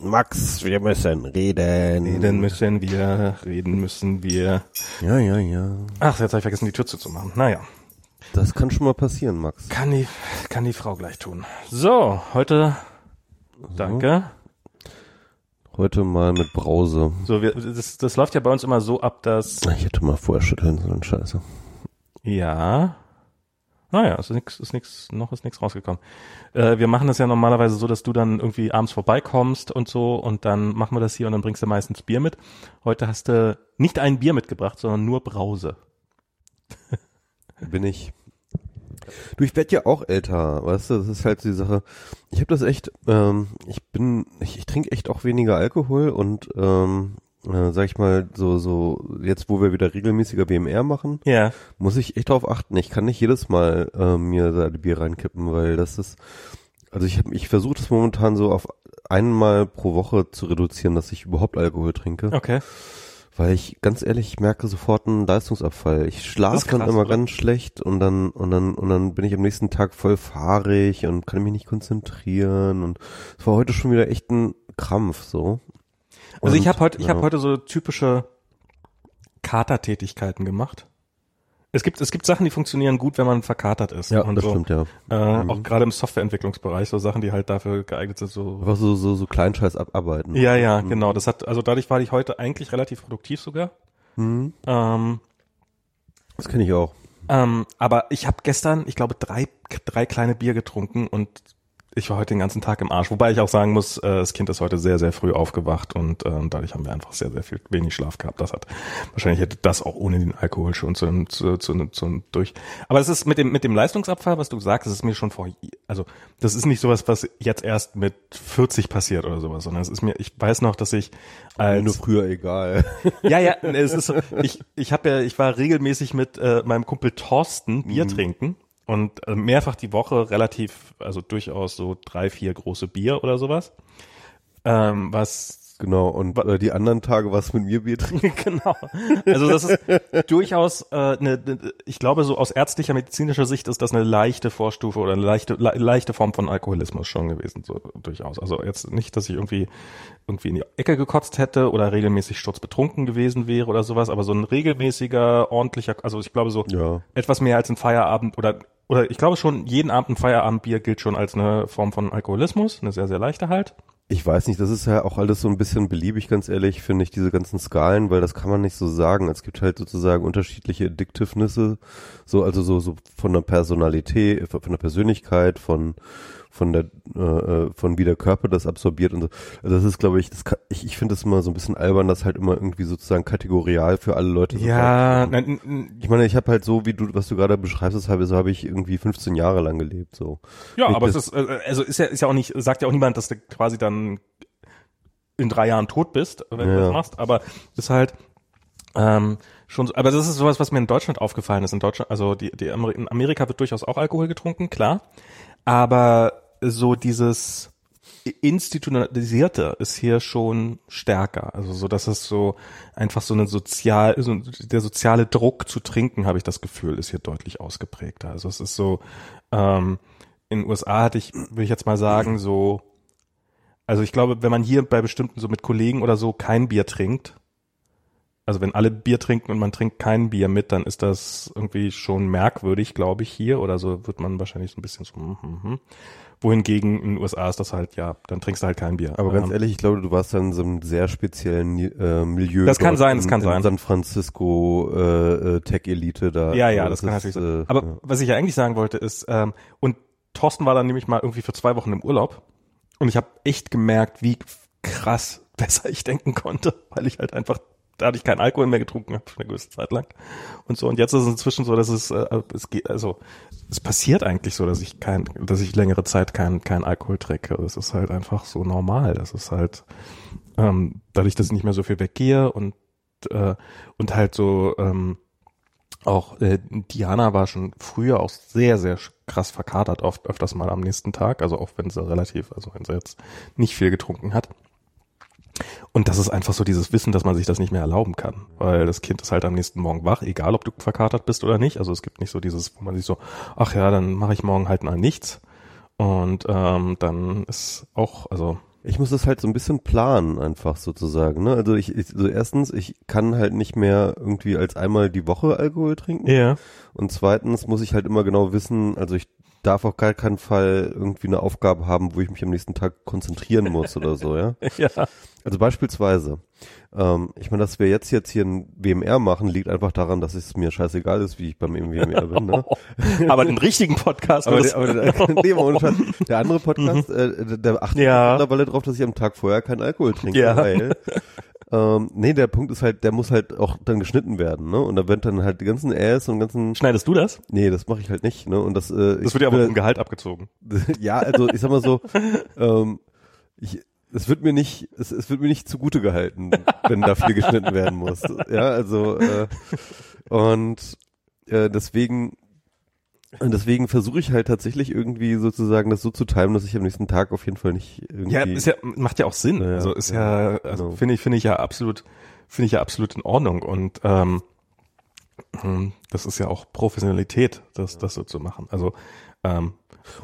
Max, wir müssen reden. Reden müssen wir, reden müssen wir. Ja, ja, ja. Ach, jetzt habe ich vergessen, die Tür zuzumachen. Naja. Das kann schon mal passieren, Max. Kann die, kann die Frau gleich tun. So, heute, danke. Heute mal mit Brause. So, wir, das, das läuft ja bei uns immer so ab, dass, Ich hätte mal vorher schütteln sollen, scheiße. ja, naja, ist nix, ist nix, noch ist nichts rausgekommen. Äh, wir machen das ja normalerweise so, dass du dann irgendwie abends vorbeikommst und so und dann machen wir das hier und dann bringst du meistens Bier mit. Heute hast du nicht ein Bier mitgebracht, sondern nur Brause. Bin ich. Du, ich werd ja auch älter, weißt du, das ist halt die Sache. Ich habe das echt, ähm, ich bin, ich, ich trinke echt auch weniger Alkohol und ähm, äh, sag ich mal, so, so, jetzt wo wir wieder regelmäßiger BMR machen, Ja. muss ich echt darauf achten. Ich kann nicht jedes Mal äh, mir da die Bier reinkippen, weil das ist, also ich habe, ich versuche das momentan so auf einmal pro Woche zu reduzieren, dass ich überhaupt Alkohol trinke, Okay. weil ich ganz ehrlich, ich merke sofort einen Leistungsabfall. Ich schlafe dann immer oder? ganz schlecht und dann und dann und dann bin ich am nächsten Tag voll fahrig und kann mich nicht konzentrieren und es war heute schon wieder echt ein Krampf so. Also ich Und, habe heute, ich ja. habe heute so typische Katertätigkeiten gemacht. Es gibt, es gibt Sachen, die funktionieren gut, wenn man verkatert ist. ja, und das so. stimmt ja. Äh, Mhm. Auch gerade im Softwareentwicklungsbereich, so Sachen, die halt dafür geeignet sind, so. Einfach so so so Kleinscheiß abarbeiten. Ja, ja, Mhm. genau. Das hat, also dadurch war ich heute eigentlich relativ produktiv sogar. Mhm. Ähm, Das kenne ich auch. ähm, aber ich habe gestern, ich glaube, drei, drei kleine Bier getrunken und ich war heute den ganzen Tag im Arsch. Wobei ich auch sagen muss, äh, das Kind ist heute sehr, sehr früh aufgewacht und ähm, dadurch haben wir einfach sehr, sehr viel wenig Schlaf gehabt. Das hat wahrscheinlich hätte das auch ohne den Alkohol schon zu, einem- zu, zu, zu einem durch. Aber es ist mit dem mit dem Leistungsabfall, was du sagst, das ist mir schon vor, also das ist nicht sowas, was jetzt erst mit 40 passiert oder sowas, sondern es ist mir, ich weiß noch, dass ich als Nur früher egal. ja, ja, es ist ich ich habe ja ich war regelmäßig mit äh, meinem Kumpel Thorsten Bier trinken und äh, mehrfach die Woche relativ also durchaus so drei, vier große Bier oder sowas. Ähm, was Genau, und äh, die anderen Tage was mit mir Bier trinken. genau. Also das ist durchaus äh, eine, ne, ich glaube, so aus ärztlicher, medizinischer Sicht ist das eine leichte Vorstufe oder eine leichte, le leichte Form von Alkoholismus schon gewesen, so durchaus. Also jetzt nicht, dass ich irgendwie irgendwie in die Ecke gekotzt hätte oder regelmäßig sturzbetrunken gewesen wäre oder sowas, aber so ein regelmäßiger, ordentlicher, also ich glaube so Ja. etwas mehr als ein Feierabend oder oder ich glaube schon, jeden Abend ein Feierabendbier gilt schon als eine Form von Alkoholismus, eine sehr, sehr leichte halt. Ich weiß nicht, das ist ja auch alles so ein bisschen beliebig, ganz ehrlich, finde ich, diese ganzen Skalen, weil das kann man nicht so sagen. Es gibt halt sozusagen unterschiedliche Addictivenesse, so, also so, so von der Personalität, von der Persönlichkeit, von, von der, äh, äh, von wie der Körper das absorbiert und so. Also das ist, glaube ich, das kann, ich, ich finde das immer so ein bisschen albern, das halt immer irgendwie sozusagen kategorial für alle Leute. so Ja, falsch- nein, n- Ich meine, ich habe halt so, wie du, was du gerade beschreibst, das habe, so habe ich irgendwie 15 Jahre lang gelebt, so. Ja, Ich- aber es ist, äh, also ist ja, ist ja auch nicht, sagt ja auch niemand, dass du quasi dann in drei Jahren tot bist, wenn du Ja. das machst, aber ist halt, ähm, schon, so- aber das ist sowas, was mir in Deutschland aufgefallen ist. In Deutschland, also die, die Amer in Amerika wird durchaus auch Alkohol getrunken, klar. Aber so dieses institutionalisierte ist hier schon stärker. Also so, dass es so einfach so eine sozial, so der soziale Druck zu trinken, habe ich das Gefühl, ist hier deutlich ausgeprägter. Also es ist so, ähm, in den USA hatte ich, würde ich jetzt mal sagen, so, also ich glaube, wenn man hier bei bestimmten so mit Kollegen oder so kein Bier trinkt, also wenn alle Bier trinken und man trinkt kein Bier mit, dann ist das irgendwie schon merkwürdig, glaube ich, hier. Oder so wird man wahrscheinlich so ein bisschen so, hm, hm, hm. Wohingegen in den USA ist das halt, ja, dann trinkst du halt kein Bier. Aber ganz Ähm, ehrlich, ich glaube, du warst dann in so einem sehr speziellen äh, Milieu. Das kann sein, das in, kann in sein. San Francisco äh, äh, Tech-Elite da. Ja, ja, Also das, kann ist, natürlich sein. äh, Aber ja. was ich ja eigentlich sagen wollte ist, ähm, und Thorsten war dann nämlich mal irgendwie für zwei Wochen im Urlaub und ich habe echt gemerkt, wie krass besser ich denken konnte, weil ich halt einfach da hatte ich keinen Alkohol mehr getrunken habe eine gewisse Zeit lang und so und jetzt ist es inzwischen so, dass es äh, es geht also es passiert eigentlich so, dass ich kein dass ich längere Zeit keinen kein Alkohol trinke. Es ist halt einfach so normal. Das ist halt ähm, dadurch, dass ich nicht mehr so viel weggehe und äh, und halt so ähm, auch äh, Diana war schon früher auch sehr, sehr krass verkatert, oft öfters mal am nächsten Tag, also auch wenn sie relativ, also wenn sie jetzt nicht viel getrunken hat. Und das ist einfach so dieses Wissen, dass man sich das nicht mehr erlauben kann, weil das Kind ist halt am nächsten Morgen wach, egal ob du verkatert bist oder nicht. Also es gibt nicht so dieses, wo man sich so, ach ja, dann mache ich morgen halt mal nichts. Und ähm, dann ist auch, also Ich muss das halt so ein bisschen planen, einfach sozusagen. Ne? Also ich, ich, also erstens, ich kann halt nicht mehr irgendwie als einmal die Woche Alkohol trinken. Ja. Und zweitens muss ich halt immer genau wissen, also ich darf auf gar keinen Fall irgendwie eine Aufgabe haben, wo ich mich am nächsten Tag konzentrieren muss oder so, ja. Ja. Also beispielsweise, ähm, ich meine, dass wir jetzt jetzt hier ein WMR machen, liegt einfach daran, dass es mir scheißegal ist, wie ich beim WMR bin. Ne? Aber den richtigen Podcast. Aber, der, aber der, nee, ohne Scheiß, der andere Podcast, äh, der achtet Mhm. Ja. mittlerweile drauf, dass ich am Tag vorher keinen Alkohol trinke, Ja. weil ähm, nee, der Punkt ist halt, der muss halt auch dann geschnitten werden, ne? Und da wird dann halt die ganzen Äs und ganzen Schneidest du das? Nee, das mache ich halt nicht, ne? Und das äh, Das wird ja aber vom Gehalt abgezogen. ja, also ich sag mal so, ähm, ich, es wird mir nicht, es, es wird mir nicht zugute gehalten, wenn da viel geschnitten werden muss. Ja, also äh, und äh, deswegen und deswegen versuche ich halt tatsächlich irgendwie sozusagen das so zu timen, dass ich am nächsten Tag auf jeden Fall nicht irgendwie. Ja, ist ja, macht ja auch Sinn. Ja, also ist ja, Ja, also genau. finde ich, finde ich ja absolut, finde ich ja absolut in Ordnung. Und ähm, hm, das ist ja auch Professionalität, das, das so zu machen. Also ähm,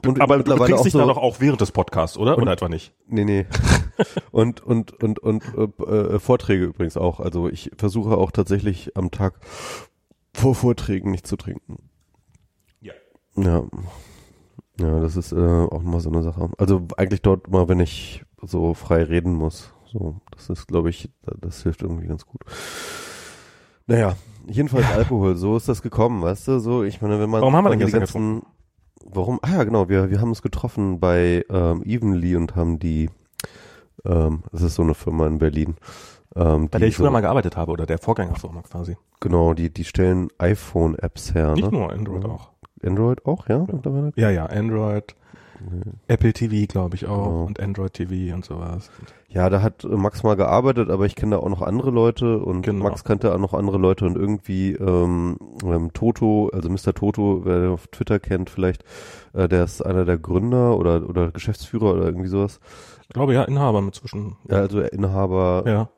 Und aber du trinkst dich so- dann doch auch während des Podcasts, oder? Oder etwa nicht? Nee, nee. und und und und äh, äh, Vorträge übrigens auch. Also ich versuche auch tatsächlich am Tag vor Vorträgen nicht zu trinken. Ja. Ja. Ja, das ist äh, auch mal so eine Sache. Also eigentlich dort mal, wenn ich so frei reden muss. So, das ist, glaube ich, das hilft irgendwie ganz gut. Naja, jedenfalls Alkohol, so ist das gekommen, weißt du? So, ich meine, wenn man Warum haben wir denn gestern ganzen, Warum? Ah ja, genau, wir, wir haben uns getroffen bei ähm, Evenly und haben die, ähm, das ist so eine Firma in Berlin. Ähm, Bei der ich früher so, mal gearbeitet habe oder der Vorgängerfirma quasi. Genau, die, die stellen iPhone-Apps her, Nicht ne? nur Android Ja. auch. Android auch, ja? mittlerweile? Ja, ja, Android, Apple TV, glaube ich auch Genau. und Android TV und sowas. Ja, da hat äh, Max mal gearbeitet, aber ich kenne da auch noch andere Leute und Genau. Max kannte auch noch andere Leute und irgendwie ähm, ähm, Toto, also Mr. Toto, wer den auf Twitter kennt vielleicht, äh, der ist einer der Gründer oder oder Geschäftsführer oder irgendwie sowas. Ich glaube ja, Inhaber mit zwischen. Ja, also Inhaber, Ja.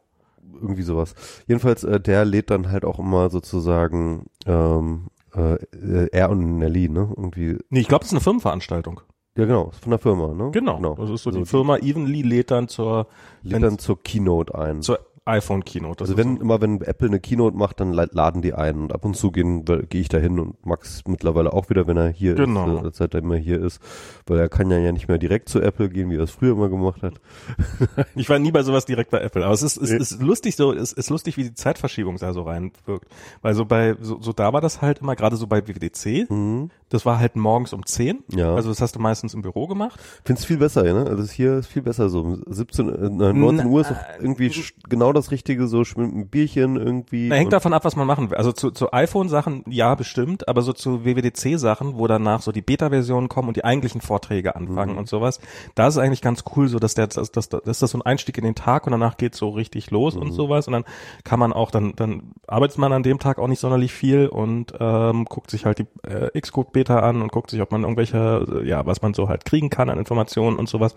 irgendwie sowas. Jedenfalls, äh, der lädt dann halt auch immer sozusagen ähm, äh, er und Nelly, ne? Irgendwie, Nee, ich glaube, das ist eine Firmenveranstaltung. ja genau, von der Firma, ne? Genau. Das ist so Also die Firma Evenly lädt dann zur, lädt dann zur Keynote ein. zur iPhone Keynote. Das Also wenn so. immer wenn Apple eine Keynote macht, dann la- laden die ein und ab und zu gehen gehe ich da hin und Max mittlerweile auch wieder, wenn er hier Genau. ist, äh, seit er immer hier ist, weil er kann ja ja nicht mehr direkt zu Apple gehen, wie er es früher immer gemacht hat. Ich war nie bei sowas direkt bei Apple, aber es ist, es ist lustig so, es ist lustig, wie die Zeitverschiebung da so reinwirkt. Weil so bei, so, so da war das halt immer, gerade so bei WWDC, Mhm. das war halt morgens um 10. Ja. Also das hast du meistens im Büro gemacht. Find's viel besser, ne? Also es hier ist viel besser so. Um 17, äh, 19 Uhr ist doch irgendwie sch- genau das Richtige, so mit einem Bierchen irgendwie. Na, hängt davon ab, was man machen will. Also zu, zu iPhone-Sachen, ja, bestimmt, aber so zu WWDC-Sachen, wo danach so die Beta-Versionen kommen und die eigentlichen Vorträge anfangen Mhm. und sowas, da ist eigentlich ganz cool, so dass der, dass, dass, dass das so ein Einstieg in den Tag und danach geht's so richtig los Mhm. und sowas und dann kann man auch, dann, dann arbeitet man an dem Tag auch nicht sonderlich viel und ähm, guckt sich halt die äh, Xcode-Beta an und guckt sich, ob man irgendwelche, äh, ja, was man so halt kriegen kann an Informationen und sowas.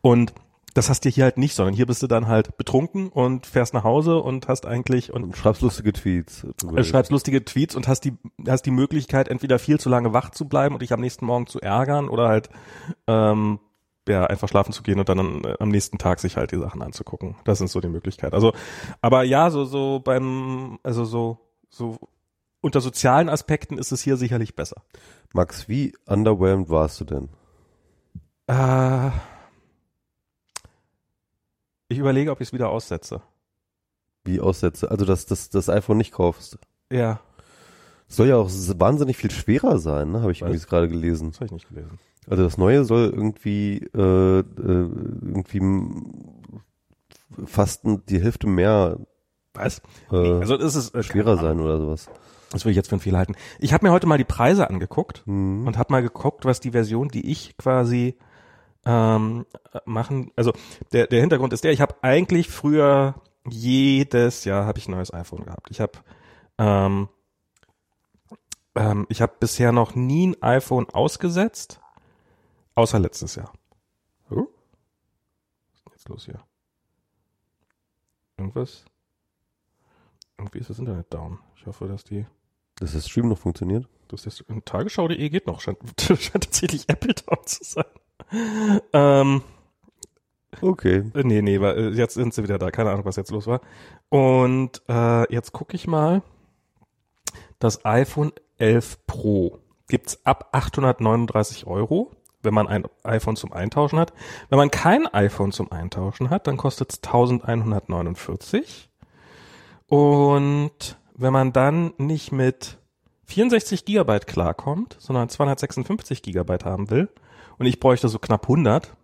Und das hast du hier halt nicht, sondern hier bist du dann halt betrunken und fährst nach Hause und hast eigentlich und und schreibst lustige Tweets. äh, schreibst lustige Tweets und hast die hast die Möglichkeit entweder viel zu lange wach zu bleiben und dich am nächsten Morgen zu ärgern oder halt ähm, ja einfach schlafen zu gehen und dann äh, am nächsten Tag sich halt die Sachen anzugucken. Das ist so die Möglichkeit. Also aber ja, so so beim also so so unter sozialen Aspekten ist es hier sicherlich besser. Max, wie underwhelmed warst du denn? Äh, ich überlege, ob ich es wieder aussetze. Wie Aussätze? Also, dass das, das iPhone nicht kaufst. Ja, Soll ja auch wahnsinnig viel schwerer sein, ne? Habe ich Was? irgendwie gerade gelesen. das habe ich nicht gelesen. Also das Neue soll irgendwie äh, äh, irgendwie fast die Hälfte mehr Was? äh, also ist äh, schwerer sein oder sowas. Das will ich jetzt für einen Fehler halten. Ich habe mir heute mal die Preise angeguckt Mhm. und habe mal geguckt, was die Version, die ich quasi ähm, machen. Also der, der Hintergrund ist der, ich habe eigentlich früher jedes Jahr habe ich ein neues iPhone gehabt. Ich habe ähm, ähm, ich habe bisher noch nie ein iPhone ausgesetzt, außer letztes Jahr. Oh? Was ist denn jetzt los hier? Irgendwas? Irgendwie ist das Internet down. Ich hoffe, dass die Dass das Stream noch funktioniert. das ist Tagesschau.de geht noch. Scheint, scheint tatsächlich Apple down zu sein. Ähm, Okay. Äh, Nee, nee, äh, jetzt sind sie wieder da. Keine Ahnung, was jetzt los war. Und äh, jetzt gucke ich mal. Das iPhone 11 Pro gibt's ab 839 Euro, wenn man ein iPhone zum Eintauschen hat. Wenn man kein iPhone zum Eintauschen hat, dann kostet's 1149. Und wenn man dann nicht mit 64 Gigabyte klarkommt, sondern 256 Gigabyte haben will, und ich bräuchte so knapp 100,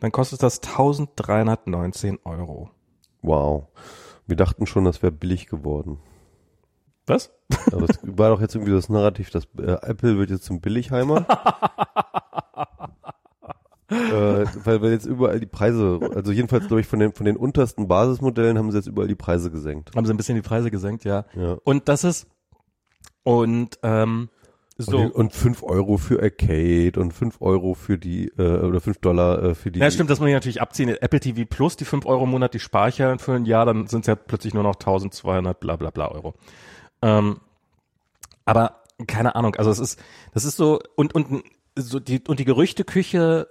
dann kostet das 1319 Euro. Wow. Wir dachten schon, das wäre billig geworden. Was? Aber es war doch jetzt irgendwie das Narrativ, dass äh, Apple wird jetzt zum Billigheimer. äh, weil wir jetzt überall die Preise, also jedenfalls glaube ich von den von den untersten Basismodellen haben sie jetzt überall die Preise gesenkt. Haben sie ein bisschen die Preise gesenkt, ja. Ja. Und das ist, und, ähm, so. Und, und 5 Euro für Arcade und 5 Euro für die, äh, oder 5 Dollar äh, für die. Ja, stimmt, das muss ich natürlich abziehen. Apple TV Plus, die 5 Euro im Monat, die spare ich ja für ein Jahr, dann sind es ja plötzlich nur noch 1200 bla bla bla Euro. Ähm, aber keine Ahnung, also es ist, das ist so, und, und, so die, und die Gerüchteküche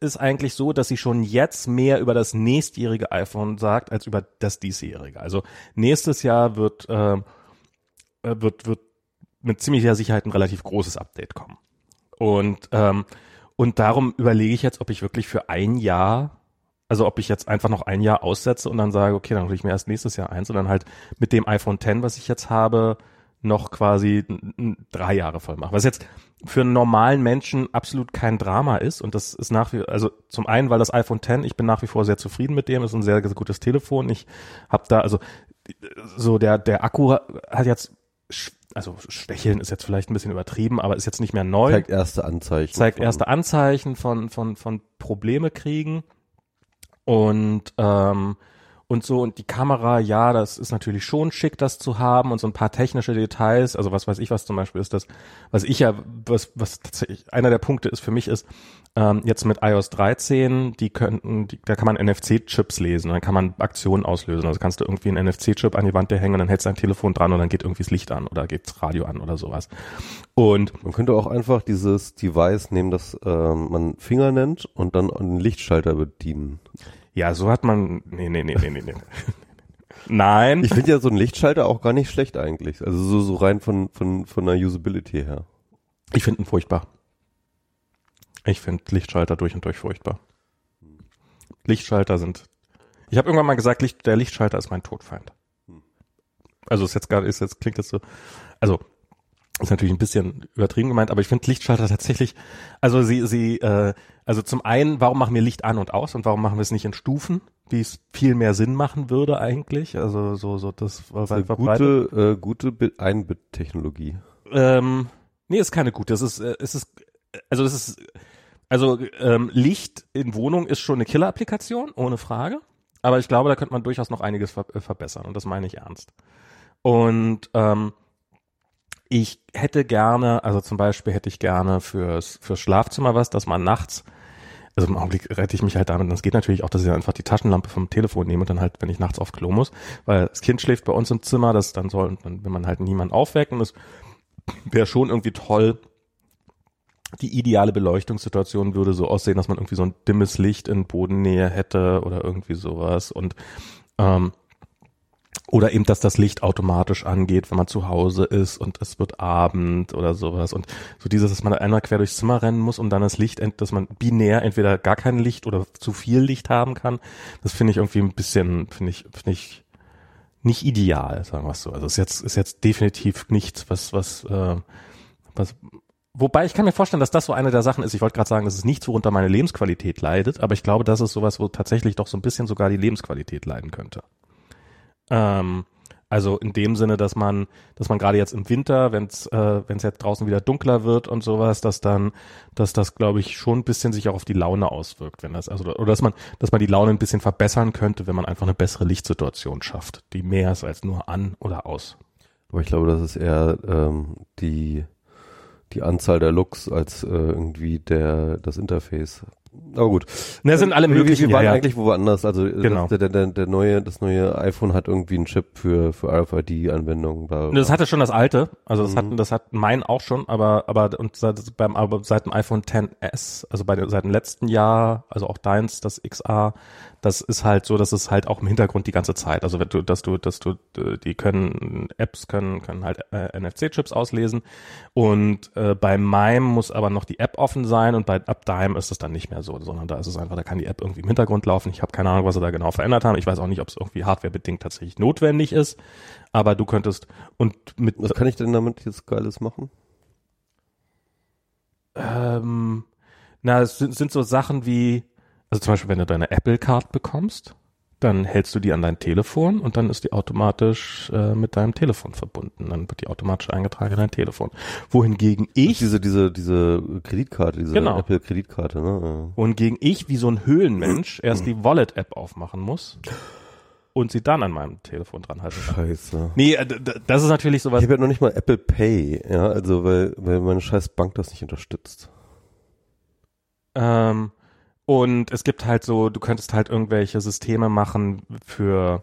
ist eigentlich so, dass sie schon jetzt mehr über das nächstjährige iPhone sagt, als über das diesjährige. Also nächstes Jahr wird, äh, wird, wird mit ziemlicher Sicherheit ein relativ großes Update kommen. Und, ähm, und darum überlege ich jetzt, ob ich wirklich für ein Jahr, also ob ich jetzt einfach noch ein Jahr aussetze und dann sage, okay, dann hole ich mir erst nächstes Jahr eins und dann halt mit dem iPhone X, was ich jetzt habe, noch quasi drei Jahre voll mache. Was jetzt für einen normalen Menschen absolut kein Drama ist und das ist nach wie, also zum einen, weil das iPhone X, ich bin nach wie vor sehr zufrieden mit dem, ist ein sehr, sehr gutes Telefon. Ich habe da, also so der, der Akku hat jetzt, also schwächeln ist jetzt vielleicht ein bisschen übertrieben, aber ist jetzt nicht mehr neu zeigt erste Anzeichen. zeigt von- erste Anzeichen von, von, von Probleme kriegen. Und, ähm, und so, und die Kamera, ja, das ist natürlich schon schick, das zu haben und so ein paar technische Details, also was weiß ich, was zum Beispiel ist das, was ich ja, was, was tatsächlich einer der Punkte ist für mich ist, ähm, jetzt mit iOS 13, die könnten, die, da kann man NFC-Chips lesen, dann kann man Aktionen auslösen, also kannst du irgendwie einen NFC-Chip an die Wand hängen dann hältst du dein Telefon dran und dann geht irgendwie das Licht an oder geht das Radio an oder sowas. Und Man könnte auch einfach dieses Device nehmen, das ähm, man Finger nennt und dann einen Lichtschalter bedienen. Ja, so hat man. Nee, nee, nee, nee, nee, nee. Nein. Ich finde ja so ein Lichtschalter auch gar nicht schlecht eigentlich. Also so, so rein von, von, von der Usability her. Ich finde ihn furchtbar. Ich finde Lichtschalter durch und durch furchtbar. Lichtschalter sind. Ich habe irgendwann mal gesagt, Licht, der Lichtschalter ist mein Todfeind. Also ist jetzt gerade, ist jetzt klingt jetzt so. Also ist natürlich ein bisschen übertrieben gemeint, aber ich finde Lichtschalter tatsächlich. Also sie, sie, äh, also zum einen, warum machen wir Licht an und aus und warum machen wir es nicht in Stufen, wie es viel mehr Sinn machen würde eigentlich? Also so, so das ist eine verbreitet. gute, äh, gute Bit- Ein-Bit-Technologie. Ähm, nee, ist keine gute. Das ist, äh, es ist, also das ist, also ähm, Licht in Wohnung ist schon eine Killer-Applikation, ohne Frage. Aber ich glaube, da könnte man durchaus noch einiges ver äh, verbessern und das meine ich ernst. Und ähm, ich hätte gerne, also zum Beispiel hätte ich gerne fürs, fürs Schlafzimmer was, dass man nachts, also im Augenblick rette ich mich halt damit, das geht natürlich auch, dass ich einfach die Taschenlampe vom Telefon nehme und dann halt, wenn ich nachts auf Klo muss, weil das Kind schläft bei uns im Zimmer, das dann soll, und dann will man halt niemand aufwecken, das wäre schon irgendwie toll. Die ideale Beleuchtungssituation würde so aussehen, dass man irgendwie so ein dimmes Licht in Bodennähe hätte oder irgendwie sowas und ähm, oder eben, dass das Licht automatisch angeht, wenn man zu Hause ist und es wird Abend oder sowas. Und so dieses, dass man einmal quer durchs Zimmer rennen muss, um dann das Licht, dass man binär entweder gar kein Licht oder zu viel Licht haben kann, das finde ich irgendwie ein bisschen, finde ich, finde ich nicht ideal, sagen wir es so. Also ist jetzt, ist jetzt definitiv nichts, was, was, äh, was, wobei ich kann mir vorstellen, dass das so eine der Sachen ist. Ich wollte gerade sagen, dass es nicht worunter meine Lebensqualität leidet, aber ich glaube, das ist sowas, wo tatsächlich doch so ein bisschen sogar die Lebensqualität leiden könnte. Ähm, also in dem Sinne, dass man, dass man gerade jetzt im Winter, wenn es äh, wenn's jetzt draußen wieder dunkler wird und sowas, dass dann, dass das, glaube ich, schon ein bisschen sich auch auf die Laune auswirkt, wenn das, also oder dass man, dass man die Laune ein bisschen verbessern könnte, wenn man einfach eine bessere Lichtsituation schafft, die mehr ist als nur an oder aus. Aber ich glaube, das ist eher ähm, die, die Anzahl der Looks als äh, irgendwie der, das Interface. Aber gut. Ne, sind alle möglichen. Wir waren ja, ja. eigentlich woanders. Also Genau. das, der, der, der neue, das neue iPhone hat irgendwie einen Chip für, für RFID-Anwendungen. Das hatte schon das alte, also das Mhm. hat das hat mein auch schon, aber aber und seit, beim aber seit dem iPhone XS, also bei seit dem letzten Jahr, also auch deins, das XA, das ist halt so, dass es halt auch im Hintergrund die ganze Zeit, also wenn du, dass du, dass du, äh, die können Apps können können halt äh, NFC-Chips auslesen und äh, bei meinem muss aber noch die App offen sein und bei Uptime ist es dann nicht mehr so, sondern da ist es einfach, da kann die App irgendwie im Hintergrund laufen. Ich habe keine Ahnung, was sie da genau verändert haben. Ich weiß auch nicht, ob es irgendwie hardwarebedingt tatsächlich notwendig ist, aber du könntest und mit Was kann ich denn damit jetzt Geiles machen? ähm, na, es sind, sind so Sachen wie, also zum Beispiel, wenn du deine Apple Card bekommst, dann hältst du die an dein Telefon und dann ist die automatisch äh, mit deinem Telefon verbunden. Dann wird die automatisch eingetragen in dein Telefon. Wohingegen ich, Diese, diese, diese Kreditkarte, diese Genau. Apple-Kreditkarte, ne? wohingegen ich wie so ein Höhlenmensch erst die Wallet-App aufmachen muss und sie dann an meinem Telefon dran halten. Scheiße. Nee, äh, das ist natürlich Ich sowas. habe ja noch nicht mal Apple Pay, ja, also weil, weil meine scheiß Bank das nicht unterstützt. Ähm, und es gibt halt so, du könntest halt irgendwelche Systeme machen für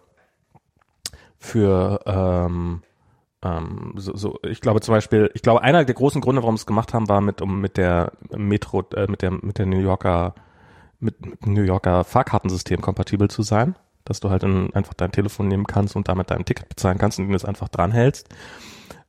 für ähm, ähm, so, so, ich glaube zum Beispiel, ich glaube, einer der großen Gründe, warum es gemacht haben, war mit, um mit der Metro, äh, mit der, mit der New Yorker, mit, mit New Yorker Fahrkartensystem kompatibel zu sein, dass du halt in, einfach dein Telefon nehmen kannst und damit dein Ticket bezahlen kannst und das einfach dranhältst.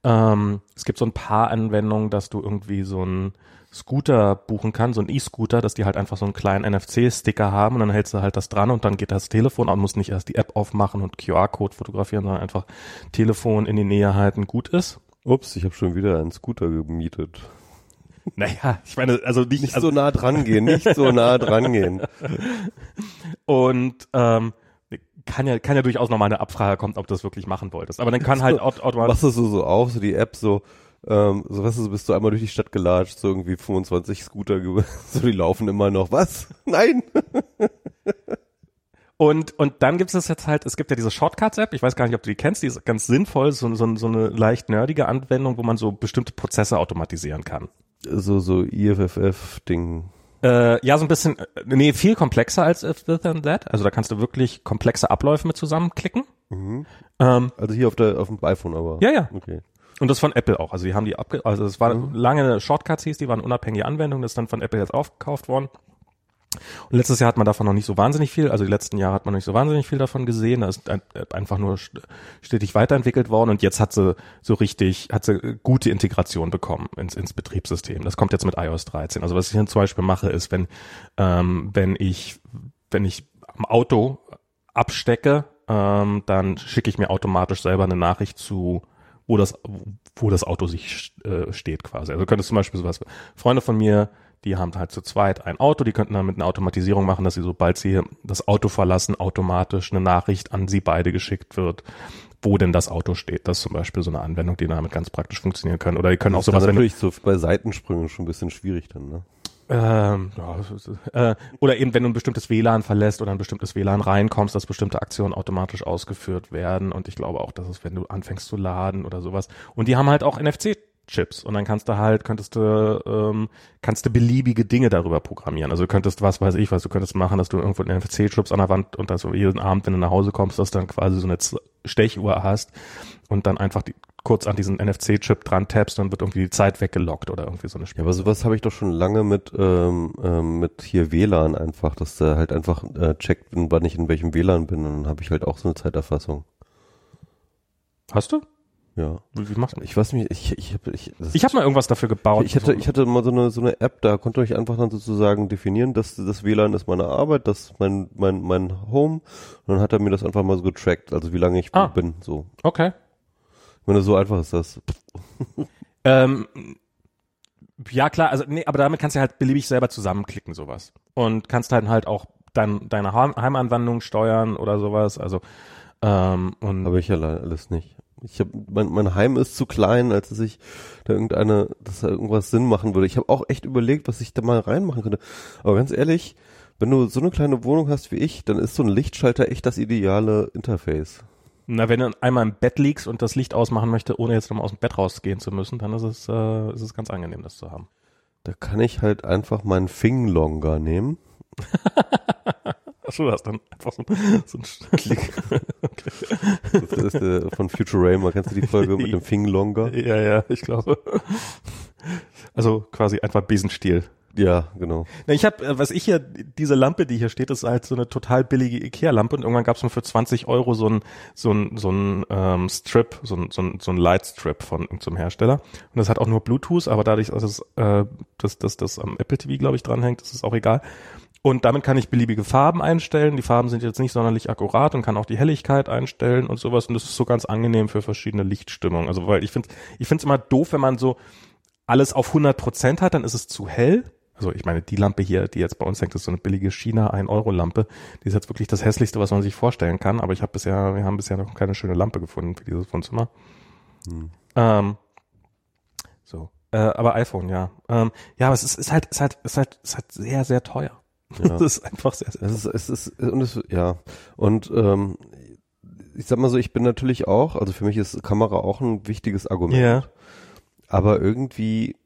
Ähm, es gibt so ein paar Anwendungen, dass du irgendwie so einen Scooter buchen kannst, so einen E-Scooter, dass die halt einfach so einen kleinen NFC-Sticker haben und dann hältst du halt das dran und dann geht das Telefon an, musst nicht erst die App aufmachen und QR-Code fotografieren, sondern einfach Telefon in die Nähe halten, gut ist. Ups, ich habe schon wieder einen Scooter gemietet. Naja, ich meine, also nicht, Nicht also, so nah dran gehen, nicht so nah dran gehen. und ähm, kann ja, kann ja durchaus nochmal eine Abfrage kommen, ob du das wirklich machen wolltest. Aber dann kann halt aut automatisch Machst du so, so auf, so die App so, ähm, so weißt du, so bist du einmal durch die Stadt gelatscht, so irgendwie 25 Scooter, so die laufen immer noch. Was? Nein! Und, und dann gibt es jetzt halt, es gibt ja diese Shortcuts-App, ich weiß gar nicht, ob du die kennst, die ist ganz sinnvoll, so, so, so eine leicht nerdige Anwendung, wo man so bestimmte Prozesse automatisieren kann. So, so IFFF-Ding. Äh, ja, so ein bisschen, äh, nee, viel komplexer als If This and That. Also da kannst du wirklich komplexe Abläufe mit zusammenklicken. Mhm. Ähm, Also hier auf der, auf dem iPhone aber. ja, ja. Okay. Und das von Apple auch. Also die haben die abge also es war lange eine Shortcuts hieß, die waren unabhängige Anwendungen, das ist dann von Apple jetzt aufgekauft worden. Und letztes Jahr hat man davon noch nicht so wahnsinnig viel, also die letzten Jahre hat man noch nicht so wahnsinnig viel davon gesehen. Da ist ein- einfach nur st- stetig weiterentwickelt worden und jetzt hat sie so richtig, hat sie gute Integration bekommen ins, ins Betriebssystem. Das kommt jetzt mit iOS 13. Also was ich hier zum Beispiel mache, ist, wenn, ähm, wenn ich, wenn ich am Auto abstecke, ähm, dann schicke ich mir automatisch selber eine Nachricht zu, wo das, wo das Auto sich äh, steht quasi. Also könnte zum Beispiel sowas, Freunde von mir, die haben halt zu zweit ein Auto, die könnten dann mit einer Automatisierung machen, dass sie, sobald sie das Auto verlassen, automatisch eine Nachricht an sie beide geschickt wird, wo denn das Auto steht. Das ist zum Beispiel so eine Anwendung, die damit ganz praktisch funktionieren können. Oder die können auch Das ist sowas, wenn du, natürlich so bei Seitensprüngen schon ein bisschen schwierig dann, ne? Ähm, ja, ist, äh, oder eben, wenn du ein bestimmtes WLAN verlässt oder ein bestimmtes WLAN reinkommst, dass bestimmte Aktionen automatisch ausgeführt werden. Und ich glaube auch, dass es, wenn du anfängst zu laden oder sowas. Und die haben halt auch NFC-Chips. Und dann kannst du halt, könntest du, ähm, kannst du beliebige Dinge darüber programmieren. Also du könntest, was weiß ich, was du könntest machen, dass du irgendwo einen NFC-Chips an der Wand und dass du jeden Abend, wenn du nach Hause kommst, dass du dann quasi so eine Stechuhr hast und dann einfach die, kurz an diesen NFC-Chip dran tappst, dann wird irgendwie die Zeit weggelockt oder irgendwie so eine Ja, aber sowas habe ich doch schon lange mit ähm, ähm, mit hier WLAN einfach, dass der halt einfach äh, checkt, wann ich in welchem WLAN bin und dann habe ich halt auch so eine Zeiterfassung. Hast du? Ja. Wie, wie machst du? Ich weiß nicht, ich ich habe ich, Ich habe mal irgendwas dafür gebaut. ich hatte ich hatte mal so eine so eine App, da konnte ich einfach dann sozusagen definieren, dass das WLAN ist meine Arbeit, das ist mein mein mein Home und dann hat er mir das einfach mal so getrackt, also wie lange ich Ah. bin, so. okay. Ich meine, so einfach ist das. Ähm, ja klar, also nee, aber damit kannst du halt beliebig selber zusammenklicken sowas und kannst dann halt auch dein, deine Heim Heimanwendung steuern oder sowas. Also ähm, und Aber ich allein alles nicht. Ich habe mein, mein Heim ist zu klein, als dass ich da irgendeine, dass da irgendwas Sinn machen würde. Ich habe auch echt überlegt, was ich da mal reinmachen könnte. Aber ganz ehrlich, wenn du so eine kleine Wohnung hast wie ich, dann ist so ein Lichtschalter echt das ideale Interface. na, wenn du einmal im Bett liegst und das Licht ausmachen möchte, ohne jetzt nochmal aus dem Bett rausgehen zu müssen, dann ist es, äh, ist es ganz angenehm, das zu haben. Da kann ich halt einfach meinen Finglonger nehmen Achso, du hast dann einfach so, so ein Klick. Das ist der von Futurama. Kennst du die Folge mit dem Thing Longer? Ja, ja, ich glaube. Also quasi einfach Besenstiel. Ja, genau. Na, ich habe, was ich hier, diese Lampe, die hier steht, ist halt so eine total billige Ikea-Lampe und irgendwann gab es nur für 20 Euro so ein so ein so ein ähm, Strip, so ein so ein so ein Lightstrip von irgendeinem Hersteller und das hat auch nur Bluetooth, aber dadurch, dass es äh, dass dass das am Apple TV glaube ich dranhängt, ist es auch egal. Und damit kann ich beliebige Farben einstellen. Die Farben sind jetzt nicht sonderlich akkurat und kann auch die Helligkeit einstellen und sowas. Und das ist so ganz angenehm für verschiedene Lichtstimmungen. Also weil ich finde, ich finde es immer doof, wenn man so alles auf 100 Prozent hat, dann ist es zu hell. Also ich meine, die Lampe hier, die jetzt bei uns hängt, ist so eine billige China 1-Euro-Lampe. Die ist jetzt wirklich das hässlichste, was man sich vorstellen kann. Aber ich habe bisher, wir haben bisher noch keine schöne Lampe gefunden für dieses Wohnzimmer. Hm. Ähm, so. Äh, aber iPhone, ja. Ähm, ja, aber es ist, ist halt, ist halt, ist halt, ist halt sehr, sehr teuer. Ja. Das ist einfach sehr, sehr es ist, es ist, und es, ja. Und ähm, ich sag mal so, ich bin natürlich auch, also für mich ist Kamera auch ein wichtiges Argument. Ja. Aber irgendwie,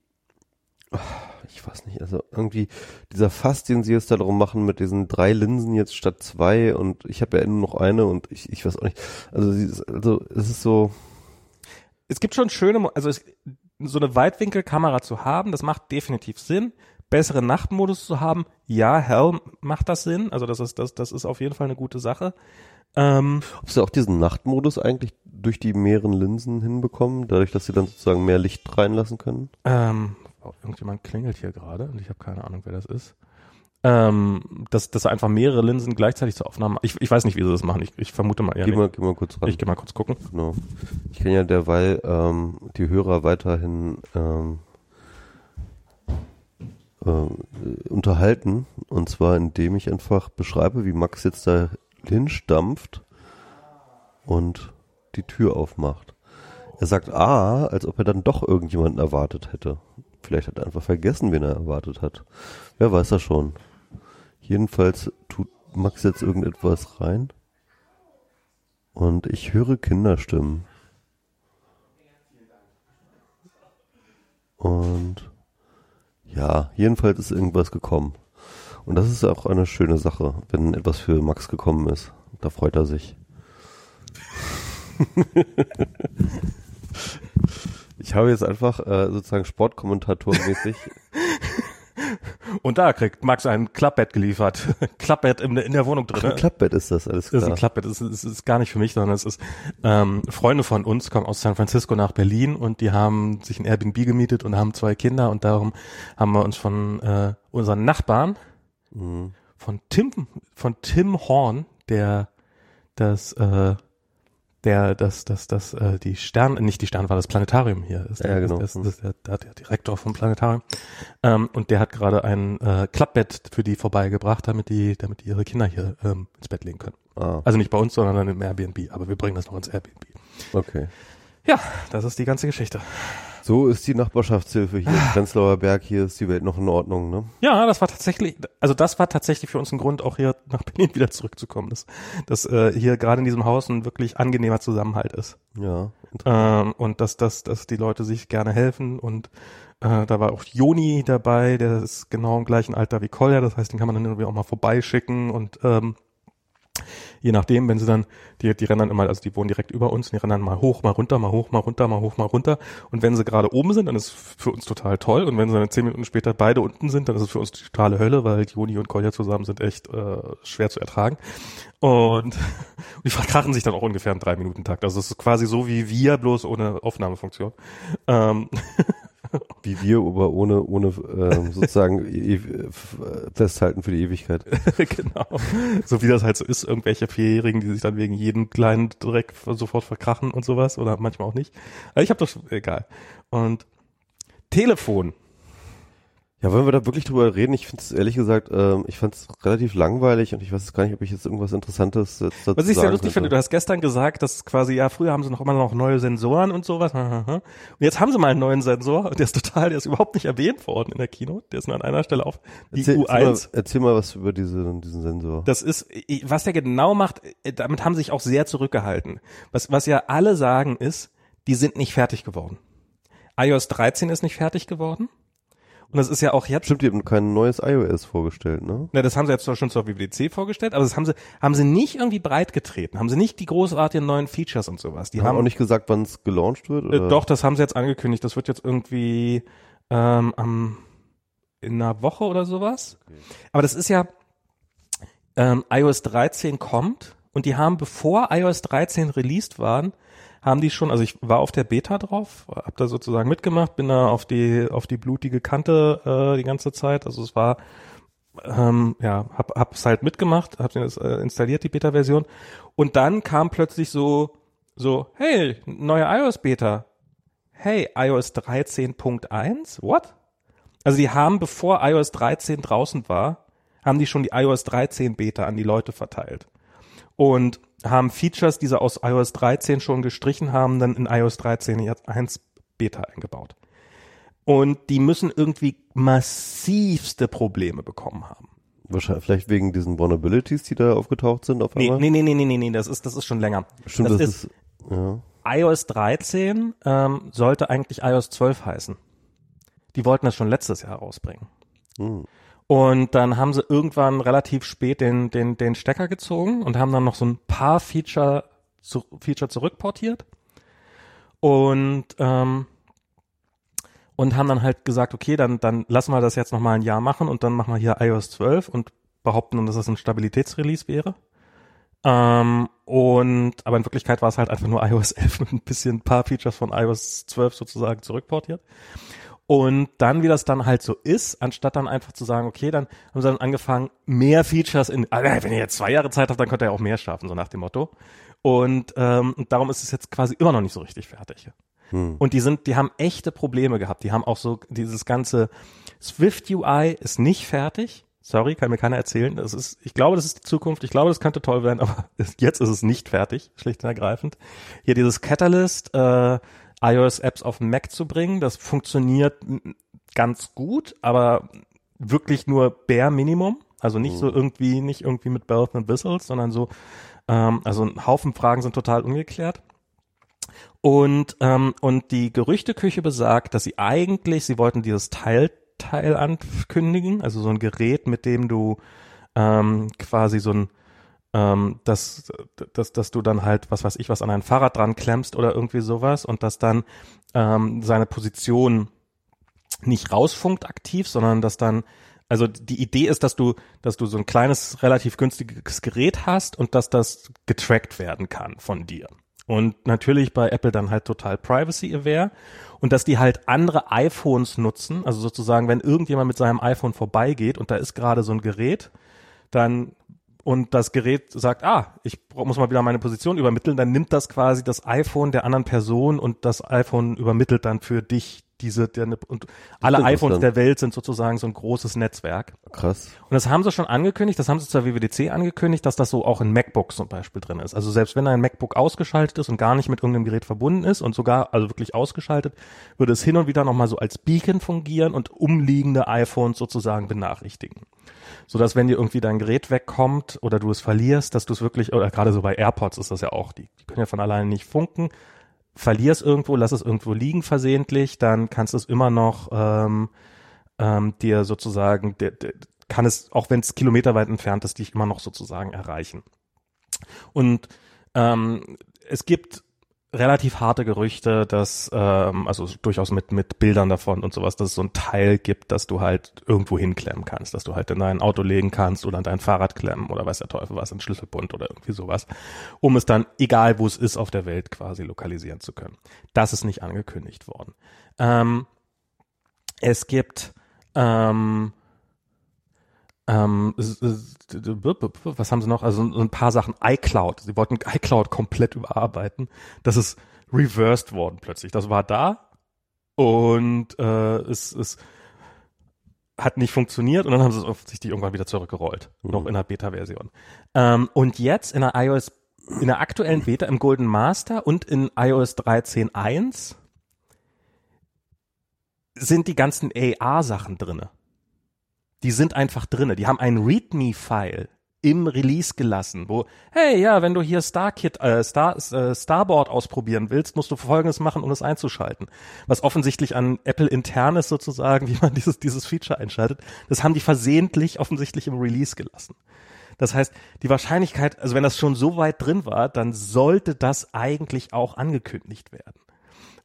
ich weiß nicht, also irgendwie dieser Fass, den sie jetzt da drum machen mit diesen drei Linsen jetzt statt zwei und ich habe ja nur noch eine und ich, ich weiß auch nicht. Also, also es ist so. Es gibt schon schöne, also es, so eine Weitwinkelkamera zu haben, das macht definitiv Sinn. Besseren Nachtmodus zu haben, ja, hell macht das Sinn. Also das ist das, das ist auf jeden Fall eine gute Sache. Ähm, Ob sie auch diesen Nachtmodus eigentlich durch die mehreren Linsen hinbekommen, dadurch, dass sie dann sozusagen mehr Licht reinlassen können? Ähm, oh, irgendjemand klingelt hier gerade und ich habe keine Ahnung, wer das ist. Ähm, dass, dass einfach mehrere Linsen gleichzeitig zur Aufnahme. Ich, ich weiß nicht, wie sie das machen. Ich, ich vermute mal eher. Geh mal, geh mal kurz ran. Ich geh mal kurz gucken. Genau. Ich kann ja derweil ähm, die Hörer weiterhin ähm, äh, unterhalten. Und zwar, indem ich einfach beschreibe, wie Max jetzt da hinstampft und die Tür aufmacht. Er sagt A, als ob er dann doch irgendjemanden erwartet hätte. Vielleicht hat er einfach vergessen, wen er erwartet hat. Wer weiß das schon. Jedenfalls tut Max jetzt irgendetwas rein. Und ich höre Kinderstimmen. Und ja, jedenfalls ist irgendwas gekommen. Und das ist auch eine schöne Sache, wenn etwas für Max gekommen ist. Da freut er sich. ich habe jetzt einfach äh, sozusagen Sportkommentatormäßig Und da kriegt Max ein Klappbett geliefert. Klappbett in, in der Wohnung drin. Ach, ein Klappbett ist das, alles klar. Das ist ein Klappbett. Das ist, das ist gar nicht für mich, sondern es ist, ähm, Freunde von uns kommen aus San Francisco nach Berlin und die haben sich ein Airbnb gemietet und haben zwei Kinder und darum haben wir uns von äh, unseren Nachbarn, mhm. von Tim, von Tim Horn, der das äh, der das das das äh, die Stern nicht die Stern war das Planetarium hier ist. Ja, genau. das, das, das, der, der, der Direktor vom Planetarium. Ähm, und der hat gerade ein äh, Klappbett für die vorbeigebracht damit die damit die ihre Kinder hier ähm, ins Bett legen können. Ah. also nicht bei uns sondern im Airbnb. Aber wir bringen das noch ins Airbnb. Okay. Ja das ist die ganze Geschichte so ist die Nachbarschaftshilfe hier im Prenzlauer Berg, hier ist die Welt noch in Ordnung, ne? Ja, das war tatsächlich, also das war tatsächlich für uns ein Grund, auch hier nach Berlin wieder zurückzukommen, dass, dass äh, hier gerade in diesem Haus ein wirklich angenehmer Zusammenhalt ist. Ja. Ähm, und dass, dass, dass die Leute sich gerne helfen und äh, da war auch Joni dabei, der ist genau im gleichen Alter wie Kolja, das heißt, den kann man dann irgendwie auch mal vorbeischicken und ähm, je nachdem, wenn sie dann, die, die rennen dann immer, also die wohnen direkt über uns, die rennen dann mal hoch, mal runter, mal hoch, mal runter, mal hoch, mal runter. Und wenn sie gerade oben sind, dann ist für uns total toll. Und wenn sie dann zehn Minuten später beide unten sind, dann ist es für uns die totale Hölle, weil Joni und Kolja zusammen sind echt äh, schwer zu ertragen. Und, und die verkrachen sich dann auch ungefähr im drei Minuten Takt. Also es ist quasi so wie wir, bloß ohne Aufnahmefunktion. Ähm, Wie wir, aber ohne, ohne ähm, sozusagen e, e festhalten für die Ewigkeit. genau. So wie das halt so ist, irgendwelche Vierjährigen, die sich dann wegen jedem kleinen Dreck sofort verkrachen und sowas oder manchmal auch nicht. Aber ich habe das egal. Und Telefon. Ja, wollen wir da wirklich drüber reden? Ich finde es ehrlich gesagt, ähm, ich fand es relativ langweilig und ich weiß gar nicht, ob ich jetzt irgendwas Interessantes jetzt dazu Was ich sehr lustig finde, du hast gestern gesagt, dass quasi, ja, früher haben sie noch immer noch neue Sensoren und sowas. Und jetzt haben sie mal einen neuen Sensor und der ist total, der ist überhaupt nicht erwähnt worden in der Kino. Der ist nur an einer Stelle auf. Die erzähl, U1. Erzähl mal, erzähl mal was über diese, diesen Sensor. Das ist, was der genau macht, damit haben sie sich auch sehr zurückgehalten. Was, was ja alle sagen ist, die sind nicht fertig geworden. iOS 13 ist nicht fertig geworden. Und das ist ja auch jetzt. Stimmt, die haben kein neues iOS vorgestellt, ne? Ne, das haben sie jetzt zwar schon zur WWDC vorgestellt, aber das haben sie, haben sie nicht irgendwie breit getreten, haben sie nicht die großartigen neuen Features und sowas. Die haben, haben, auch nicht gesagt, wann es gelauncht wird? Oder? äh, doch, das haben sie jetzt angekündigt. Das wird jetzt irgendwie ähm, am in einer Woche oder sowas. Aber das ist ja ähm, iOS 13 kommt und die haben, bevor iOS 13 released waren, haben die schon, also ich war auf der Beta drauf, hab da sozusagen mitgemacht, bin da auf die auf die blutige Kante äh, die ganze Zeit. Also es war ähm, ja, hab, hab's halt mitgemacht, hab das äh, installiert, die Beta-Version. Und dann kam plötzlich so, so, hey, neue iOS-Beta. Hey, iOS 13.1? What? Also die haben, bevor iOS 13 draußen war, haben die schon die iOS 13 Beta an die Leute verteilt. Und haben Features, die sie aus iOS 13 schon gestrichen haben, dann in iOS 13.1 Beta eingebaut. Und die müssen irgendwie massivste Probleme bekommen haben. Wahrscheinlich, vielleicht wegen diesen Vulnerabilities, die da aufgetaucht sind auf einmal? nee, nee, nee, nee, nee, nee, das ist, das ist schon länger. Stimmt, das, das, ist, ist, ja. iOS 13 ähm, sollte eigentlich iOS 12 heißen. Die wollten das schon letztes Jahr rausbringen. Hm. Und dann haben sie irgendwann relativ spät den, den, den Stecker gezogen und haben dann noch so ein paar Feature, zu, Feature zurückportiert. Und, ähm, und haben dann halt gesagt, okay, dann, dann lassen wir das jetzt noch mal ein Jahr machen und dann machen wir hier iOS 12 und behaupten, dass das ein Stabilitätsrelease wäre. Ähm, und, aber in Wirklichkeit war es halt einfach nur iOS 11 mit ein bisschen ein paar Features von iOS 12 sozusagen zurückportiert. Und dann, wie das dann halt so ist, anstatt dann einfach zu sagen, okay, dann haben sie dann angefangen, mehr Features in, also wenn ihr jetzt zwei Jahre Zeit habt, dann könnt ihr ja auch mehr schaffen, so nach dem Motto. Und, ähm, darum ist es jetzt quasi immer noch nicht so richtig fertig. Hm. Und die sind, die haben echte Probleme gehabt. Die haben auch so dieses ganze Swift UI ist nicht fertig. Sorry, kann mir keiner erzählen. Das ist, ich glaube, das ist die Zukunft. Ich glaube, das könnte toll werden, aber jetzt ist es nicht fertig, schlicht und ergreifend. Hier dieses Catalyst, äh, iOS-Apps auf den Mac zu bringen, das funktioniert ganz gut, aber wirklich nur bare Minimum. Also nicht so irgendwie, nicht irgendwie mit Bells and Whistles, sondern so, ähm, also ein Haufen Fragen sind total ungeklärt. Und, ähm, und die Gerüchteküche besagt, dass sie eigentlich, sie wollten dieses Teilteil ankündigen, also so ein Gerät, mit dem du ähm, quasi so ein ähm, dass, dass, dass du dann halt, was weiß ich, was an ein Fahrrad dran klemmst oder irgendwie sowas und dass dann ähm, seine Position nicht rausfunkt aktiv, sondern dass dann, also die Idee ist, dass du, dass du so ein kleines, relativ günstiges Gerät hast und dass das getrackt werden kann von dir. Und natürlich bei Apple dann halt total privacy-aware und dass die halt andere iPhones nutzen, also sozusagen, wenn irgendjemand mit seinem iPhone vorbeigeht und da ist gerade so ein Gerät, dann und das Gerät sagt, ah, ich muss mal wieder meine Position übermitteln, dann nimmt das quasi das iPhone der anderen Person und das iPhone übermittelt dann für dich diese, der, und alle iPhones der Welt sind sozusagen so ein großes Netzwerk. Krass. Und das haben sie schon angekündigt, das haben sie zur WWDC angekündigt, dass das so auch in MacBooks zum Beispiel drin ist. Also selbst wenn ein MacBook ausgeschaltet ist und gar nicht mit irgendeinem Gerät verbunden ist und sogar, also wirklich ausgeschaltet, würde es hin und wieder nochmal so als Beacon fungieren und umliegende iPhones sozusagen benachrichtigen. So dass wenn dir irgendwie dein Gerät wegkommt oder du es verlierst, dass du es wirklich, oder gerade so bei AirPods ist das ja auch, die, die können ja von alleine nicht funken, verlier es irgendwo, lass es irgendwo liegen versehentlich, dann kannst du es immer noch ähm, ähm, dir sozusagen, der, der, kann es, auch wenn es kilometerweit entfernt ist, dich immer noch sozusagen erreichen. Und ähm, es gibt relativ harte Gerüchte, dass, ähm, also durchaus mit, mit Bildern davon und sowas, dass es so ein Teil gibt, dass du halt irgendwo hinklemmen kannst, dass du halt in dein Auto legen kannst oder in dein Fahrrad klemmen oder weiß der Teufel was, in Schlüsselbund oder irgendwie sowas, um es dann, egal wo es ist, auf der Welt quasi lokalisieren zu können. Das ist nicht angekündigt worden. Ähm, es gibt ähm, ähm, was haben sie noch? Also so ein paar Sachen. iCloud. Sie wollten iCloud komplett überarbeiten. Das ist reversed worden plötzlich. Das war da und äh, es, es hat nicht funktioniert und dann haben sie es offensichtlich irgendwann wieder zurückgerollt. Noch in der Beta-Version. Ähm, und jetzt in der iOS, in der aktuellen Beta im Golden Master und in iOS 13.1 sind die ganzen AR-Sachen drinne. Die sind einfach drinne. Die haben ein README-File im Release gelassen, wo, hey, ja, wenn du hier StarKit, äh, Star, äh, Starboard ausprobieren willst, musst du Folgendes machen, um es einzuschalten. Was offensichtlich an Apple intern ist sozusagen, wie man dieses, dieses Feature einschaltet. Das haben die versehentlich offensichtlich im Release gelassen. Das heißt, die Wahrscheinlichkeit, also wenn das schon so weit drin war, dann sollte das eigentlich auch angekündigt werden.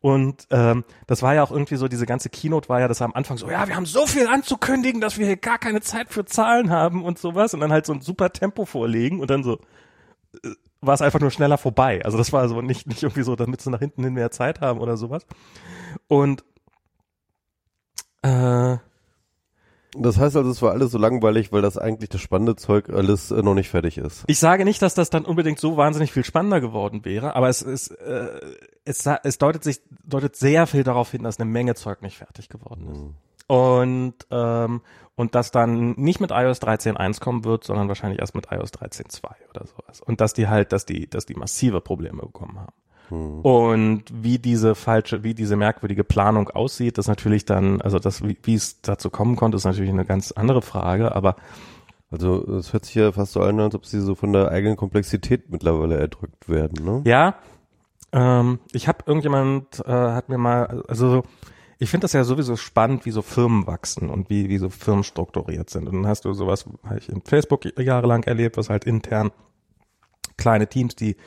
Und ähm, das war ja auch irgendwie so, diese ganze Keynote war ja das am Anfang so, ja, wir haben so viel anzukündigen, dass wir hier gar keine Zeit für Zahlen haben und sowas. Und dann halt so ein super Tempo vorlegen und dann so äh, war es einfach nur schneller vorbei. Also das war also nicht, nicht irgendwie so, damit sie nach hinten hin mehr Zeit haben oder sowas. Und äh, Das heißt also, es war alles so langweilig, weil das eigentlich das spannende Zeug alles äh, noch nicht fertig ist. Ich sage nicht, dass das dann unbedingt so wahnsinnig viel spannender geworden wäre, aber es ist, äh, es, es deutet sich, deutet sehr viel darauf hin, dass eine Menge Zeug nicht fertig geworden ist. Mhm. Und, ähm, und das dann nicht mit iOS 13.1 kommen wird, sondern wahrscheinlich erst mit iOS 13.2 oder sowas. Und dass die halt, dass die, dass die massive Probleme bekommen haben. Hm. Und wie diese falsche, wie diese merkwürdige Planung aussieht, ist natürlich dann, also das, wie, wie es dazu kommen konnte, ist natürlich eine ganz andere Frage, aber Also es hört sich ja fast so an, als ob sie so von der eigenen Komplexität mittlerweile erdrückt werden, ne? Ja, ähm, ich habe irgendjemand äh, hat mir mal, also ich finde das ja sowieso spannend, wie so Firmen wachsen und wie wie so Firmen strukturiert sind. Und dann hast du sowas, habe ich in Facebook jahrelang erlebt, was halt intern kleine Teams, die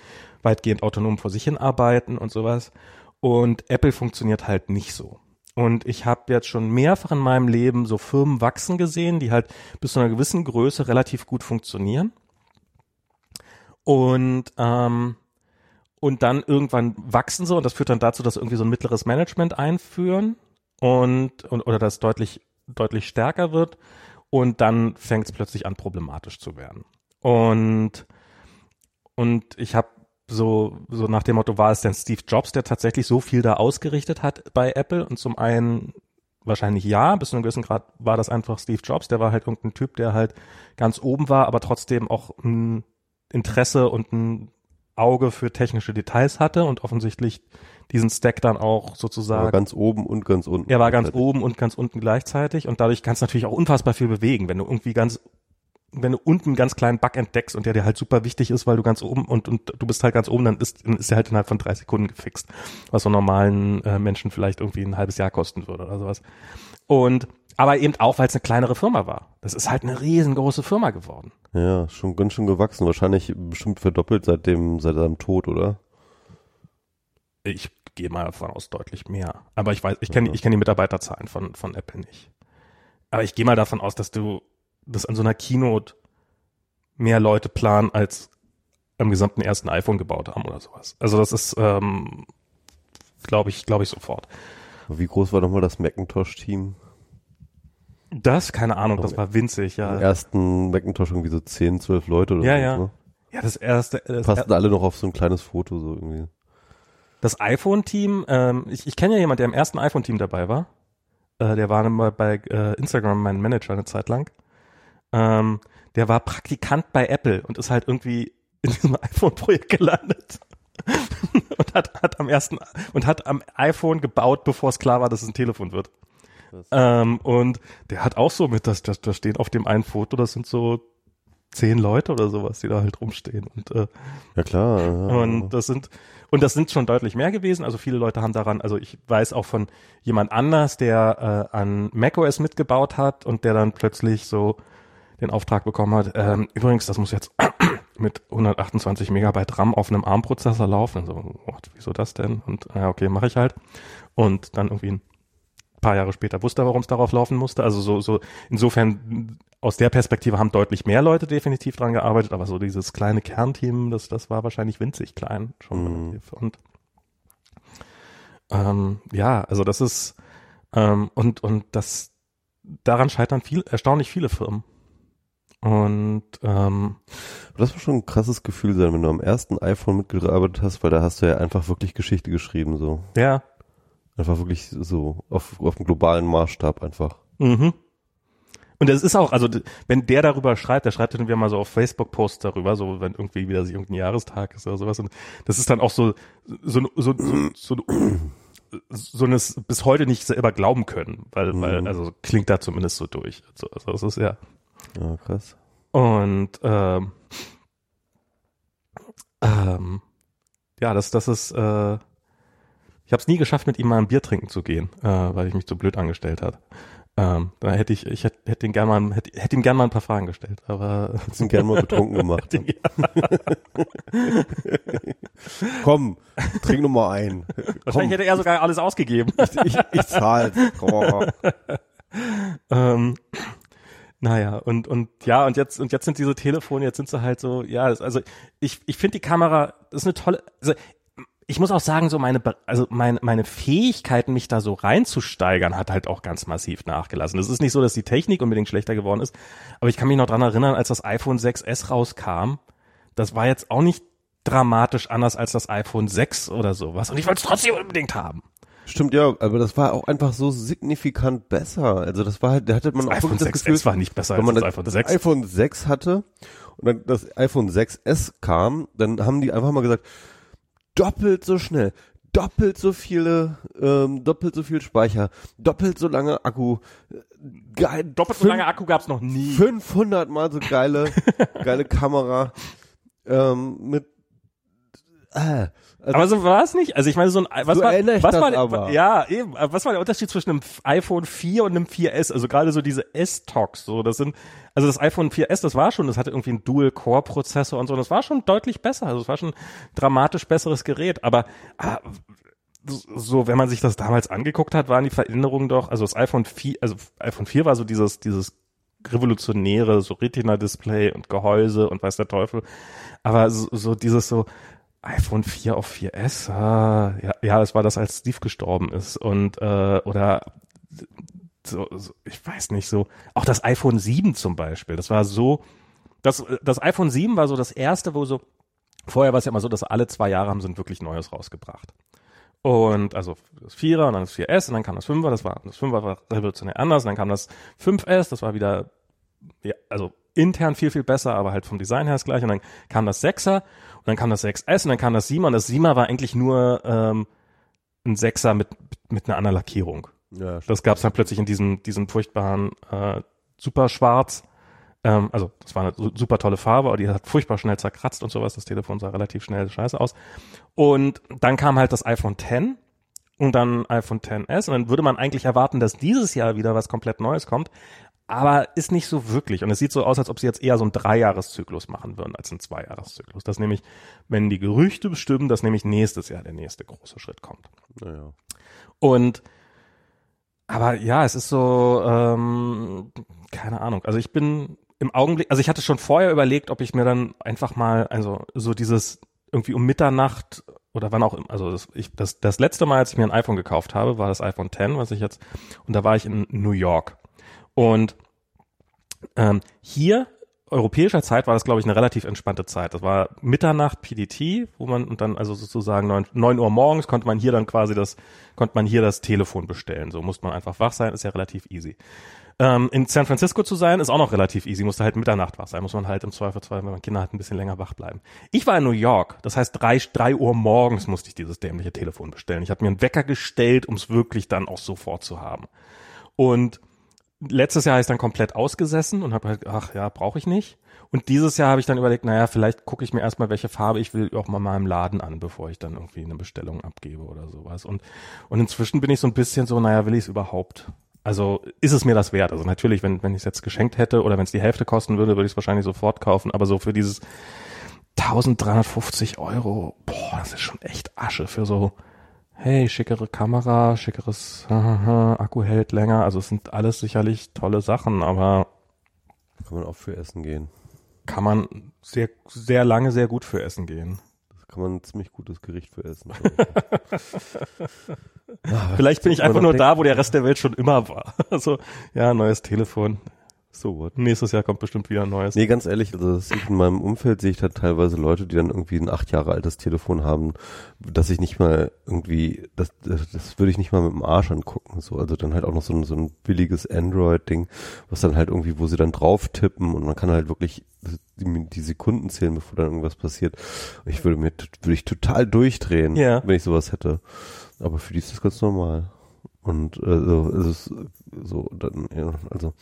weitgehend autonom vor sich hin arbeiten und sowas. Und Apple funktioniert halt nicht so. Und ich habe jetzt schon mehrfach in meinem Leben so Firmen wachsen gesehen, die halt bis zu einer gewissen Größe relativ gut funktionieren. Und ähm, und dann irgendwann wachsen sie und das führt dann dazu, dass irgendwie so ein mittleres Management einführen und, und oder das deutlich deutlich stärker wird. Und dann fängt es plötzlich an problematisch zu werden. Und und ich habe so so nach dem Motto war es denn Steve Jobs, der tatsächlich so viel da ausgerichtet hat bei Apple? Und zum einen wahrscheinlich ja, bis zu einem gewissen Grad war das einfach Steve Jobs, der war halt irgendein Typ, der halt ganz oben war, aber trotzdem auch ein Interesse und ein Auge für technische Details hatte und offensichtlich diesen Stack dann auch sozusagen. Aber ganz oben und ganz unten. Er war ganz oben und ganz unten gleichzeitig und dadurch kannst du natürlich auch unfassbar viel bewegen, wenn du irgendwie ganz, wenn du unten einen ganz kleinen Bug entdeckst und der dir halt super wichtig ist, weil du ganz oben und, und du bist halt ganz oben, dann ist, ist der halt innerhalb von drei Sekunden gefixt, was so normalen äh, Menschen vielleicht irgendwie ein halbes Jahr kosten würde oder sowas. Und aber eben auch, weil es eine kleinere Firma war. Das ist halt eine riesengroße Firma geworden. Ja, schon ganz schön gewachsen. Wahrscheinlich bestimmt verdoppelt seit dem, seit seinem Tod, oder? Ich gehe mal davon aus, deutlich mehr. Aber ich weiß, ich kenne ich kenn die Mitarbeiterzahlen von, von Apple nicht. Aber ich gehe mal davon aus, dass du das an so einer Keynote mehr Leute planen, als am gesamten ersten iPhone gebaut haben oder sowas. Also das ist, ähm, glaube ich, glaube ich sofort. Wie groß war nochmal das Macintosh-Team? Das, keine Ahnung, das war winzig, ja. Im ersten Macintosh irgendwie so 10, 12 Leute oder Ja, so. ja. Ne? Ja, das erste, das, Passten alle noch auf so ein kleines Foto so irgendwie. das iPhone-Team, ähm, ich, ich kenne ja jemand, der im ersten iPhone-Team dabei war. Äh, der war mal bei äh, Instagram mein Manager eine Zeit lang. Ähm, der war Praktikant bei Apple und ist halt irgendwie in diesem iPhone-Projekt gelandet. und hat, hat am ersten und hat am iPhone gebaut, bevor es klar war, dass es ein Telefon wird. Ähm, und der hat auch so mit, dass das, da stehen auf dem einen Foto, das sind so zehn Leute oder sowas, die da halt rumstehen. Und, äh, Ja klar. Ja. und das sind und das sind schon deutlich mehr gewesen. Also viele Leute haben daran, also ich weiß auch von jemand anders, der äh, an macOS mitgebaut hat und der dann plötzlich so den Auftrag bekommen hat. Ähm, übrigens, das muss jetzt mit 128 Megabyte RAM auf einem ARM-Prozessor laufen. So, what, wieso das denn? Und ja, okay, mache ich halt. Und dann irgendwie ein paar Jahre später wusste er, warum es darauf laufen musste. Also so, so insofern aus der Perspektive haben deutlich mehr Leute definitiv dran gearbeitet, aber so dieses kleine Kernteam, das, das war wahrscheinlich winzig klein schon Mhm. Und ähm, ja, also das ist ähm, und und das daran scheitern viel erstaunlich viele Firmen. Und ähm, Das muss schon ein krasses Gefühl sein, wenn du am ersten iPhone mitgearbeitet hast, weil da hast du ja einfach wirklich Geschichte geschrieben, so. ja, Einfach wirklich so auf, auf dem globalen Maßstab einfach. Mhm. Und es ist auch, also wenn der darüber schreibt, der schreibt dann wieder mal so auf Facebook Posts darüber, so wenn irgendwie wieder sich irgendein Jahrestag ist oder sowas. Und das ist dann auch so so so so, so, so ein bis heute nicht selber glauben können, weil weil also klingt da zumindest so durch. Also, also das ist ja Ja, krass. Und ähm, ähm, ja, das, das ist, äh, ich habe es nie geschafft, mit ihm mal ein Bier trinken zu gehen, äh, weil ich mich so blöd angestellt hat. Ähm, da hätte ich, ich hätte, hätte ihn gern mal, hätte, hätte ihm gern mal ein paar Fragen gestellt, aber Hättest ihn gern mal betrunken gemacht. Komm, trink noch mal ein. wahrscheinlich Komm, hätte er sogar alles ausgegeben. ich, ich zahle. Oh. ähm, naja, und, und ja, und jetzt, und jetzt sind diese Telefone, jetzt sind sie halt so, ja, das, also ich, ich finde die Kamera, das ist eine tolle, also ich muss auch sagen, so meine, also meine, meine Fähigkeiten, mich da so reinzusteigern, hat halt auch ganz massiv nachgelassen. Es ist nicht so, dass die Technik unbedingt schlechter geworden ist, aber ich kann mich noch dran erinnern, als das iPhone 6S rauskam, das war jetzt auch nicht dramatisch anders als das iPhone 6 oder sowas. Und ich wollte es trotzdem unbedingt haben. Stimmt, ja, aber das war auch einfach so signifikant besser. Also das war halt, da hatte man Das auch iPhone das 6S Gefühl, war nicht besser wenn als man das iPhone 6. iPhone 6 hatte und dann das iPhone 6S kam, dann haben die einfach mal gesagt, doppelt so schnell, doppelt so viele, ähm, doppelt so viel Speicher, doppelt so lange Akku, äh, geil, Doppelt so lange Akku gab's noch nie. 500 mal so geile, geile Kamera, ähm, mit, äh, also Aber so war es nicht. Also ich meine, so ein was So war, was das war aber. ja eben. Was war der Unterschied zwischen einem iPhone 4 und einem 4S? Also gerade so diese S-Talks, so das sind also das iPhone 4S, das war schon, das hatte irgendwie einen Dual-Core-Prozessor und so. Das war schon deutlich besser. Also es war schon ein dramatisch besseres Gerät. Aber ah, so, wenn man sich das damals angeguckt hat, waren die Veränderungen doch. Also das iPhone 4, also iPhone 4 war so dieses dieses revolutionäre, so Retina-Display und Gehäuse und weiß der Teufel. Aber so, so dieses so iPhone 4 auf 4S, ah, ja, ja, das war das, als Steve gestorben ist. Und äh, oder so, so, ich weiß nicht, so, auch das iPhone 7 zum Beispiel, das war so, das, das iPhone 7 war so das erste, wo so, vorher war es ja immer so, dass alle zwei Jahre haben sie ein wirklich Neues rausgebracht. Und also das 4er und dann das 4S und dann kam das 5er, das war, das 5er war revolutionär anders, und dann kam das 5S, das war wieder, ja, also intern viel, viel besser, aber halt vom Design her das gleiche. Und dann kam das 6er und dann kam das 6S und dann kam das 7er und das 7er war eigentlich nur ähm, ein 6er mit, mit einer anderen Lackierung. ja, Das gab es dann plötzlich in diesem, diesem furchtbaren äh, Superschwarz. Ähm, also das war eine su- super tolle Farbe, aber die hat furchtbar schnell zerkratzt und sowas. Das Telefon sah relativ schnell scheiße aus. Und dann kam halt das iPhone X und dann iPhone XS und dann würde man eigentlich erwarten, dass dieses Jahr wieder was komplett Neues kommt. Aber ist nicht so wirklich. Und es sieht so aus, als ob sie jetzt eher so einen Dreijahreszyklus machen würden als einen Zweijahreszyklus. Das nämlich, wenn die Gerüchte bestimmen, dass nämlich nächstes Jahr der nächste große Schritt kommt. naja. Und aber ja, es ist so, ähm, keine Ahnung. Also ich bin im Augenblick, also ich hatte schon vorher überlegt, ob ich mir dann einfach mal, also so dieses irgendwie um Mitternacht oder wann auch immer, also das, ich, das, das letzte Mal, als ich mir ein iPhone gekauft habe, war das iPhone X, was ich jetzt, und da war ich in New York. Und ähm, hier europäischer Zeit war das, glaube ich, eine relativ entspannte Zeit. Das war Mitternacht PDT, wo man und dann also sozusagen neun, neun Uhr morgens konnte man hier dann quasi das, konnte man hier das Telefon bestellen. So musste man einfach wach sein, ist ja relativ easy. Ähm, in San Francisco zu sein, ist auch noch relativ easy. Musste halt Mitternacht wach sein. Muss man halt im Zweifelsfall, wenn man Kinder hat, ein bisschen länger wach bleiben. Ich war in New York. Das heißt, drei, drei Uhr morgens musste ich dieses dämliche Telefon bestellen. Ich habe mir einen Wecker gestellt, um es wirklich dann auch sofort zu haben. Und letztes Jahr habe ich dann komplett ausgesessen und habe halt, ach ja, brauche ich nicht. Und dieses Jahr habe ich dann überlegt, naja, vielleicht gucke ich mir erstmal, welche Farbe ich will, auch mal mal im Laden an, bevor ich dann irgendwie eine Bestellung abgebe oder sowas. Und, und inzwischen bin ich so ein bisschen so, naja, will ich es überhaupt? Also ist es mir das wert? Also natürlich, wenn, wenn ich es jetzt geschenkt hätte oder wenn es die Hälfte kosten würde, würde ich es wahrscheinlich sofort kaufen. Aber so für dieses 1350 Euro, boah, das ist schon echt Asche für so, hey, schickere Kamera, schickeres Akku hält länger. Also es sind alles sicherlich tolle Sachen, aber Kann man auch für Essen gehen. kann man sehr, sehr lange sehr gut für Essen gehen. Das kann man ein ziemlich gutes Gericht für essen. Vielleicht bin ich einfach nur denkt- da, wo der Rest der Welt schon immer war. Also, ja, neues Telefon. So what? Nächstes Jahr kommt bestimmt wieder ein neues. Nee, ganz ehrlich, also das ich in meinem Umfeld sehe ich da teilweise Leute, die dann irgendwie ein acht Jahre altes Telefon haben, dass ich nicht mal irgendwie, das, das, das würde ich nicht mal mit dem Arsch angucken. So, also dann halt auch noch so ein, so ein billiges Android-Ding, was dann halt irgendwie, wo sie dann drauf tippen und man kann halt wirklich die, die Sekunden zählen, bevor dann irgendwas passiert. Ich würde mir, würde ich total durchdrehen, Ja. wenn ich sowas hätte. Aber für die ist das ganz normal. Und äh, so, es ist so, dann, ja, also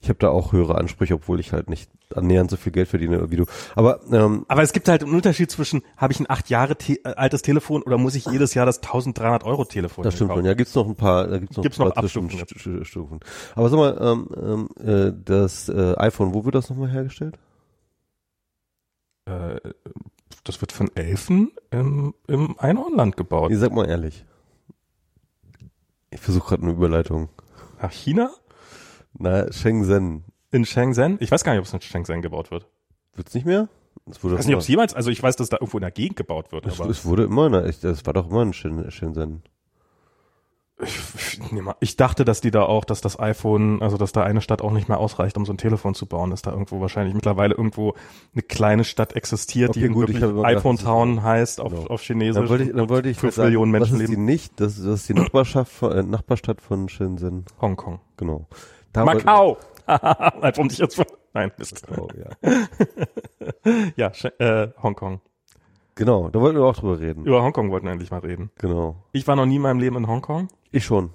ich habe da auch höhere Ansprüche, obwohl ich halt nicht annähernd so viel Geld verdiene wie du. Aber ähm, Aber es gibt halt einen Unterschied zwischen, habe ich ein acht Jahre te äh, altes Telefon oder muss ich jedes Jahr das 1300 Euro Telefon das stimmt schon. Ja, gibt's noch ein paar, da gibt's noch, Gibt's ein noch paar Abstufungen. Zwischenstu- Stufen. Aber sag mal, ähm, ähm, äh, das äh, iPhone, wo wird das nochmal hergestellt? Äh, das wird von Elfen im, im Einhornland gebaut. Ich sag mal ehrlich. Ich versuche gerade eine Überleitung. Nach China? Na, Shenzhen. In Shenzhen? Ich weiß gar nicht, ob es in Shenzhen gebaut wird. Wird's nicht mehr? Es wurde Ich weiß nicht, ob es jemals, also ich weiß, dass da irgendwo in der Gegend gebaut wird, es, aber es wurde immer, ich, das war doch immer ein Shen- Shenzhen. Ich, ich, dachte, dass die da auch, dass das iPhone, also dass da eine Stadt auch nicht mehr ausreicht, um so ein Telefon zu bauen, dass da irgendwo wahrscheinlich mittlerweile irgendwo eine kleine Stadt existiert, Okay, die gut, ich wirklich iPhone Town heißt auf, Genau. auf Chinesisch. Dann wollte ich, dann wollte ich fünf sagen, Millionen Menschen was ist die leben. nicht? Das, das ist die Nachbarschaft von, äh, Nachbarstadt von Shenzhen. Hongkong. Genau. Da Macau! Um dich jetzt Nein, Mist. Oh, ja. Ja, äh, Hongkong. Genau, da wollten wir auch drüber reden. Über Hongkong wollten wir endlich mal reden. Genau. Ich war noch nie in meinem Leben in Hongkong. Ich schon.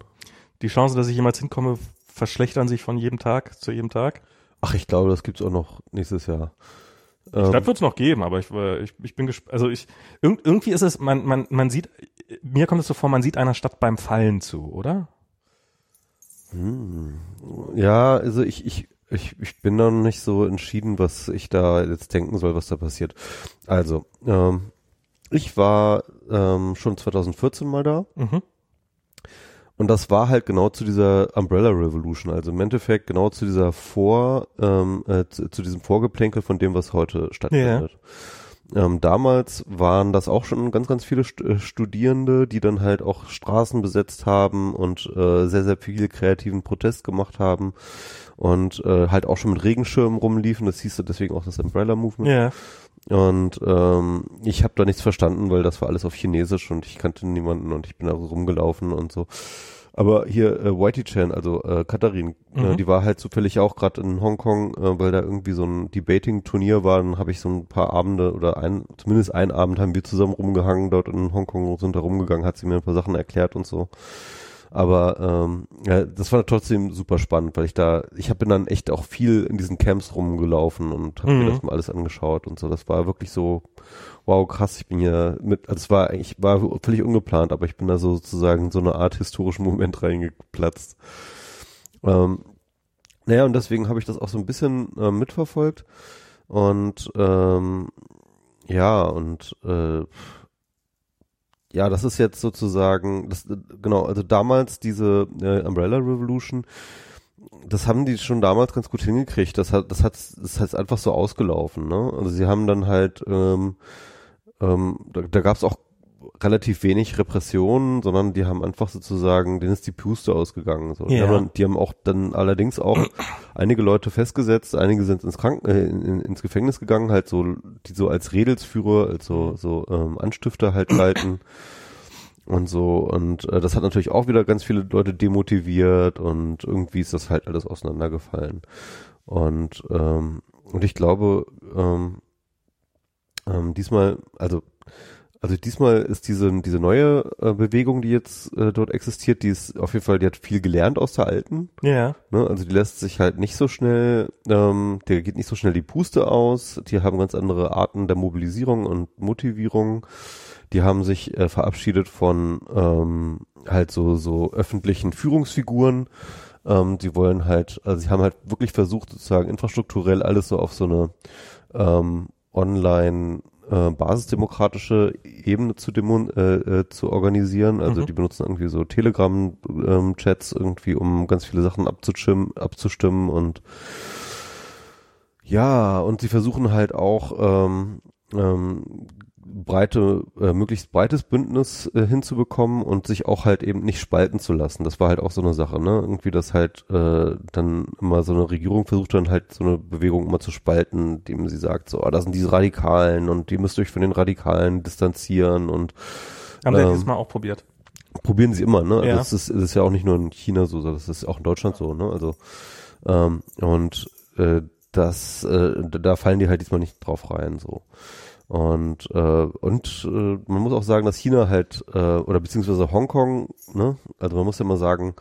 Die Chancen, dass ich jemals hinkomme, verschlechtern sich von jedem Tag zu jedem Tag. Ach, ich glaube, das gibt's auch noch nächstes Jahr. Die Ähm, Stadt wird es noch geben, aber ich, äh, ich, ich bin gespannt. Also ich irg irgendwie ist es, man, man, man sieht, mir kommt es so vor, man sieht einer Stadt beim Fallen zu, oder? Ja, also ich, ich, ich, ich bin noch nicht so entschieden, was ich da jetzt denken soll, was da passiert. Also, ähm, ich war ähm, schon 2014 mal da Mhm. und das war halt genau zu dieser Umbrella Revolution, also im Endeffekt genau zu dieser Vor, ähm, äh, zu, zu diesem Vorgeplänkel von dem, was heute stattfindet. Ähm, damals waren das auch schon ganz, ganz viele St äh, Studierende, die dann halt auch Straßen besetzt haben und äh, sehr, sehr viel kreativen Protest gemacht haben und äh, halt auch schon mit Regenschirmen rumliefen. Das hieß deswegen auch das Umbrella Movement. Ja. Und ähm, ich habe da nichts verstanden, weil das war alles auf Chinesisch und ich kannte niemanden und ich bin da so rumgelaufen und so. Aber hier äh, Whitey Chan, also äh, Katharin, äh, Mhm. die war halt zufällig auch gerade in Hongkong, äh, weil da irgendwie so ein Debating-Turnier war. Dann habe ich so ein paar Abende oder ein, zumindest einen Abend haben wir zusammen rumgehangen dort in Hongkong und sind da rumgegangen, hat sie mir ein paar Sachen erklärt und so. Aber ähm, ja, das war trotzdem super spannend, weil ich da, ich hab, bin dann echt auch viel in diesen Camps rumgelaufen und habe mir Mhm. das mal alles angeschaut und so. Das war wirklich so, wow, krass, ich bin hier mit, also es war eigentlich, war völlig ungeplant, aber ich bin da so sozusagen so eine Art historischen Moment reingeplatzt. Ähm, naja, und deswegen habe ich das auch so ein bisschen äh, mitverfolgt. Und ähm, ja, und äh, ja, das ist jetzt sozusagen, das, äh, genau, also damals diese äh, Umbrella Revolution, das haben die schon damals ganz gut hingekriegt. Das hat, das hat, das hat einfach so ausgelaufen, ne? Also sie haben dann halt, ähm, ähm, da, da gab es auch relativ wenig Repressionen, sondern die haben einfach sozusagen, denen ist die Puste ausgegangen. So. Die, Ja. haben dann, die haben auch dann allerdings auch einige Leute festgesetzt, einige sind ins Kranken, äh, in, ins Gefängnis gegangen, halt so, die so als Redelsführer, als so, so ähm, Anstifter halt galten und so. Und äh, das hat natürlich auch wieder ganz viele Leute demotiviert und irgendwie ist das halt alles auseinandergefallen. Und, ähm, und ich glaube, ähm, ähm, diesmal, also also diesmal ist diese, diese neue äh, Bewegung, die jetzt äh, dort existiert, die ist auf jeden Fall, die hat viel gelernt aus der alten. Ja. Ne? Also die lässt sich halt nicht so schnell, ähm, der geht nicht so schnell die Puste aus. Die haben ganz andere Arten der Mobilisierung und Motivierung. Die haben sich äh, verabschiedet von ähm, halt so so öffentlichen Führungsfiguren. Ähm, die wollen halt, also sie haben halt wirklich versucht sozusagen infrastrukturell alles so auf so eine ähm, online äh, basisdemokratische Ebene zu, demo äh, äh, zu organisieren. Also Mhm. die benutzen irgendwie so Telegram-Chats irgendwie, um ganz viele Sachen abzustimmen, abzustimmen und ja, und sie versuchen halt auch ähm, ähm, breite, äh, möglichst breites Bündnis äh, hinzubekommen und sich auch halt eben nicht spalten zu lassen. Das war halt auch so eine Sache, ne? Irgendwie, dass halt äh, dann immer so eine Regierung versucht dann halt so eine Bewegung immer zu spalten, indem sie sagt, so, ah, das sind diese Radikalen und die müsst ihr euch von den Radikalen distanzieren und Haben sie Ähm, dieses Mal auch probiert. probieren sie immer, ne? Ja. Das ist, das ist ja auch nicht nur in China so, das ist auch in Deutschland so, ne? Also ähm, und äh, das, äh, da da fallen die halt diesmal nicht drauf rein, so. Und, äh, und äh, man muss auch sagen, dass China halt, äh, oder beziehungsweise Hongkong, ne, also man muss ja mal sagen,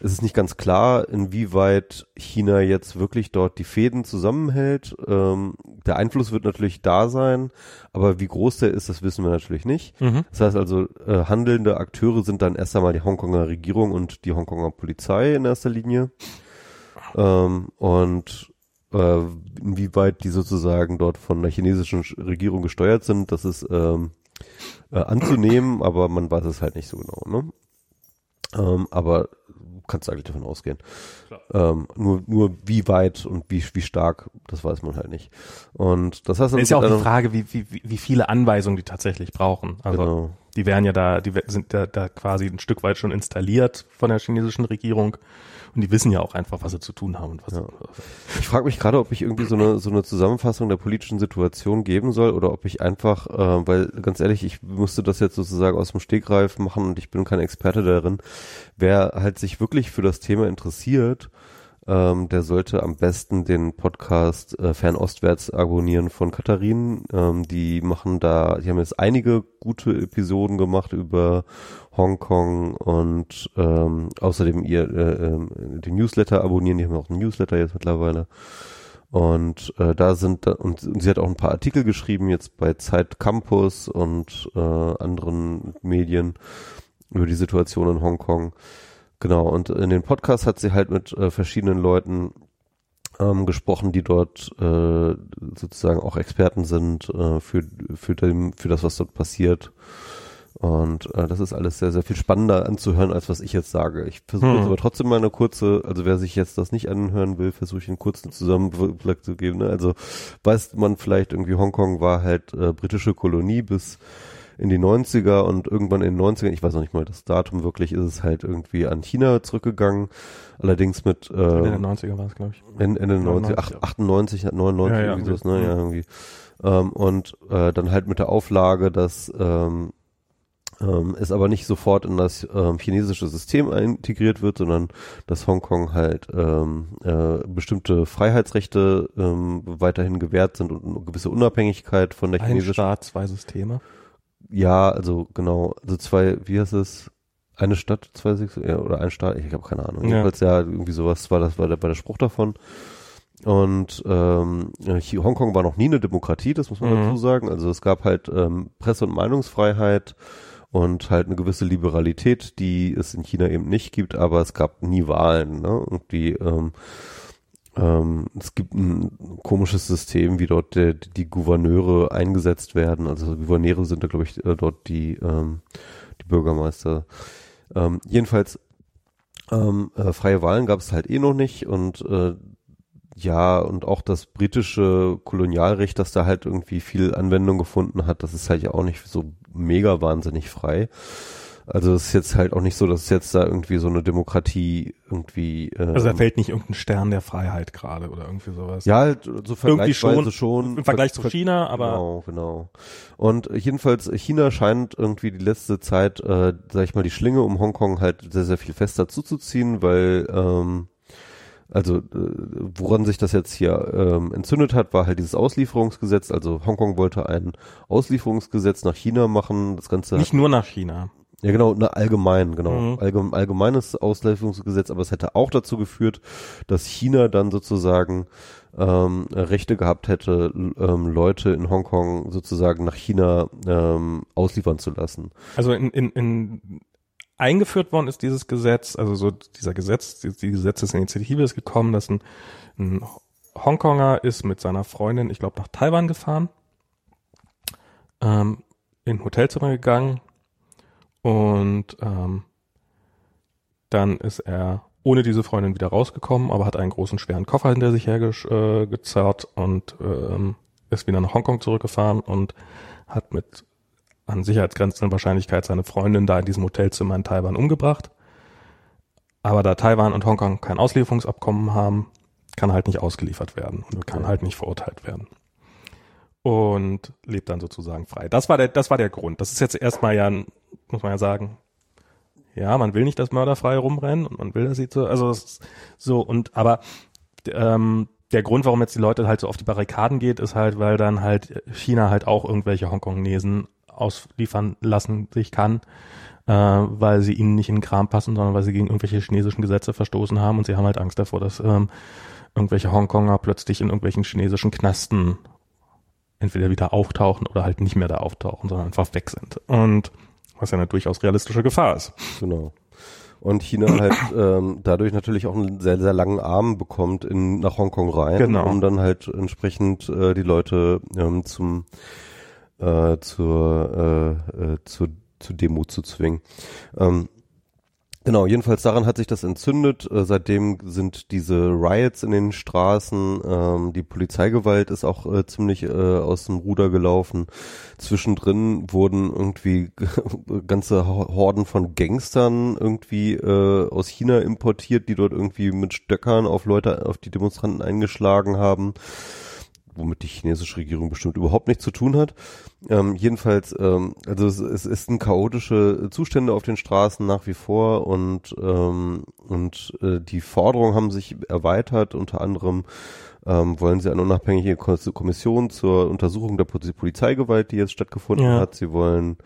es ist nicht ganz klar, inwieweit China jetzt wirklich dort die Fäden zusammenhält. Ähm, der Einfluss wird natürlich da sein, aber wie groß der ist, das wissen wir natürlich nicht. Mhm. Das heißt also, äh, handelnde Akteure sind dann erst einmal die Hongkonger Regierung und die Hongkonger Polizei in erster Linie. Ähm, und äh, inwieweit die sozusagen dort von der chinesischen Regierung gesteuert sind, das ist ähm, äh, anzunehmen, aber man weiß es halt nicht so genau. Ne? Ähm, aber kannst du eigentlich davon ausgehen. Ähm, nur, nur wie weit und wie, wie stark, das weiß man halt nicht. Und das heißt, ist ja auch die Frage, wie, wie, wie viele Anweisungen die tatsächlich brauchen. Also Genau. Die werden ja da, die sind da, da quasi ein Stück weit schon installiert von der chinesischen Regierung und die wissen ja auch einfach, was sie zu tun haben und was. Ja. Ich frage mich gerade, ob ich irgendwie so eine so eine Zusammenfassung der politischen Situation geben soll oder ob ich einfach, äh, weil ganz ehrlich, ich musste das jetzt sozusagen aus dem Stegreif machen und ich bin kein Experte darin. Wer halt sich wirklich für das Thema interessiert, ähm, der sollte am besten den Podcast äh, Fernostwärts abonnieren von Katharin. Ähm, die machen da, die haben jetzt einige gute Episoden gemacht über Hongkong und ähm, außerdem ihr äh, ähm, den Newsletter abonnieren. Die haben auch einen Newsletter jetzt mittlerweile. Und äh, da sind und, und sie hat auch ein paar Artikel geschrieben jetzt bei Zeit Campus und äh, anderen Medien über die Situation in Hongkong. Genau, und in den Podcast hat sie halt mit äh, verschiedenen Leuten ähm, gesprochen, die dort äh, sozusagen auch Experten sind äh, für, für, dem, für das, was dort passiert. Und äh, das ist alles sehr, sehr viel spannender anzuhören, als was ich jetzt sage. Ich versuche Hm. jetzt aber trotzdem mal eine kurze, also wer sich jetzt das nicht anhören will, versuche ich einen kurzen Zusammenblick zu geben. Ne? Also weiß man vielleicht irgendwie, Hongkong war halt äh, britische Kolonie bis in die 90er und irgendwann in den 90ern, ich weiß noch nicht mal das Datum wirklich, ist es halt irgendwie an China zurückgegangen. Allerdings mit Ende der äh, 90er war es, glaube ich. Ende, Ende 90, 99, ach, 98, 99, Ja, ja, irgendwie sowas, ne? Ja, irgendwie. Ähm, und äh, dann halt mit der Auflage, dass ähm, ähm, es aber nicht sofort in das ähm, chinesische System integriert wird, sondern dass Hongkong halt ähm, äh, bestimmte Freiheitsrechte ähm, weiterhin gewährt sind und eine gewisse Unabhängigkeit von der Ein chinesischen. Staat, zwei Systeme. Ja, also genau, also zwei, wie heißt es? Eine Stadt, zwei ja, oder ein Staat, ich habe keine Ahnung. Ja. Jedenfalls ja, irgendwie sowas war das war der, war der Spruch davon. Und ähm, Hongkong war noch nie eine Demokratie, das muss man Mhm. dazu sagen. Also es gab halt ähm, Presse- und Meinungsfreiheit und halt eine gewisse Liberalität, die es in China eben nicht gibt, aber es gab nie Wahlen. Ne? Und die ähm, ähm, es gibt ein komisches System, wie dort der, die Gouverneure eingesetzt werden. Also Gouverneure sind da, glaube ich, äh, dort die, ähm, die Bürgermeister. Ähm, jedenfalls ähm, äh, freie Wahlen gab es halt eh noch nicht und äh, ja, und auch das britische Kolonialrecht, das da halt irgendwie viel Anwendung gefunden hat, das ist halt ja auch nicht so mega wahnsinnig frei. Also es ist jetzt halt auch nicht so, dass es jetzt da irgendwie so eine Demokratie irgendwie äh, Also da fällt nicht irgendein Stern der Freiheit gerade oder irgendwie sowas. ja, halt so Irgendwie vergleichsweise schon, schon. Im Vergleich zu China, aber Genau, genau. Und jedenfalls, China scheint irgendwie die letzte Zeit, äh, sag ich mal, die Schlinge um Hongkong halt sehr, sehr viel fester zuzuziehen, weil, ähm, also äh, woran sich das jetzt hier ähm, entzündet hat, war halt dieses Auslieferungsgesetz. Also Hongkong wollte ein Auslieferungsgesetz nach China machen. Das Ganze nicht nur nach China. Ja, genau, na, allgemein, genau. Mhm. Allgemein, allgemeines Auslieferungsgesetz, aber es hätte auch dazu geführt, dass China dann sozusagen ähm, Rechte gehabt hätte, ähm, Leute in Hongkong sozusagen nach China ähm, ausliefern zu lassen. Also in, in, in eingeführt worden ist dieses Gesetz, also so dieser Gesetz, die, die Gesetzesinitiative ist gekommen, dass ein, ein Hongkonger ist mit seiner Freundin, ich glaube, nach Taiwan gefahren, ähm, in ein Hotelzimmer gegangen und ähm, dann ist er ohne diese Freundin wieder rausgekommen, aber hat einen großen schweren Koffer hinter sich hergezerrt äh, und ähm, ist wieder nach Hongkong zurückgefahren und hat mit an sicherheitsgrenzender Wahrscheinlichkeit seine Freundin da in diesem Hotelzimmer in Taiwan umgebracht. Aber da Taiwan und Hongkong kein Auslieferungsabkommen haben, kann halt nicht ausgeliefert werden und kann halt nicht verurteilt werden. Und lebt dann sozusagen frei. Das war der, das war der Grund. Das ist jetzt erstmal ja, ein- muss man ja sagen, ja, man will nicht, dass Mörder frei rumrennen und man will, dass sie zu, also so und aber ähm, der Grund, warum jetzt die Leute halt so auf die Barrikaden geht, ist halt, weil dann halt China halt auch irgendwelche Hongkongnesen ausliefern lassen sich kann, äh, weil sie ihnen nicht in den Kram passen, sondern weil sie gegen irgendwelche chinesischen Gesetze verstoßen haben und sie haben halt Angst davor, dass ähm, irgendwelche Hongkonger plötzlich in irgendwelchen chinesischen Knasten entweder wieder auftauchen oder halt nicht mehr da auftauchen, sondern einfach weg sind. Und was ja eine durchaus realistische Gefahr ist. Genau. Und China halt ähm, dadurch natürlich auch einen sehr, sehr langen Arm bekommt in, nach Hongkong rein, Genau. um dann halt entsprechend äh, die Leute ähm, zum äh, zur, äh, äh, zur, zur Demo zu zwingen. Ähm, Genau, jedenfalls daran hat sich das entzündet. Äh, seitdem sind diese Riots in den Straßen, ähm, die Polizeigewalt ist auch äh, ziemlich äh, aus dem Ruder gelaufen. Zwischendrin wurden irgendwie ganze Horden von Gangstern irgendwie äh, aus China importiert, die dort irgendwie mit Stöckern auf Leute, auf die Demonstranten eingeschlagen haben womit die chinesische Regierung bestimmt überhaupt nichts zu tun hat. Ähm, jedenfalls, ähm, also es, es ist ein chaotische Zustände auf den Straßen nach wie vor und ähm, und äh, die Forderungen haben sich erweitert. Unter anderem ähm, wollen sie eine unabhängige Ko- Kommission zur Untersuchung der Poli- Polizeigewalt, die jetzt stattgefunden Ja. hat. Sie wollen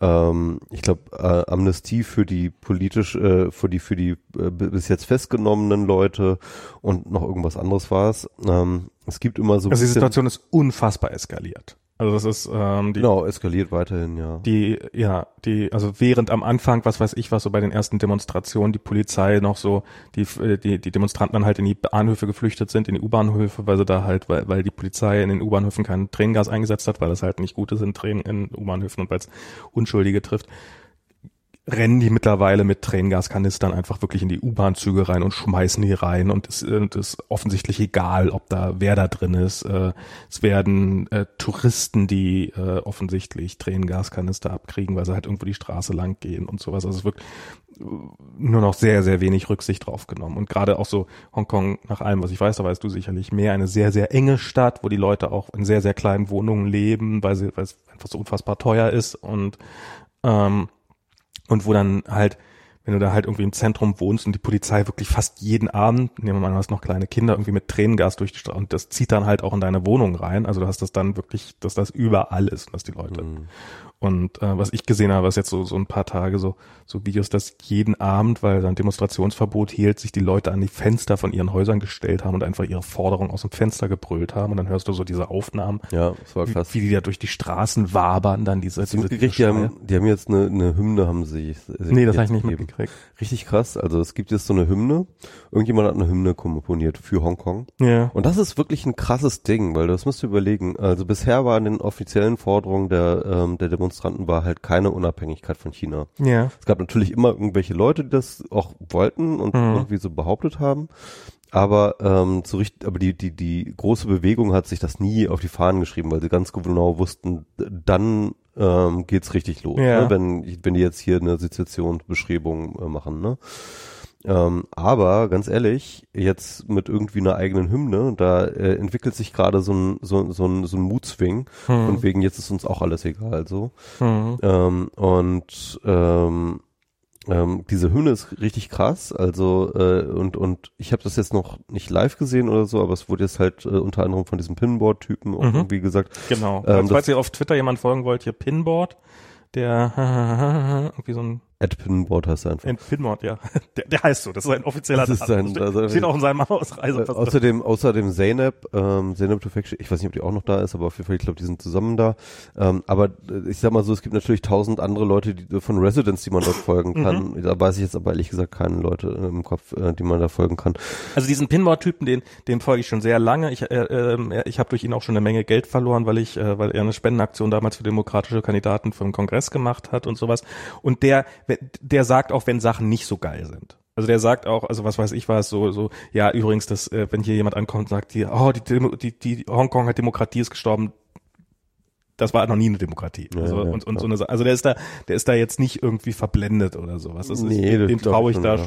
ähm, ich glaube, äh, Amnestie für die politisch, äh, für die, für die äh, bis jetzt festgenommenen Leute und noch irgendwas anderes war es. Ähm, es gibt immer so Also die Situation ist unfassbar eskaliert. Also das ist ähm, die, genau, eskaliert weiterhin, ja. die, ja, die, also während am Anfang, was weiß ich was, so bei den ersten Demonstrationen, die Polizei noch so, die, äh, die, die Demonstranten dann halt in die Bahnhöfe geflüchtet sind, in die U-Bahnhöfe, weil sie da halt, weil, weil die Polizei in den U-Bahnhöfen kein Tränengas eingesetzt hat, weil das halt nicht gut ist in Tränen in U-Bahnhöfen und weil es Unschuldige trifft, rennen die mittlerweile mit Tränengaskanistern einfach wirklich in die U-Bahn-Züge rein und schmeißen die rein und es und es ist offensichtlich egal, ob da wer da drin ist. Äh, es werden äh, Touristen, die äh, offensichtlich Tränengaskanister abkriegen, weil sie halt irgendwo die Straße lang gehen und sowas. Also es wird äh, nur noch sehr, sehr wenig Rücksicht drauf genommen. Und gerade auch so Hongkong, nach allem, was ich weiß, da weißt du sicherlich mehr, eine sehr, sehr enge Stadt, wo die Leute auch in sehr, sehr kleinen Wohnungen leben, weil, sie, weil es einfach so unfassbar teuer ist und ähm, und wo dann halt, wenn du da halt irgendwie im Zentrum wohnst und die Polizei wirklich fast jeden Abend, nehmen wir mal, du hast noch kleine Kinder, irgendwie mit Tränengas durch die Straße und das zieht dann halt auch in deine Wohnung rein. Also du hast das dann wirklich, dass das überall ist dass die Leute. Und äh, was ich gesehen habe, ist jetzt so, so ein paar Tage so, so Videos, dass jeden Abend, weil dann Demonstrationsverbot hielt, sich die Leute an die Fenster von ihren Häusern gestellt haben und einfach ihre Forderung aus dem Fenster gebrüllt haben. Und dann hörst du so diese Aufnahmen, Ja, das war wie, krass. wie die da durch die Straßen wabern, dann diese, Hast diese, mitgekriegt, die haben, die haben jetzt eine, eine Hymne, haben sie. sich Nee, das habe ich nicht gegeben. mitgekriegt. Richtig krass. Also es gibt jetzt so eine Hymne. Irgendjemand hat eine Hymne komponiert für Hongkong. Ja. Und das ist wirklich ein krasses Ding, weil das musst du überlegen. Also bisher war in den offiziellen Forderungen der, ähm, der Demonstranten war halt keine Unabhängigkeit von China. Ja. Es gab natürlich immer irgendwelche Leute, die das auch wollten und Mhm. irgendwie so behauptet haben. Aber ähm, so richtig, aber die die die große Bewegung hat sich das nie auf die Fahnen geschrieben, weil sie ganz genau wussten, dann ähm, geht's richtig los, Ja. ne? wenn wenn die jetzt hier eine Situationsbeschreibung äh, machen, ne? Ähm, aber ganz ehrlich, jetzt mit irgendwie einer eigenen Hymne, da äh, entwickelt sich gerade so ein so, so ein so ein Mutswing Hm. und wegen jetzt ist uns auch alles egal so. Mhm. Ähm, und ähm, ähm, diese Hymne ist richtig krass, also äh, und und ich habe das jetzt noch nicht live gesehen oder so, aber es wurde jetzt halt äh, unter anderem von diesem Pinboard-Typen Mhm. irgendwie gesagt. Genau. Ähm, Also, falls ihr auf Twitter jemand folgen wollt, hier Pinboard, der irgendwie so ein, Ad Pinboard heißt er einfach. ein Pinboard, ja. Der, der heißt so, das ist ein offizieller Das ist sein- Steht, also- steht auch in seinem Ausreise. Äh, außerdem, außerdem Zeynep, ähm, Zeynep Tufekci, ich weiß nicht, ob die auch noch da ist, aber auf jeden Fall, ich glaube, die sind zusammen da. Ähm, aber äh, ich sag mal so, es gibt natürlich tausend andere Leute die, von Residents, die man dort folgen kann. Da weiß ich jetzt aber ehrlich gesagt keine Leute äh, im Kopf, äh, die man da folgen kann. Also diesen Pinboard-Typen, den, dem folge ich schon sehr lange. Ich, äh, er- ich habe durch ihn auch schon eine Menge Geld verloren, weil ich, äh, weil er eine Spendenaktion damals für demokratische Kandidaten für den Kongress gemacht hat und sowas. Und der, der sagt auch, wenn Sachen nicht so geil sind. Also der sagt auch, also was weiß ich was, so, so, ja, übrigens, das, äh, wenn hier jemand ankommt und sagt, die, oh, die, Demo, die, die Hongkonger Demokratie ist gestorben, das war noch nie eine Demokratie. Also, ja, und, und so eine, also der ist da, der ist da jetzt nicht irgendwie verblendet oder sowas. Das ist, Nee, dem, das dem traue ich ich schon, da ja.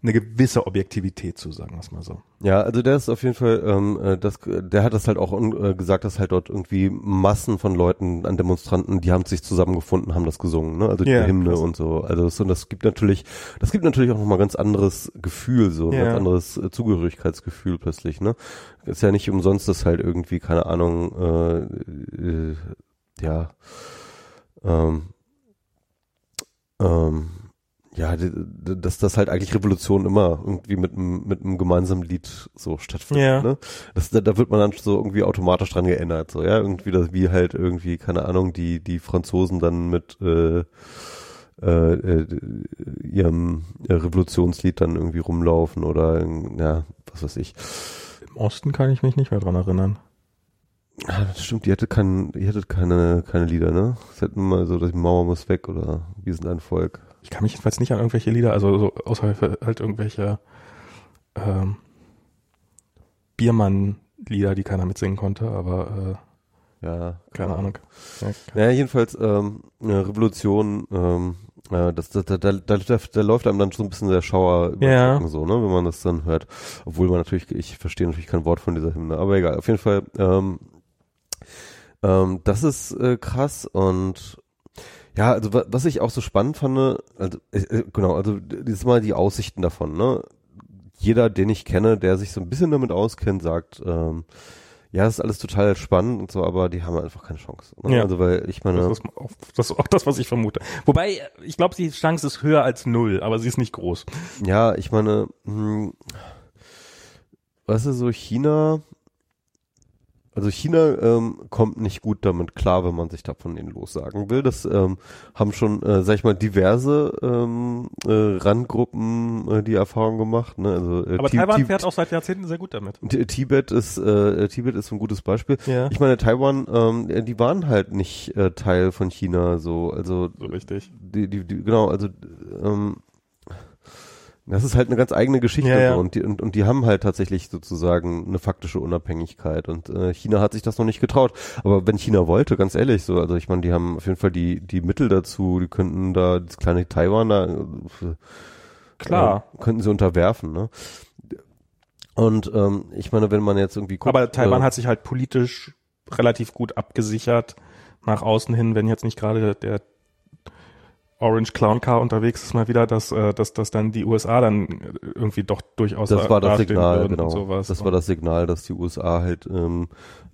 Eine gewisse Objektivität zu, sagen wir es mal so. Ja, also der ist auf jeden Fall, ähm, äh, das, der hat das halt auch äh, gesagt, dass halt dort irgendwie Massen von Leuten an Demonstranten, die haben sich zusammengefunden, haben das gesungen, ne? Also die Ja, Hymne krass. und so. Also so, das gibt natürlich, das gibt natürlich auch nochmal ganz anderes Gefühl, so ein ganz anderes äh, Zugehörigkeitsgefühl plötzlich, ne? Ist ja nicht umsonst, dass halt irgendwie, keine Ahnung, äh, äh, ja, ähm, ähm, ja, dass das halt eigentlich Revolution immer irgendwie mit einem mit einem gemeinsamen Lied so stattfindet. Ja. Ne? Das, da, da wird man dann so irgendwie automatisch dran geändert, so ja, irgendwie das wie halt irgendwie keine Ahnung die die Franzosen dann mit äh, äh, äh, ihrem Revolutionslied dann irgendwie rumlaufen oder ja was weiß ich. Im Osten kann ich mich nicht mehr dran erinnern. Ah, das stimmt, die hatte kein, hatte keine keine Lieder, ne? Sie hatten immer so, dass die Mauer muss weg oder wir sind ein Volk. Ich kann mich jedenfalls nicht an irgendwelche Lieder, also so, außer halt irgendwelche ähm, Biermann-Lieder, die keiner mitsingen konnte, aber Ja, äh, keine Ahnung. Ja, Naja, jedenfalls ähm, eine Revolution, ähm, äh, das, da, da, da, da, läuft einem dann schon ein bisschen der Schauer über Ja. Rücken so, ne, wenn man das dann hört. Obwohl man natürlich, ich verstehe natürlich kein Wort von dieser Hymne, aber egal. Auf jeden Fall, ähm, ähm, das ist äh, krass und ja, also wa- was ich auch so spannend fand, also äh, äh, genau, also dieses Mal die Aussichten davon, ne? Jeder, den ich kenne, der sich so ein bisschen damit auskennt, sagt, ähm, ja, das ist alles total spannend und so, aber die haben einfach keine Chance. Ne? Ja. Also weil ich meine, Das, ist auch, das ist auch das, was ich vermute. Wobei, ich glaube, die Chance ist höher als null, aber sie ist nicht groß. Ja, ich meine, hm, weißt du, so China, also China ähm, kommt nicht gut damit klar, wenn man sich da von denen lossagen will. Das ähm, haben schon, äh, sag ich mal, diverse ähm, äh, Randgruppen äh, die Erfahrung gemacht. Ne? Also, äh, Aber Ti- Taiwan Ti- fährt auch seit Jahrzehnten sehr gut damit. Ti- Tibet ist äh, Tibet ist ein gutes Beispiel. Ja. Ich meine, Taiwan, ähm, die waren halt nicht äh, Teil von China, so also So richtig. die, die, die, genau, also ähm, das ist halt eine ganz eigene Geschichte Ja, ja. Und, die, und, und die haben halt tatsächlich sozusagen eine faktische Unabhängigkeit und äh, China hat sich das noch nicht getraut. Aber wenn China wollte, ganz ehrlich, so, also ich meine, die haben auf jeden Fall die, die Mittel dazu, die könnten da das kleine Taiwan da äh, Klar. äh, könnten sie unterwerfen, ne? Und ähm, ich meine, wenn man jetzt irgendwie guckt, aber Taiwan äh, hat sich halt politisch relativ gut abgesichert nach außen hin, wenn jetzt nicht gerade der Orange Clown Car unterwegs ist mal wieder, dass, äh, dass, dass dann die USA dann irgendwie doch durchaus Das war das Signal, genau. sowas. Das war das Signal, dass die USA halt, ähm,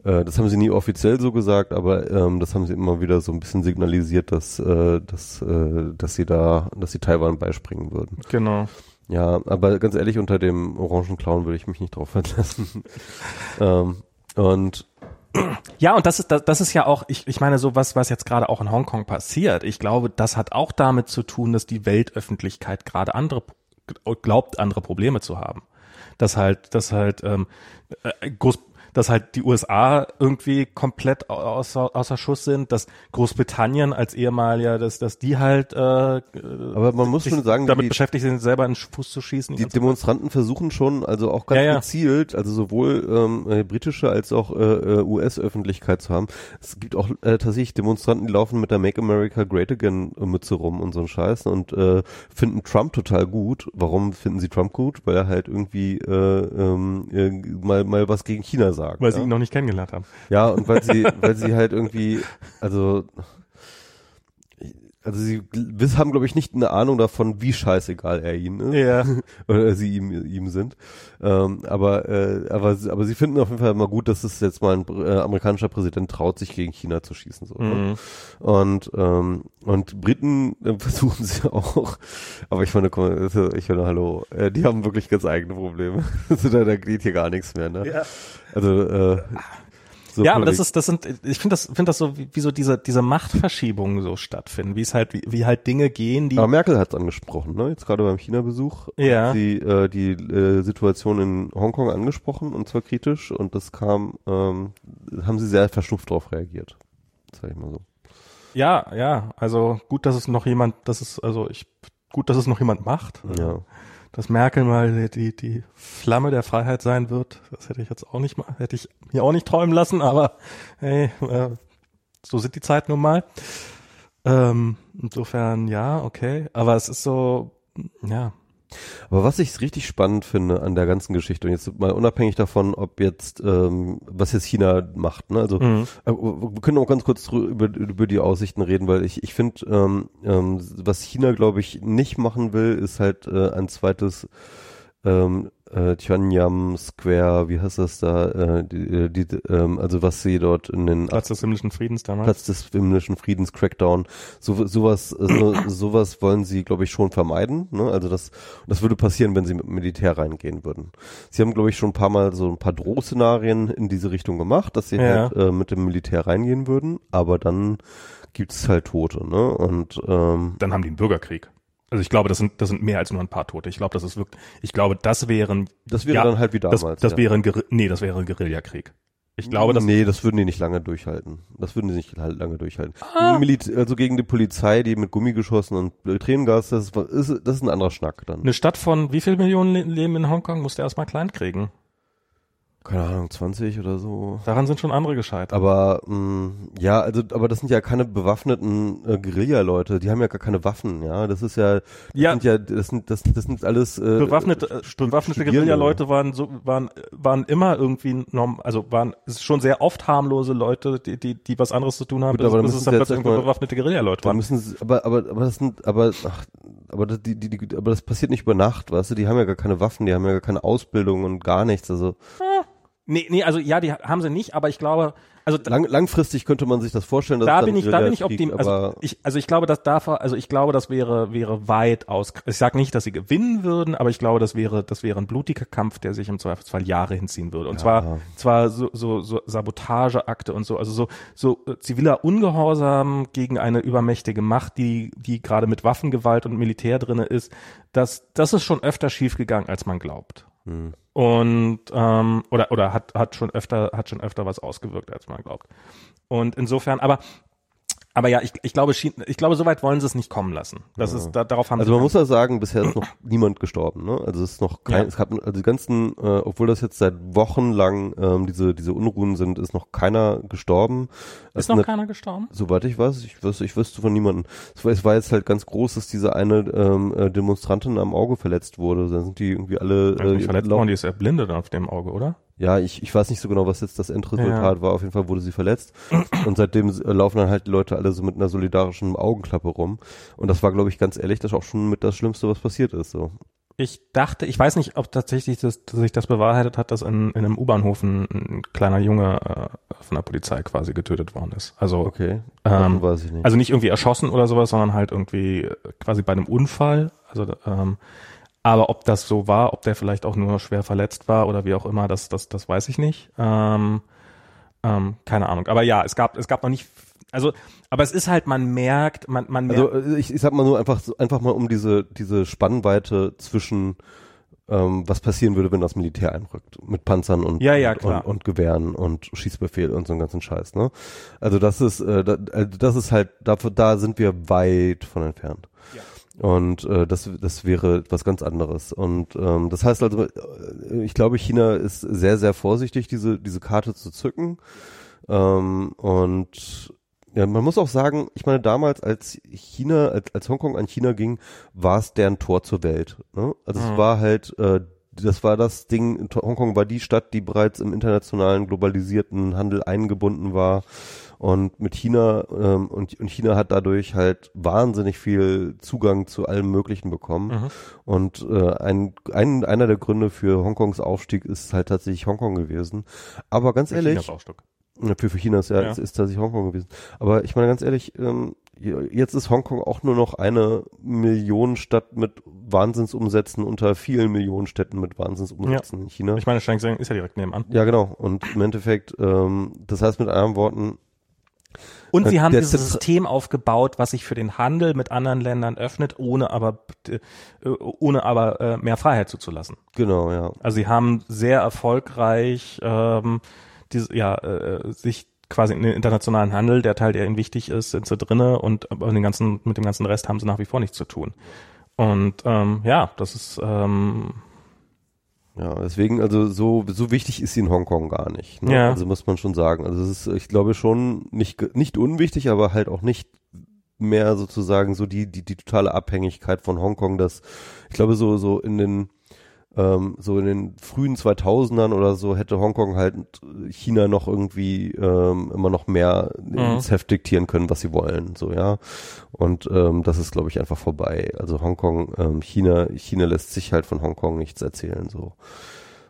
äh, das haben sie nie offiziell so gesagt, aber ähm, das haben sie immer wieder so ein bisschen signalisiert, dass, äh, dass, äh, dass sie da, dass sie Taiwan beispringen würden. Genau. Ja, aber ganz ehrlich, unter dem orangen Clown würde ich mich nicht drauf verlassen. ähm, und Ja, und das ist, das, das ist ja auch, ich, ich meine, so was, was jetzt gerade auch in Hongkong passiert. Ich glaube, das hat auch damit zu tun, dass die Weltöffentlichkeit gerade andere, glaubt, andere Probleme zu haben. Dass halt, dass halt, ähm, äh, Groß, dass halt die USA irgendwie komplett au- außer, außer Schuss sind, dass Großbritannien als ehemaliger, dass, dass die halt, äh, aber man muss schon sagen, damit die, beschäftigt sind, selber in den Fuß zu schießen. die Demonstranten versuchen schon, also auch ganz Ja, ja. gezielt, also sowohl ähm, äh, britische als auch äh, äh, US-Öffentlichkeit zu haben. Es gibt auch äh, tatsächlich Demonstranten, die laufen mit der Make America Great Again Mütze rum und so ein Scheiß und äh, finden Trump total gut. Warum finden sie Trump gut? Weil er halt irgendwie äh, ähm, äh, mal mal was gegen China sagt. Weil sie ja? ihn noch nicht kennengelernt haben. Ja, und weil sie, weil sie halt irgendwie, also, also sie haben, glaube ich, nicht eine Ahnung davon, wie scheißegal er ihnen ist. Ja. Oder sie ihm, ihm sind. Ähm, aber, äh, aber, sie- aber sie finden auf jeden Fall immer gut, dass es jetzt mal ein äh, amerikanischer Präsident traut, sich gegen China zu schießen. So, ne? Mhm. Und, ähm, und Briten äh, versuchen sie auch. Aber ich meine, ich meine, hallo, äh, die haben wirklich ganz eigene Probleme. Also da, da geht hier gar nichts mehr, ne? Ja. Also, äh, so ja, aber das ist, das sind, ich finde das, finde das so, wie, wie so diese, diese Machtverschiebungen so stattfinden, wie es halt, wie, wie halt Dinge gehen, die, Aber Merkel hat es angesprochen, ne? Jetzt gerade beim China-Besuch Ja. hat sie äh, die äh, Situation in Hongkong angesprochen und zwar kritisch und das kam, ähm, haben sie sehr verschnupft darauf reagiert. Sag ich mal so. ja, ja, also gut, dass es noch jemand, das ist, also ich, gut, dass es noch jemand macht. Ja. Dass Merkel mal die, die Flamme der Freiheit sein wird, das hätte ich jetzt auch nicht mal, hätte ich mir auch nicht träumen lassen, aber hey, äh, so sind die Zeiten nun mal. Ähm, insofern, ja, okay, aber es ist so, ja, Aber was ich richtig spannend finde an der ganzen Geschichte und jetzt mal unabhängig davon, ob jetzt ähm, was jetzt China macht, ne? Also Mhm. äh, wir können auch ganz kurz über, über die Aussichten reden, weil ich ich finde, ähm, ähm, was China glaube ich nicht machen will, ist halt äh, ein zweites ähm, äh, Tiananmen Square, wie heißt das da? Äh, die, äh, die, ähm, also was sie dort in den Platz des himmlischen Friedens damals. Platz des himmlischen Friedens, Crackdown, so, sowas, äh, so, sowas wollen sie, glaube ich, schon vermeiden. Ne? Also das, das würde passieren, wenn sie mit dem Militär reingehen würden. Sie haben, glaube ich, schon ein paar Mal so ein paar Drohszenarien in diese Richtung gemacht, dass sie Ja. halt äh, mit dem Militär reingehen würden, aber dann gibt es halt Tote, ne? Und ähm, Dann haben die einen Bürgerkrieg. Also ich glaube, das sind, das sind mehr als nur ein paar Tote. Ich glaube, das ist wirklich, ich glaube, das wären, das wäre Ja, dann halt wie damals. das, das ja. wäre ein, nee, das wäre ein Guerillakrieg. Ich glaube, das, nee, das würden die nicht lange durchhalten. Das würden die nicht halt lange durchhalten. Ah. Also gegen die Polizei, die mit Gummigeschossen und äh, Tränengas, das ist, das ist ein anderer Schnack dann. eine Stadt von wie viel Millionen le- leben in Hongkong, musste erstmal klein kriegen. Keine Ahnung, 20 oder so. Daran sind schon andere gescheitert. Aber mh, ja, also aber das sind ja keine bewaffneten äh, Guerilla-Leute, die haben ja gar keine Waffen, ja. Das ist ja, das Ja. sind ja, das sind das, das sind alles äh, bewaffnete, äh, Stu- bewaffnete. Guerilla-Leute waren so, waren, waren immer irgendwie norm, also waren, schon sehr oft harmlose Leute, die, die, die was anderes zu tun haben, Gut, bis, aber bis müssen es dann plötzlich irgendwo bewaffnete Guerilla-Leute waren. müssen sie, aber aber aber das sind aber ach, aber das, die, die, die, aber das passiert nicht über Nacht, weißt du? Die haben ja gar keine Waffen, die haben ja gar keine Ausbildung und gar nichts. Also Nee, nee, also ja, die haben sie nicht, aber ich glaube, also lang, langfristig könnte man sich das vorstellen. Dass da bin ich, da bin ich optimistisch. Also ich, also ich glaube, dass dafür, also ich glaube, das wäre, wäre weit aus. Ich sage nicht, dass sie gewinnen würden, aber ich glaube, das wäre, das wäre ein blutiger Kampf, der sich im Zweifelsfall Jahre hinziehen würde. Und Ja. zwar, zwar so, so, so Sabotageakte und so, also so, so äh, ziviler Ungehorsam gegen eine übermächtige Macht, die, die gerade mit Waffengewalt und Militär drinne ist. Das, das ist schon öfter schiefgegangen, als man glaubt. hm. Und ähm, oder oder hat hat schon öfter hat schon öfter was ausgewirkt als man glaubt. Und insofern aber aber ja ich, ich glaube ich glaube soweit wollen sie es nicht kommen lassen das ist da, darauf haben Also sie man muss ja sagen, bisher ist noch niemand gestorben, ne? Also es ist noch kein, Ja. es gab also die ganzen, äh, obwohl das jetzt seit Wochen lang ähm, diese diese Unruhen sind, ist noch keiner gestorben. Es ist noch eine- keiner gestorben Soweit ich weiß, ich wüsste, ich wüsste von niemandem. Es war, es war jetzt halt ganz groß, dass diese eine ähm, äh, Demonstrantin am Auge verletzt wurde. Da sind die irgendwie alle also äh, verletzt worden die ist erblindet auf dem Auge oder Ja, ich, ich weiß nicht so genau, was jetzt das Endresultat war. Auf jeden Fall wurde sie verletzt. Und seitdem äh, laufen dann halt die Leute alle so mit einer solidarischen Augenklappe rum. Und das war, glaube ich, ganz ehrlich, das auch schon mit das Schlimmste, was passiert ist. So. ich dachte ich weiß nicht ob tatsächlich das, dass sich das bewahrheitet hat dass in, in einem U-Bahnhof ein, ein kleiner Junge äh, von der Polizei quasi getötet worden ist also Okay. Ähm, weiß ich nicht. Also nicht irgendwie erschossen oder sowas, sondern halt irgendwie äh, quasi bei einem Unfall. Also ähm, aber ob das so war, ob der vielleicht auch nur schwer verletzt war oder wie auch immer, das das das weiß ich nicht. Ähm, ähm, keine Ahnung. Aber ja, es gab es gab noch nicht. Also, aber es ist halt, man merkt, man man merkt. Also äh, ich, ich sag mal nur einfach einfach mal um diese diese Spannweite zwischen ähm, was passieren würde, wenn das Militär einrückt mit Panzern und Ja, ja, und, klar. und, und Gewehren und Schießbefehl und so einen ganzen Scheiß, ne? Also das ist äh, also das ist halt dafür da sind wir weit von entfernt. Ja. Und äh, das das wäre was ganz anderes und ähm, das heißt also äh, ich glaube China ist sehr sehr vorsichtig diese diese Karte zu zücken ähm, und ja, man muss auch sagen, ich meine, damals, als China, als, als Hongkong an China ging, war es deren Tor zur Welt. Ne? Also Mhm. es war halt, äh, das war das Ding, Hongkong war die Stadt, die bereits im internationalen globalisierten Handel eingebunden war. Und mit China, ähm, und, und China hat dadurch halt wahnsinnig viel Zugang zu allem Möglichen bekommen. Mhm. Und äh, ein, ein, einer der Gründe für Hongkongs Aufstieg ist halt tatsächlich Hongkong gewesen. Aber ganz Für ehrlich, Chinas ja, Für, für China ist ja, Ja. Ist, ist tatsächlich Hongkong gewesen. Aber ich meine ganz ehrlich, ähm, jetzt ist Hongkong auch nur noch eine Millionenstadt mit Wahnsinnsumsätzen unter vielen Millionenstädten mit Wahnsinnsumsätzen in China. Ich meine, Shenzhen ist ja direkt nebenan. Ja, genau. Und im Endeffekt, ähm, das heißt mit anderen Worten, Und sie Äh, haben dieses System aufgebaut, was sich für den Handel mit anderen Ländern öffnet, ohne aber äh, ohne aber äh, mehr Freiheit zuzulassen. genau, ja. Also sie haben sehr erfolgreich ähm, diese, ja, äh, sich quasi in den internationalen Handel, der Teil, der ihnen wichtig ist, sind sie drinne und den ganzen, mit dem ganzen Rest haben sie nach wie vor nichts zu tun. Und ähm, ja, das ist ähm, Ja, deswegen, also so, so wichtig ist sie in Hongkong gar nicht. Ne? Ja. Also muss man schon sagen. Also es ist, ich glaube schon, nicht, nicht unwichtig, aber halt auch nicht mehr sozusagen so die, die, die totale Abhängigkeit von Hongkong, dass ich glaube so, so in den, ähm, so in den frühen 2000ern oder so hätte Hongkong halt China noch irgendwie ähm, immer noch mehr mhm. ins Heft diktieren können, was sie wollen, so ja. Und ähm, das ist, glaube ich, einfach vorbei. Also Hongkong, ähm, China, China lässt sich halt von Hongkong nichts erzählen, so.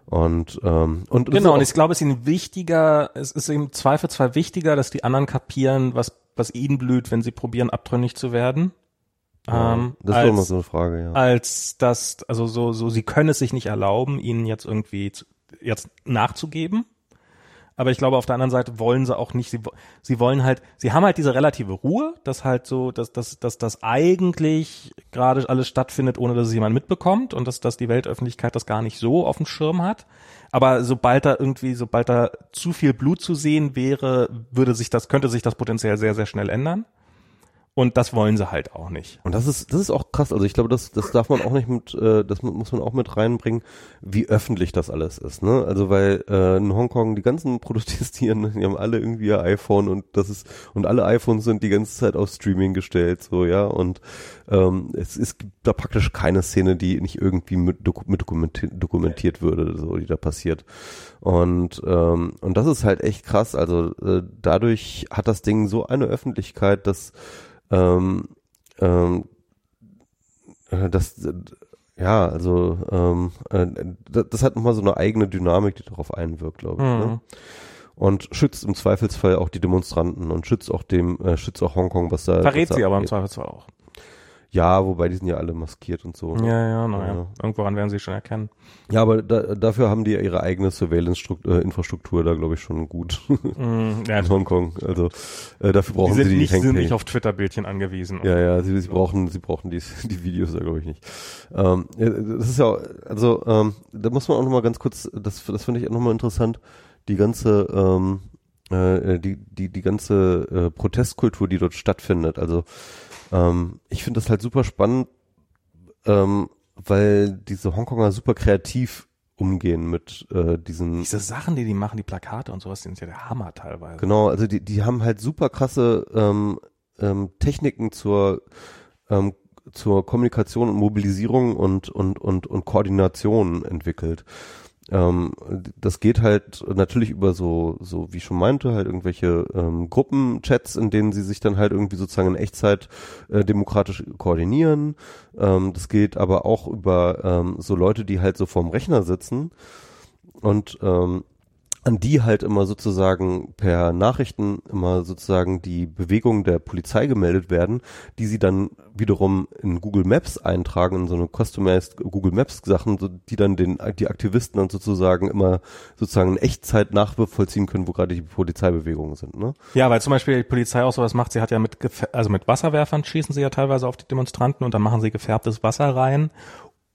Und, ähm, und genau, und ich glaube, es ist ihnen wichtiger, es ist im Zweifelsfall wichtiger, dass die anderen kapieren, was, was ihnen blüht, wenn sie probieren, abtrünnig zu werden. Ja, ähm, das ist immer so eine Frage, ja. Als das, also so, so, sie können es sich nicht erlauben, ihnen jetzt irgendwie zu, jetzt nachzugeben. Aber ich glaube, auf der anderen Seite wollen sie auch nicht, sie, sie wollen halt, sie haben halt diese relative Ruhe, dass halt so, dass, dass, dass das eigentlich gerade alles stattfindet, ohne dass es jemand mitbekommt und dass, dass die Weltöffentlichkeit das gar nicht so auf dem Schirm hat. Aber sobald da irgendwie, sobald da zu viel Blut zu sehen wäre, würde sich das, könnte sich das potenziell sehr, sehr schnell ändern. Und das wollen sie halt auch nicht. Und das ist, das ist auch krass. Also ich glaube, das, das darf man auch nicht mit, äh, das muss man auch mit reinbringen, wie öffentlich das alles ist. Ne? Also weil äh, in Hongkong die ganzen protestieren, die haben alle irgendwie ihr iPhone und das ist und alle iPhones sind die ganze Zeit auf Streaming gestellt, so ja. Und ähm, es, es gibt da praktisch keine Szene, die nicht irgendwie mit, mit dokumentiert, dokumentiert würde, so die da passiert. Und ähm, und das ist halt echt krass. Also äh, dadurch hat das Ding so eine Öffentlichkeit, dass ähm, ähm, äh, das, ja, also ähm, äh, das, hat nochmal so eine eigene Dynamik, die darauf einwirkt, glaube ich. Ne? Mhm. Ne? Und schützt im Zweifelsfall auch die Demonstranten und schützt auch dem, äh, schützt auch Hongkong, was da. Verrät was sie aber im Zweifelsfall auch. Ja, wobei die sind ja alle maskiert und so. Ne? Ja, ja, naja. Ja. Irgendworan werden sie schon erkennen. Ja, aber da, dafür haben die ja ihre eigene Surveillance-Infrastruktur da, glaube ich, schon gut. Mm, ja, in Hongkong. Also äh, dafür brauchen die sind sie die nicht, sind nicht auf Twitter-Bildchen angewiesen. Ja, ja, sie, sie brauchen, sie brauchen die, die Videos da, glaube ich, nicht. Ähm, das ist ja, also ähm, da muss man auch nochmal ganz kurz, das, das finde ich auch nochmal interessant, die ganze ähm, äh, die, die, die ganze äh, Protestkultur, die dort stattfindet. Also ähm, ich finde das halt super spannend, ähm, weil diese Hongkonger super kreativ umgehen mit äh, diesen diese Sachen, die die machen, die Plakate und sowas, die sind ja der Hammer teilweise. Genau, also die die haben halt super krasse ähm, ähm, Techniken zur ähm, zur Kommunikation und Mobilisierung und und und und Koordination entwickelt. Ähm, das geht halt natürlich über so, so wie ich schon meinte, halt irgendwelche ähm, Gruppenchats, in denen sie sich dann halt irgendwie sozusagen in Echtzeit äh, demokratisch koordinieren. Ähm, das geht aber auch über ähm, so Leute, die halt so vorm Rechner sitzen und ähm, an die halt immer sozusagen per Nachrichten immer sozusagen die Bewegungen der Polizei gemeldet werden, die sie dann wiederum in Google Maps eintragen, in so eine customized Google Maps Sachen, die dann den, die Aktivisten dann sozusagen immer sozusagen in Echtzeit nachvollziehen können, wo gerade die Polizeibewegungen sind, ne? Ja, weil zum Beispiel die Polizei auch sowas macht, sie hat ja mit, also mit Wasserwerfern schießen sie ja teilweise auf die Demonstranten und dann machen sie gefärbtes Wasser rein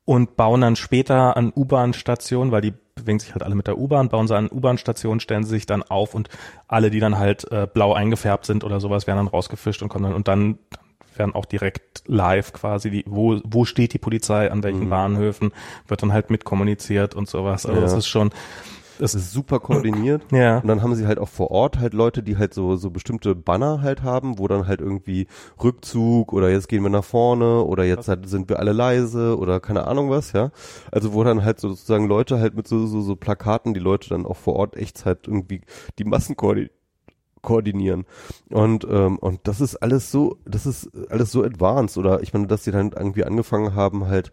und bauen dann später an U-Bahn-Stationen, weil die bewegen sich halt alle mit der U-Bahn, bauen sie an U-Bahn-Stationen, stellen sie sich dann auf und alle, die dann halt äh, blau eingefärbt sind oder sowas, werden dann rausgefischt und kommen dann und dann werden auch direkt live quasi, die, wo, wo steht die Polizei, an welchen mhm. Bahnhöfen, wird dann halt mitkommuniziert und sowas. Also ja. das ist schon, das ist super koordiniert. Ja. Und dann haben sie halt auch vor Ort halt Leute, die halt so, so bestimmte Banner halt haben, wo dann halt irgendwie Rückzug oder jetzt gehen wir nach vorne oder jetzt halt sind wir alle leise oder keine Ahnung was, ja. Also wo dann halt sozusagen Leute halt mit so, so, so Plakaten, die Leute dann auch vor Ort echt halt irgendwie die Massen koordinieren koordinieren. Und, ähm, und das ist alles so, das ist alles so advanced. Oder ich meine, dass sie dann irgendwie angefangen haben, halt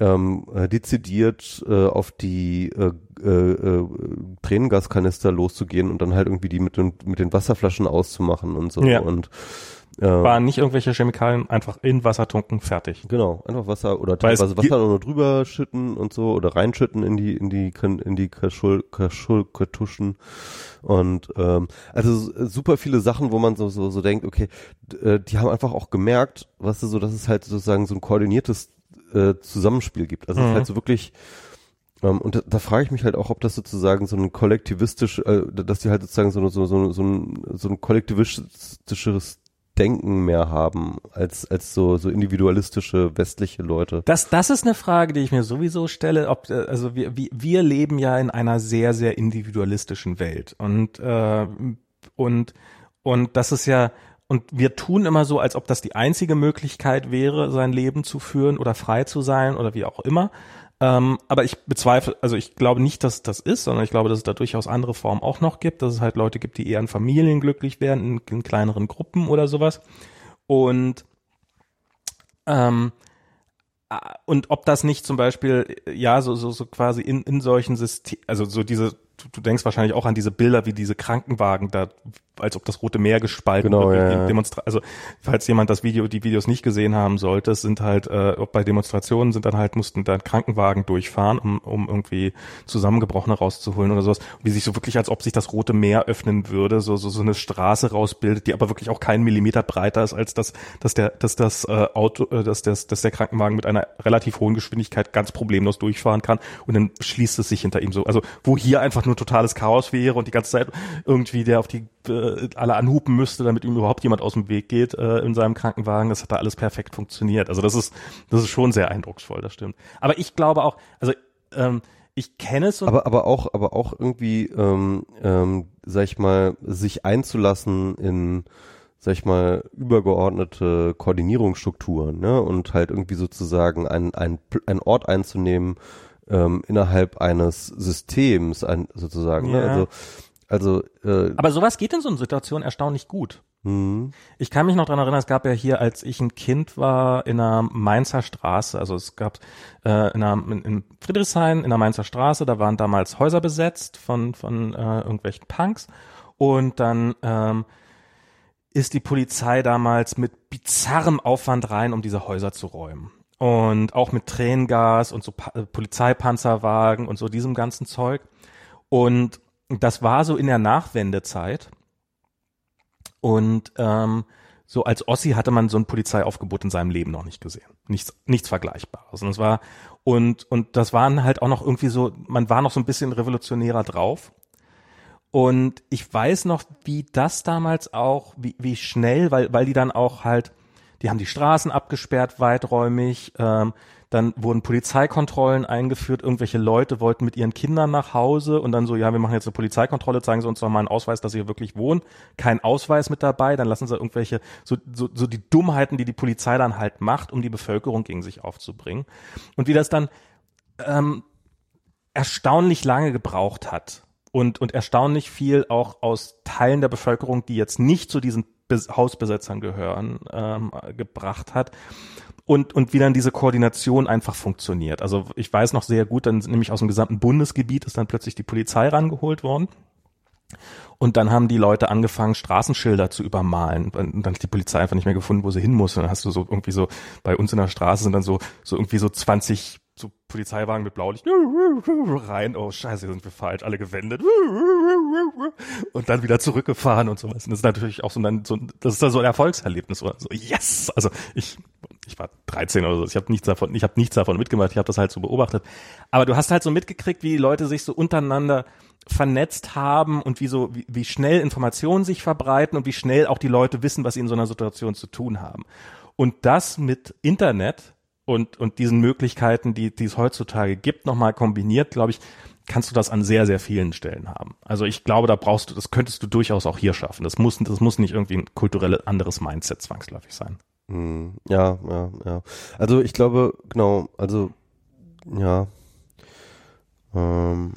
ähm, äh, dezidiert äh, auf die äh, äh, äh, Tränengaskanister loszugehen und dann halt irgendwie die mit den, mit den Wasserflaschen auszumachen und so. Ja. Und Waren nicht irgendwelche Chemikalien, einfach in Wasser tunken, fertig. Genau, einfach Wasser oder teilweise Wasser nur drüber schütten und so oder reinschütten in die in die in die Kaschul, Kaschul Kartuschen und ähm, also super viele Sachen, wo man so so so denkt, okay, äh, die haben einfach auch gemerkt, was weißt du, so, dass es halt sozusagen so ein koordiniertes äh, Zusammenspiel gibt. Also mhm. es ist halt so wirklich ähm, und da, da frage ich mich halt auch, ob das sozusagen so ein kollektivistisch, äh, dass die halt sozusagen so, so, so, so, ein, so ein kollektivistisches Denken mehr haben als als so so individualistische westliche Leute. Das das ist eine Frage, die ich mir sowieso stelle. Ob äh, also wir wir, leben ja in einer sehr sehr individualistischen Welt und äh, und und das ist ja und wir tun immer so, als ob das die einzige Möglichkeit wäre, sein Leben zu führen oder frei zu sein oder wie auch immer. Ähm, aber ich bezweifle, also ich glaube nicht, dass das ist, sondern ich glaube, dass es da durchaus andere Formen auch noch gibt, dass es halt Leute gibt, die eher in Familien glücklich werden, in, in kleineren Gruppen oder sowas. Und ähm, und ob das nicht zum Beispiel, ja, so, so, so quasi in, in solchen Systemen, also so diese du, du denkst wahrscheinlich auch an diese Bilder, wie diese Krankenwagen da, als ob das Rote Meer gespalten genau, wird. Ja, Demonstra also falls jemand das Video, die Videos nicht gesehen haben sollte, es sind halt, äh, bei Demonstrationen sind dann halt, mussten dann Krankenwagen durchfahren, um, um irgendwie Zusammengebrochene rauszuholen oder sowas. wie sich so wirklich, als ob sich das Rote Meer öffnen würde, so, so, so eine Straße rausbildet, die aber wirklich auch keinen Millimeter breiter ist, als dass, dass der, dass das äh, Auto, äh, dass, dass, dass der Krankenwagen mit einer relativ hohen Geschwindigkeit ganz problemlos durchfahren kann und dann schließt es sich hinter ihm so. Also wo hier einfach nur totales Chaos wäre und die ganze Zeit irgendwie der auf die äh, alle anhupen müsste, damit ihm überhaupt jemand aus dem Weg geht äh, in seinem Krankenwagen. Das hat da alles perfekt funktioniert. Also das ist das ist schon sehr eindrucksvoll, das stimmt. Aber ich glaube auch, also ähm, ich kenne es. aber aber auch aber auch irgendwie, ähm, ähm, sag ich mal, sich einzulassen in sag ich mal, übergeordnete Koordinierungsstrukturen, ne? Und halt irgendwie sozusagen ein, ein, ein Ort einzunehmen, ähm, innerhalb eines Systems, ein, sozusagen. Ne? Ja. Ne? Also, also äh, Aber sowas geht in so einer Situation erstaunlich gut. Mhm. Ich kann mich noch dran erinnern, es gab ja hier, als ich ein Kind war, in einer Mainzer Straße, also es gab äh, in, einer, in, in Friedrichshain in der Mainzer Straße, da waren damals Häuser besetzt von, von äh, irgendwelchen Punks und dann ähm, ist die Polizei damals mit bizarrem Aufwand rein, um diese Häuser zu räumen und auch mit Tränengas und so pa äh, Polizeipanzerwagen und so diesem ganzen Zeug. Und das war so in der Nachwendezeit. Und ähm, so als Ossi hatte man so ein Polizeiaufgebot in seinem Leben noch nicht gesehen. Nichts, nichts Vergleichbares. Und es war, und, und das waren halt auch noch irgendwie so, man war noch so ein bisschen revolutionärer drauf. Und ich weiß noch, wie das damals auch, wie, wie schnell, weil, weil die dann auch halt, die haben die Straßen abgesperrt, weiträumig. Ähm, dann wurden Polizeikontrollen eingeführt. Irgendwelche Leute wollten mit ihren Kindern nach Hause und dann so, ja, wir machen jetzt eine Polizeikontrolle, zeigen Sie uns doch mal einen Ausweis, dass Sie hier wirklich wohnen. Kein Ausweis mit dabei. Dann lassen Sie irgendwelche, so, so, so die Dummheiten, die die Polizei dann halt macht, um die Bevölkerung gegen sich aufzubringen. Und wie das dann ähm, erstaunlich lange gebraucht hat und, und erstaunlich viel auch aus Teilen der Bevölkerung, die jetzt nicht zu diesen Hausbesetzern gehören, ähm, gebracht hat. Und, und wie dann diese Koordination einfach funktioniert. Also ich weiß noch sehr gut, dann nämlich aus dem gesamten Bundesgebiet ist dann plötzlich die Polizei rangeholt worden. Und dann haben die Leute angefangen, Straßenschilder zu übermalen. Und dann hat die Polizei einfach nicht mehr gefunden, wo sie hin muss. Und dann hast du so irgendwie so, bei uns in der Straße sind dann so, so irgendwie so 20 so Polizeiwagen mit Blaulicht rein. Oh scheiße, sind wir falsch, alle gewendet. Und dann wieder zurückgefahren und sowas. Und das ist natürlich auch so ein, so, das ist so ein Erfolgserlebnis oder so. Yes! Also ich, ich war 13 oder so. Ich habe nichts davon, ich habe nichts davon mitgemacht. Ich habe das halt so beobachtet. Aber du hast halt so mitgekriegt, wie die Leute sich so untereinander vernetzt haben und wie so, wie, wie schnell Informationen sich verbreiten und wie schnell auch die Leute wissen, was sie in so einer Situation zu tun haben. Und das mit Internet und, und diesen Möglichkeiten, die, die es heutzutage gibt, nochmal kombiniert, glaube ich, kannst du das an sehr, sehr vielen Stellen haben. Also ich glaube, da brauchst du, das könntest du durchaus auch hier schaffen. Das muss, das muss nicht irgendwie ein kulturell anderes Mindset zwangsläufig sein. Hm, ja, ja, ja. Also ich glaube, genau, also ja. Ähm,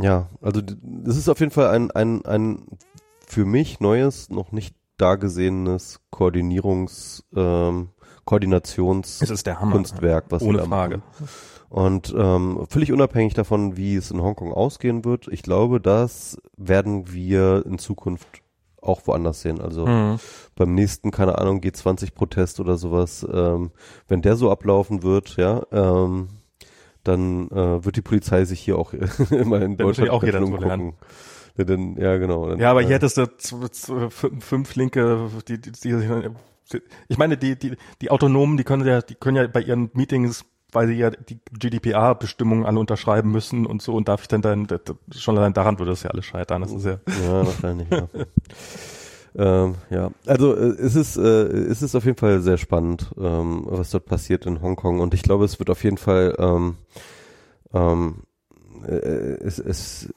ja, also das ist auf jeden Fall ein, ein, ein für mich neues, noch nicht dagesehenes Koordinierungs, ähm, Koordinationskunstwerk, was Ohne Frage. Machen. Und ähm, völlig unabhängig davon, wie es in Hongkong ausgehen wird, ich glaube, das werden wir in Zukunft auch woanders sehen. Also mhm. beim nächsten, keine Ahnung, G20-Protest oder sowas, ähm, wenn der so ablaufen wird, ja, ähm, dann äh, wird die Polizei sich hier auch immer in Deutschland auch jeder umgucken. Dann, ja, genau. Dann, ja, aber hier äh, hättest du fünf linke, die, die, die ich meine, die, die, die Autonomen, die können ja, die können ja bei ihren Meetings, weil sie ja die GDPR-Bestimmungen alle unterschreiben müssen und so, und darf ich dann dann, schon allein daran würde das ja alles scheitern. Das ist ja. Ja, wahrscheinlich, ja. ähm, ja, also äh, es ist äh, es ist auf jeden Fall sehr spannend, ähm, was dort passiert in Hongkong und ich glaube, es wird auf jeden Fall ähm, ähm, äh, es, es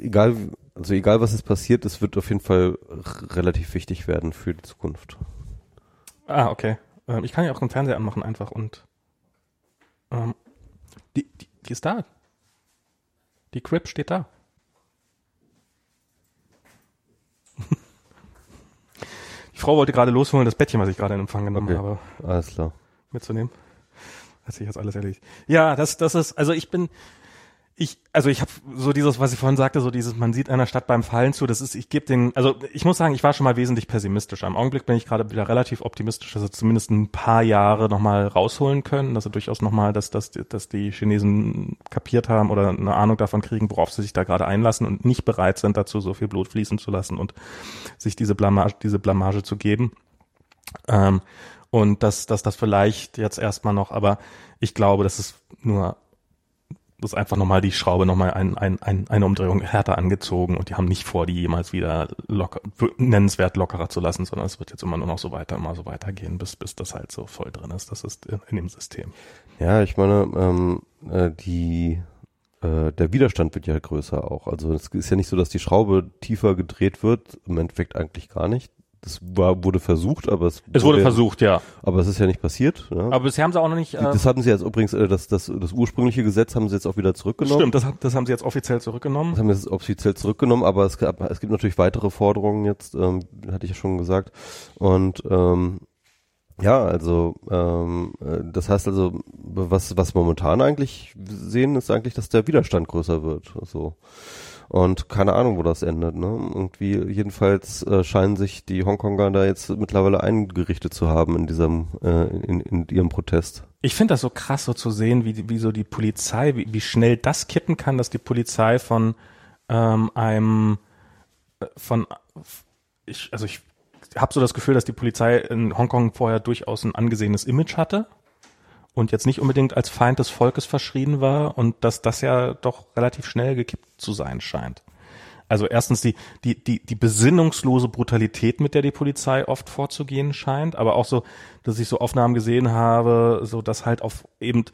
egal also egal was jetzt passiert, es wird auf jeden Fall relativ wichtig werden für die Zukunft. Ah, okay. Ähm, ich kann ja auch den Fernseher anmachen einfach und ähm, die, die, die ist da. Die Crib steht da. die Frau wollte gerade losholen, das Bettchen, was ich gerade in Empfang genommen Okay. habe, Alles klar. mitzunehmen. Hat sich jetzt alles erledigt. Ja, das, das ist, also ich bin, ich, also ich habe so dieses, was ich vorhin sagte, so dieses, man sieht einer Stadt beim Fallen zu, das ist, ich gebe den, also ich muss sagen, ich war schon mal wesentlich pessimistischer. Im Augenblick bin ich gerade wieder relativ optimistisch, dass sie zumindest ein paar Jahre nochmal rausholen können, dass sie durchaus nochmal, dass, dass, dass die Chinesen kapiert haben oder eine Ahnung davon kriegen, worauf sie sich da gerade einlassen und nicht bereit sind, dazu so viel Blut fließen zu lassen und sich diese Blamage, diese Blamage zu geben. Ähm, und dass, dass das vielleicht jetzt erstmal noch, aber ich glaube, das ist nur, ist einfach nochmal die Schraube nochmal ein, ein, ein, eine Umdrehung härter angezogen und die haben nicht vor, die jemals wieder locker, nennenswert lockerer zu lassen, sondern es wird jetzt immer nur noch so weiter, immer so weitergehen, bis, bis das halt so voll drin ist. Das ist in, dem System. Ja, ich meine, ähm, äh, die äh, der Widerstand wird ja größer auch. Also es ist ja nicht so, dass die Schraube tiefer gedreht wird. Im Endeffekt eigentlich gar nicht. Das war, wurde versucht, aber es, Es wurde versucht, ja. aber es ist ja nicht passiert. Ja. Aber bisher haben sie auch noch nicht, äh, das hatten sie jetzt übrigens, äh, das, das, das ursprüngliche Gesetz haben sie jetzt auch wieder zurückgenommen. stimmt, das, das haben sie jetzt offiziell zurückgenommen. Das haben wir jetzt offiziell zurückgenommen, aber es, gab, es gibt natürlich weitere Forderungen jetzt, ähm, hatte ich ja schon gesagt. Und ähm, ja, also ähm, äh, das heißt also, was, was momentan eigentlich sehen, ist eigentlich, dass der Widerstand größer wird. So. Und keine Ahnung, wo das endet. Ne? Irgendwie jedenfalls äh, scheinen sich die Hongkonger da jetzt mittlerweile eingerichtet zu haben in diesem, äh, in, in ihrem Protest. Ich finde das so krass, so zu sehen, wie, wie so die Polizei, wie, wie schnell das kippen kann, dass die Polizei von ähm, einem äh, von ich, also ich habe so das Gefühl, dass die Polizei in Hongkong vorher durchaus ein angesehenes Image hatte und jetzt nicht unbedingt als Feind des Volkes verschrien war und dass das ja doch relativ schnell gekippt zu sein scheint. Also erstens die, die, die, die besinnungslose Brutalität, mit der die Polizei oft vorzugehen scheint, aber auch so, dass ich so Aufnahmen gesehen habe, so dass halt auf eben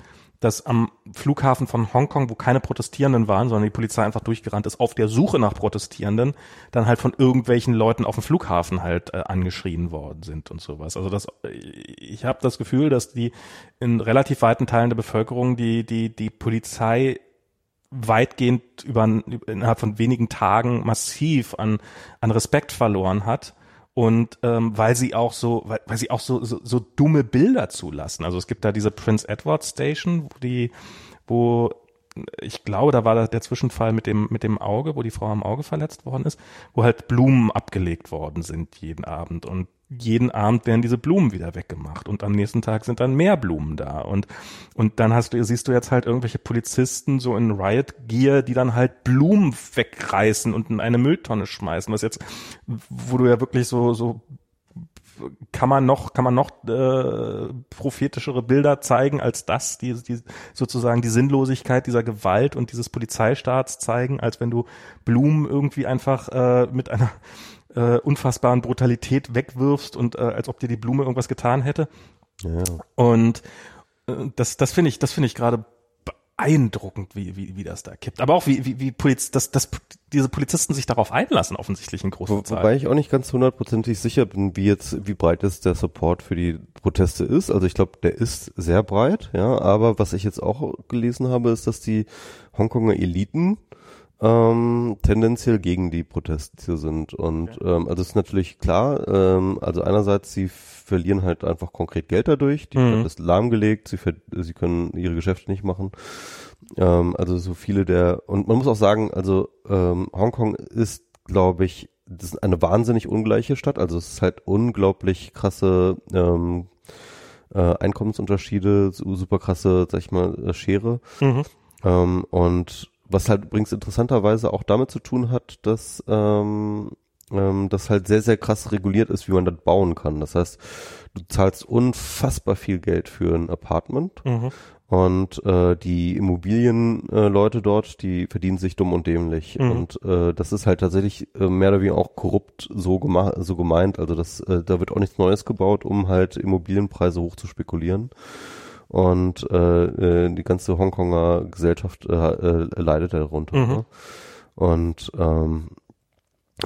dass am Flughafen von Hongkong, wo keine Protestierenden waren, sondern die Polizei einfach durchgerannt ist, auf der Suche nach Protestierenden, dann halt von irgendwelchen Leuten auf dem Flughafen halt äh, angeschrien worden sind und sowas. Also das, ich habe das Gefühl, dass die in relativ weiten Teilen der Bevölkerung die die die Polizei weitgehend über innerhalb von wenigen Tagen massiv an an Respekt verloren hat und ähm, weil sie auch so weil, weil sie auch so, so so dumme Bilder zulassen. Also es gibt da diese Prince Edward Station, wo die wo ich glaube, da war der Zwischenfall mit dem mit dem Auge, wo die Frau am Auge verletzt worden ist, wo halt Blumen abgelegt worden sind jeden Abend. Und jeden Abend werden diese Blumen wieder weggemacht. Und am nächsten Tag sind dann mehr Blumen da. Und und dann hast du siehst du jetzt halt irgendwelche Polizisten so in Riot Gear, die dann halt Blumen wegreißen und in eine Mülltonne schmeißen, was jetzt wo du ja wirklich so so kann man noch kann man noch äh, prophetischere Bilder zeigen als das, die, die sozusagen die Sinnlosigkeit dieser Gewalt und dieses Polizeistaats zeigen, als wenn du Blumen irgendwie einfach äh, mit einer äh, unfassbaren Brutalität wegwirfst und äh, als ob dir die Blume irgendwas getan hätte. Ja. Und äh, das, das finde ich, das finde ich gerade beeindruckend, wie, wie, wie das da kippt. Aber auch wie, wie, wie Poliz dass, dass diese Polizisten sich darauf einlassen, offensichtlich in großen Wo, Zahlen. wobei ich auch nicht ganz hundertprozentig sicher bin, wie jetzt, wie breit jetzt der Support für die Proteste ist. Also ich glaube, der ist sehr breit, ja. Aber was ich jetzt auch gelesen habe, ist, dass die Hongkonger Eliten ähm, tendenziell gegen die Proteste sind. Und ähm, also ist natürlich klar, ähm, also einerseits, sie verlieren halt einfach konkret Geld dadurch, die Mhm. Stadt ist lahmgelegt, sie, sie können ihre Geschäfte nicht machen. Ähm, also so viele der, und man muss auch sagen, also ähm, Hongkong ist, glaube ich, das ist eine wahnsinnig ungleiche Stadt, also es ist halt unglaublich krasse ähm, äh, Einkommensunterschiede, super krasse, sag ich mal, äh, Schere. Mhm. Ähm, und was halt übrigens interessanterweise auch damit zu tun hat, dass ähm, ähm, das halt sehr, sehr krass reguliert ist, wie man das bauen kann. Das heißt, du zahlst unfassbar viel Geld für ein Apartment Mhm. und äh, die Immobilienleute äh, dort, die verdienen sich dumm und dämlich. Mhm. Und äh, das ist halt tatsächlich äh, mehr oder weniger auch korrupt so, so gemeint. Also das, äh, da wird auch nichts Neues gebaut, um halt Immobilienpreise hoch zu spekulieren. Und äh, äh, die ganze Hongkonger Gesellschaft äh, äh, leidet darunter. Mhm. Ne? Und ähm,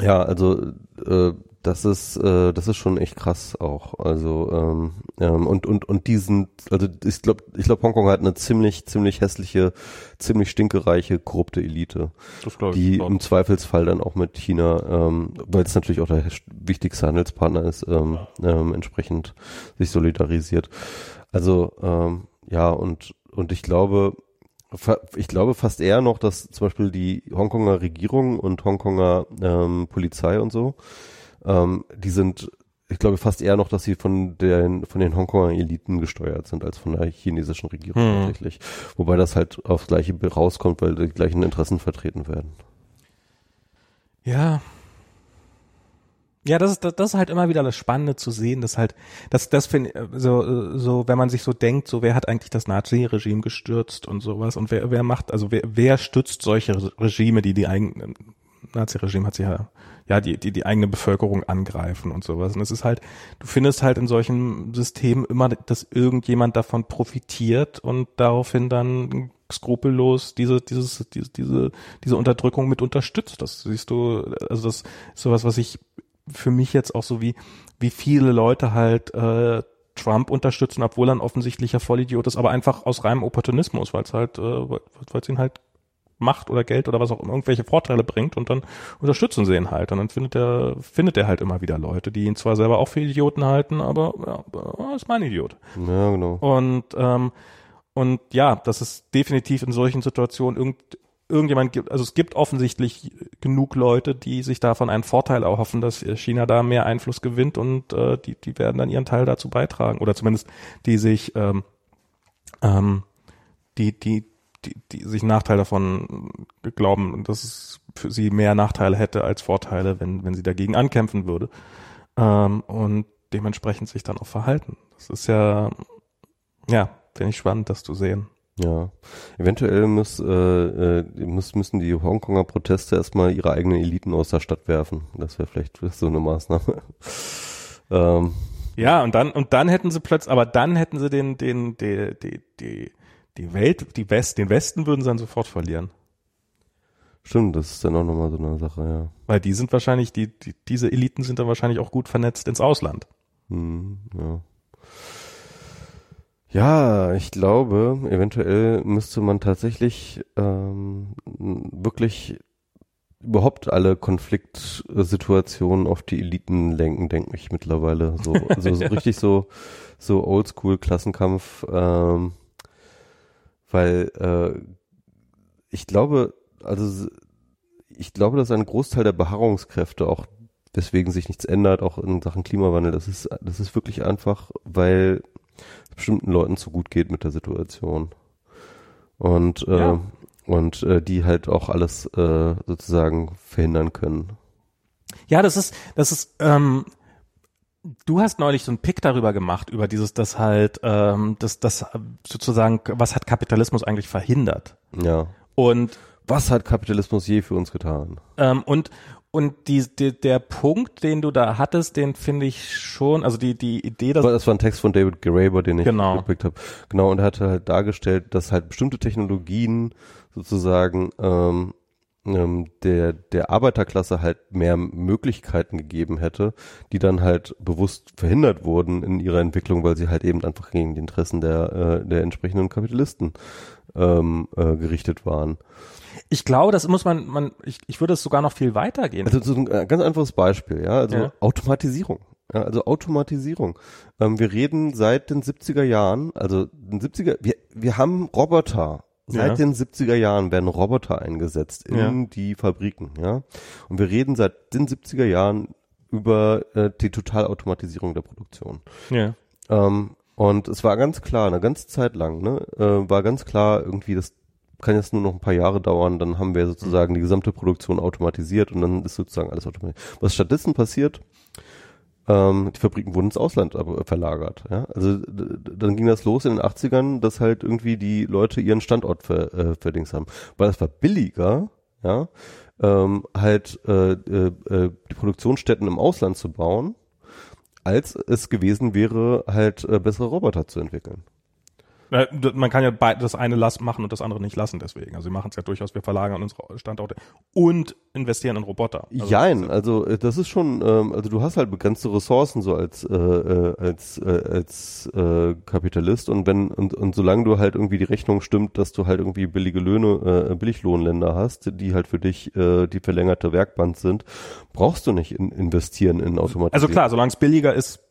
Ja, also äh, das ist äh, das ist schon echt krass auch. Also ähm, ähm, und und und diesen also ich glaube ich glaube Hongkong hat eine ziemlich ziemlich hässliche, ziemlich stinkereiche korrupte Elite, Das glaube die ich. im Zweifelsfall dann auch mit China, ähm, weil es natürlich auch der wichtigste Handelspartner ist, ähm, ähm, entsprechend sich solidarisiert. Also ähm, ja und und ich glaube fa- ich glaube fast eher noch, dass zum Beispiel die Hongkonger Regierung und Hongkonger ähm, Polizei und so ähm, die sind, ich glaube fast eher noch, dass sie von den, von den Hongkonger Eliten gesteuert sind, als von der chinesischen Regierung Hm. tatsächlich. Wobei das halt aufs Gleiche rauskommt, weil die gleichen Interessen vertreten werden. Ja. Ja, das ist, das, das ist halt immer wieder das Spannende zu sehen, dass halt, das, das finde ich, so, so, wenn man sich so denkt, so, wer hat eigentlich das Nazi-Regime gestürzt und sowas und wer, wer macht, also wer, wer stützt solche Regime, die die eigenen, Nazi-Regime hat sich ja, ja, die, die, die eigene Bevölkerung angreifen und sowas. Und es ist halt, du findest halt in solchen Systemen immer, dass irgendjemand davon profitiert und daraufhin dann skrupellos diese, dieses, diese, diese, diese Unterdrückung mit unterstützt. Das siehst du, also das ist sowas, was ich für mich jetzt auch so wie, wie viele Leute halt äh, Trump unterstützen, obwohl er ein offensichtlicher Vollidiot ist, aber einfach aus reinem Opportunismus, weil es halt, äh, weil es ihn halt Macht oder Geld oder was auch immer irgendwelche Vorteile bringt und dann unterstützen sie ihn halt. Und dann findet er, findet er halt immer wieder Leute, die ihn zwar selber auch für Idioten halten, aber ja, ist mein Idiot. Ja, genau. Und, ähm, und ja, das ist definitiv in solchen Situationen irgend, irgendjemand gibt, also es gibt offensichtlich genug Leute, die sich davon einen Vorteil erhoffen, dass China da mehr Einfluss gewinnt und äh, die, die werden dann ihren Teil dazu beitragen. Oder zumindest die sich ähm, ähm, die, die, die, die sich Nachteil davon glauben, dass es für sie mehr Nachteile hätte als Vorteile, wenn, wenn sie dagegen ankämpfen würde. Ähm, und dementsprechend sich dann auch verhalten. Das ist ja, ja, finde ich spannend, das zu sehen. Ja, eventuell muss, äh, äh, muss, müssen die Hongkonger Proteste erstmal ihre eigenen Eliten aus der Stadt werfen. Das wäre vielleicht so eine Maßnahme. ähm, Ja, und dann, und dann hätten sie plötzlich, aber dann hätten sie den, den, die, die, die, die Welt, die West, den Westen würden sie dann sofort verlieren. stimmt, das ist dann auch nochmal so eine Sache, ja. Weil die sind wahrscheinlich, die, die, diese Eliten sind dann wahrscheinlich auch gut vernetzt ins Ausland. Hm, ja. Ja, ich glaube, eventuell müsste man tatsächlich ähm, wirklich überhaupt alle Konfliktsituationen auf die Eliten lenken, denke ich mittlerweile. So, so, so richtig so, so Oldschool-Klassenkampf, ähm, weil äh, ich glaube, also ich glaube, dass ein Großteil der Beharrungskräfte auch weswegen sich nichts ändert, auch in Sachen Klimawandel, das ist, das ist wirklich einfach, weil bestimmten Leuten zu gut geht mit der Situation. Und, äh, Ja. und äh, die halt auch alles äh, sozusagen verhindern können. Ja, das ist, das ist, ähm, du hast neulich so einen Pick darüber gemacht, über dieses, das halt, ähm, das, das sozusagen, was hat Kapitalismus eigentlich verhindert? Ja. Und Was hat Kapitalismus je für uns getan? Ähm, und und die, die, der Punkt, den du da hattest, den finde ich schon, also die, die Idee, dass Das war, das war ein Text von David Graeber, den ich Genau. gepickt habe. Genau, und er hat halt dargestellt, dass halt bestimmte Technologien sozusagen ähm, ähm, der, der Arbeiterklasse halt mehr Möglichkeiten gegeben hätte, die dann halt bewusst verhindert wurden in ihrer Entwicklung, weil sie halt eben einfach gegen die Interessen der, äh, der entsprechenden Kapitalisten ähm, äh, gerichtet waren. ich glaube, das muss man, man, ich, ich würde es sogar noch viel weiter gehen. Also so ein äh, ganz einfaches Beispiel, ja, also Ja. Automatisierung. Ja, also Automatisierung. Ähm, wir reden seit den 70er Jahren, also den 70er, wir, wir haben Roboter. Seit Ja. den 70er Jahren werden Roboter eingesetzt in Ja. die Fabriken, ja. Und wir reden seit den 70er Jahren über äh, die Totalautomatisierung der Produktion. ja. Ähm, und es war ganz klar, eine ganze Zeit lang, ne, äh, war ganz klar, irgendwie, das kann jetzt nur noch ein paar Jahre dauern, dann haben wir sozusagen die gesamte Produktion automatisiert und dann ist sozusagen alles automatisiert. Was stattdessen passiert, ähm, die Fabriken wurden ins Ausland verlagert. Ja? Also dann ging das los in den 80ern, dass halt irgendwie die Leute ihren Standort ver, äh, verdings haben. Weil es war billiger, ja, ähm, halt äh, äh, äh, die Produktionsstätten im Ausland zu bauen, als es gewesen wäre, halt äh, bessere Roboter zu entwickeln. Äh, Man kann ja das eine machen und das andere nicht lassen deswegen. Also wir machen es ja durchaus, wir verlagern unsere Standorte und investieren in Roboter. Also Jein, also äh, das ist schon, ähm, also du hast halt begrenzte Ressourcen so als äh, äh, als äh, als äh, Kapitalist und wenn und, und solange du halt irgendwie die Rechnung stimmt, dass du halt irgendwie billige Löhne, äh, Billiglohnländer hast, die halt für dich äh, die verlängerte Werkbank sind, brauchst du nicht in, investieren in Automatisierung. Also klar, solange es billiger ist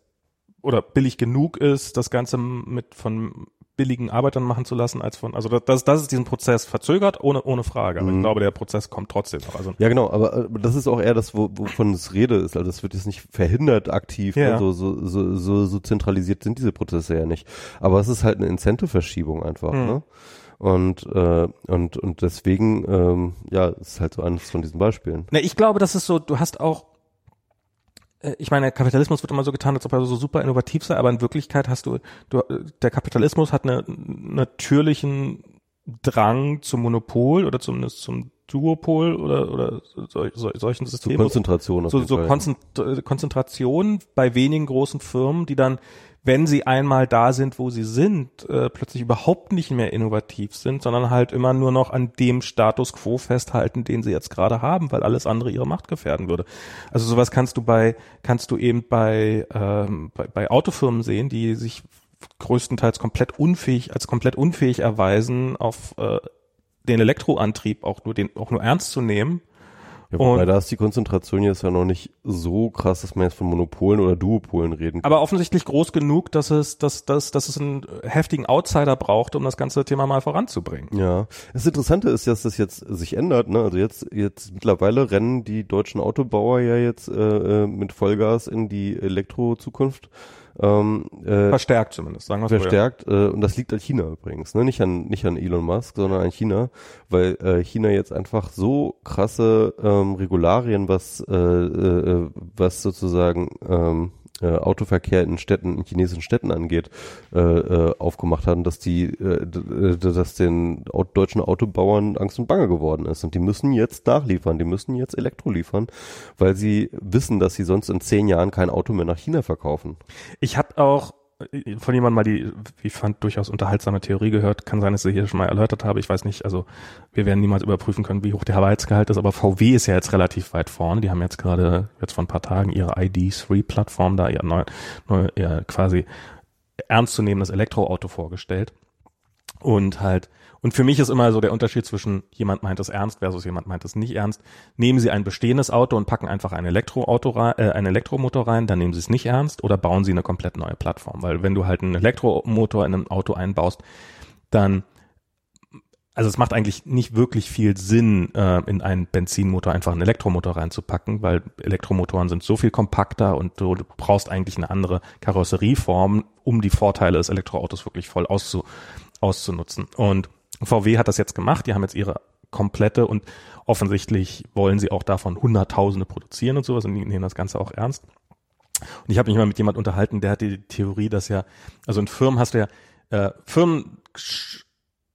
oder billig genug ist, das Ganze mit von billigen Arbeitern machen zu lassen, als von, also das, das, ist diesen Prozess verzögert, ohne, ohne Frage. Aber ich glaube, der Prozess kommt trotzdem noch. Also, Ja, genau, aber, aber das ist auch eher das, wo, wovon es Rede ist. Also das wird jetzt nicht verhindert aktiv, Ja. ne? so, so, so, so, so zentralisiert sind diese Prozesse ja nicht. Aber es ist halt eine Incentive-Verschiebung einfach, Hm. ne? Und, äh, und, und deswegen, ähm, ja, ist halt so eines von diesen Beispielen. Ne, ich glaube, das ist so, du hast auch, äh, ich meine, Kapitalismus wird immer so getan, als ob er so super innovativ sei, aber in Wirklichkeit hast du, du äh, der Kapitalismus hat einen natürlichen Drang zum Monopol oder zumindest zum Duopol oder, oder sol, sol, solchen Systemen. Konzentration auf so, jeden so äh, Konzentration bei wenigen großen Firmen, die dann, wenn sie einmal da sind, wo sie sind, äh, plötzlich überhaupt nicht mehr innovativ sind, sondern halt immer nur noch an dem Status quo festhalten, den sie jetzt gerade haben, weil alles andere ihre Macht gefährden würde. Also sowas kannst du bei, kannst du eben bei, ähm, bei, bei Autofirmen sehen, die sich größtenteils komplett unfähig, als komplett unfähig erweisen, auf äh, den Elektroantrieb auch nur den, auch nur ernst zu nehmen. Ja, wobei da ist die Konzentration jetzt ja noch nicht so krass, dass man jetzt von Monopolen oder Duopolen reden kann. aber offensichtlich groß genug, dass es, dass, dass, dass es einen heftigen Outsider braucht, um das ganze Thema mal voranzubringen. Ja, das Interessante ist, dass das jetzt sich ändert. Ne? Also jetzt, jetzt mittlerweile rennen die deutschen Autobauer ja jetzt äh, äh, mit Vollgas in die Elektro-Zukunft. Ähm, äh, Verstärkt zumindest, sagen wir es so. ja. verstärkt äh, und das liegt an China übrigens, ne? nicht an nicht an Elon Musk, sondern an China, weil äh, China jetzt einfach so krasse ähm, Regularien, was äh, äh, was sozusagen ähm, äh, Autoverkehr in Städten, in chinesischen Städten angeht, äh, äh, aufgemacht haben, dass die, äh, äh, dass den deutschen Autobauern Angst und Bange geworden ist und die müssen jetzt nachliefern, die müssen jetzt Elektro liefern, weil sie wissen, dass sie sonst in zehn Jahren kein Auto mehr nach China verkaufen. Ich habe auch von jemandem mal die, wie ich fand, durchaus unterhaltsame Theorie gehört. Kann sein, dass ich hier schon mal erläutert habe. Ich weiß nicht, also wir werden niemals überprüfen können, wie hoch der Wahrheitsgehalt ist, aber VW ist ja jetzt relativ weit vorne. Die haben jetzt gerade, jetzt vor ein paar Tagen, ihre ID3-Plattform da, ihr, neu, neu, ihr quasi ernstzunehmendes Elektroauto vorgestellt. Und halt, und für mich ist immer so der Unterschied zwischen jemand meint es ernst versus jemand meint es nicht ernst. Nehmen Sie ein bestehendes Auto und packen einfach ein Elektroauto rein, äh, einen Elektromotor rein, dann nehmen Sie es nicht ernst oder bauen Sie eine komplett neue Plattform. Weil wenn du halt einen Elektromotor in ein Auto einbaust, dann also es macht eigentlich nicht wirklich viel Sinn, äh, in einen Benzinmotor einfach einen Elektromotor reinzupacken, weil Elektromotoren sind so viel kompakter und du, du brauchst eigentlich eine andere Karosserieform, um die Vorteile des Elektroautos wirklich voll auszu, auszunutzen. Und VW hat das jetzt gemacht, die haben jetzt ihre komplette und offensichtlich wollen sie auch davon Hunderttausende produzieren und sowas und die nehmen das Ganze auch ernst. Und ich habe mich mal mit jemand unterhalten, der hat die Theorie, dass ja, also in Firmen hast du ja, äh, Firmen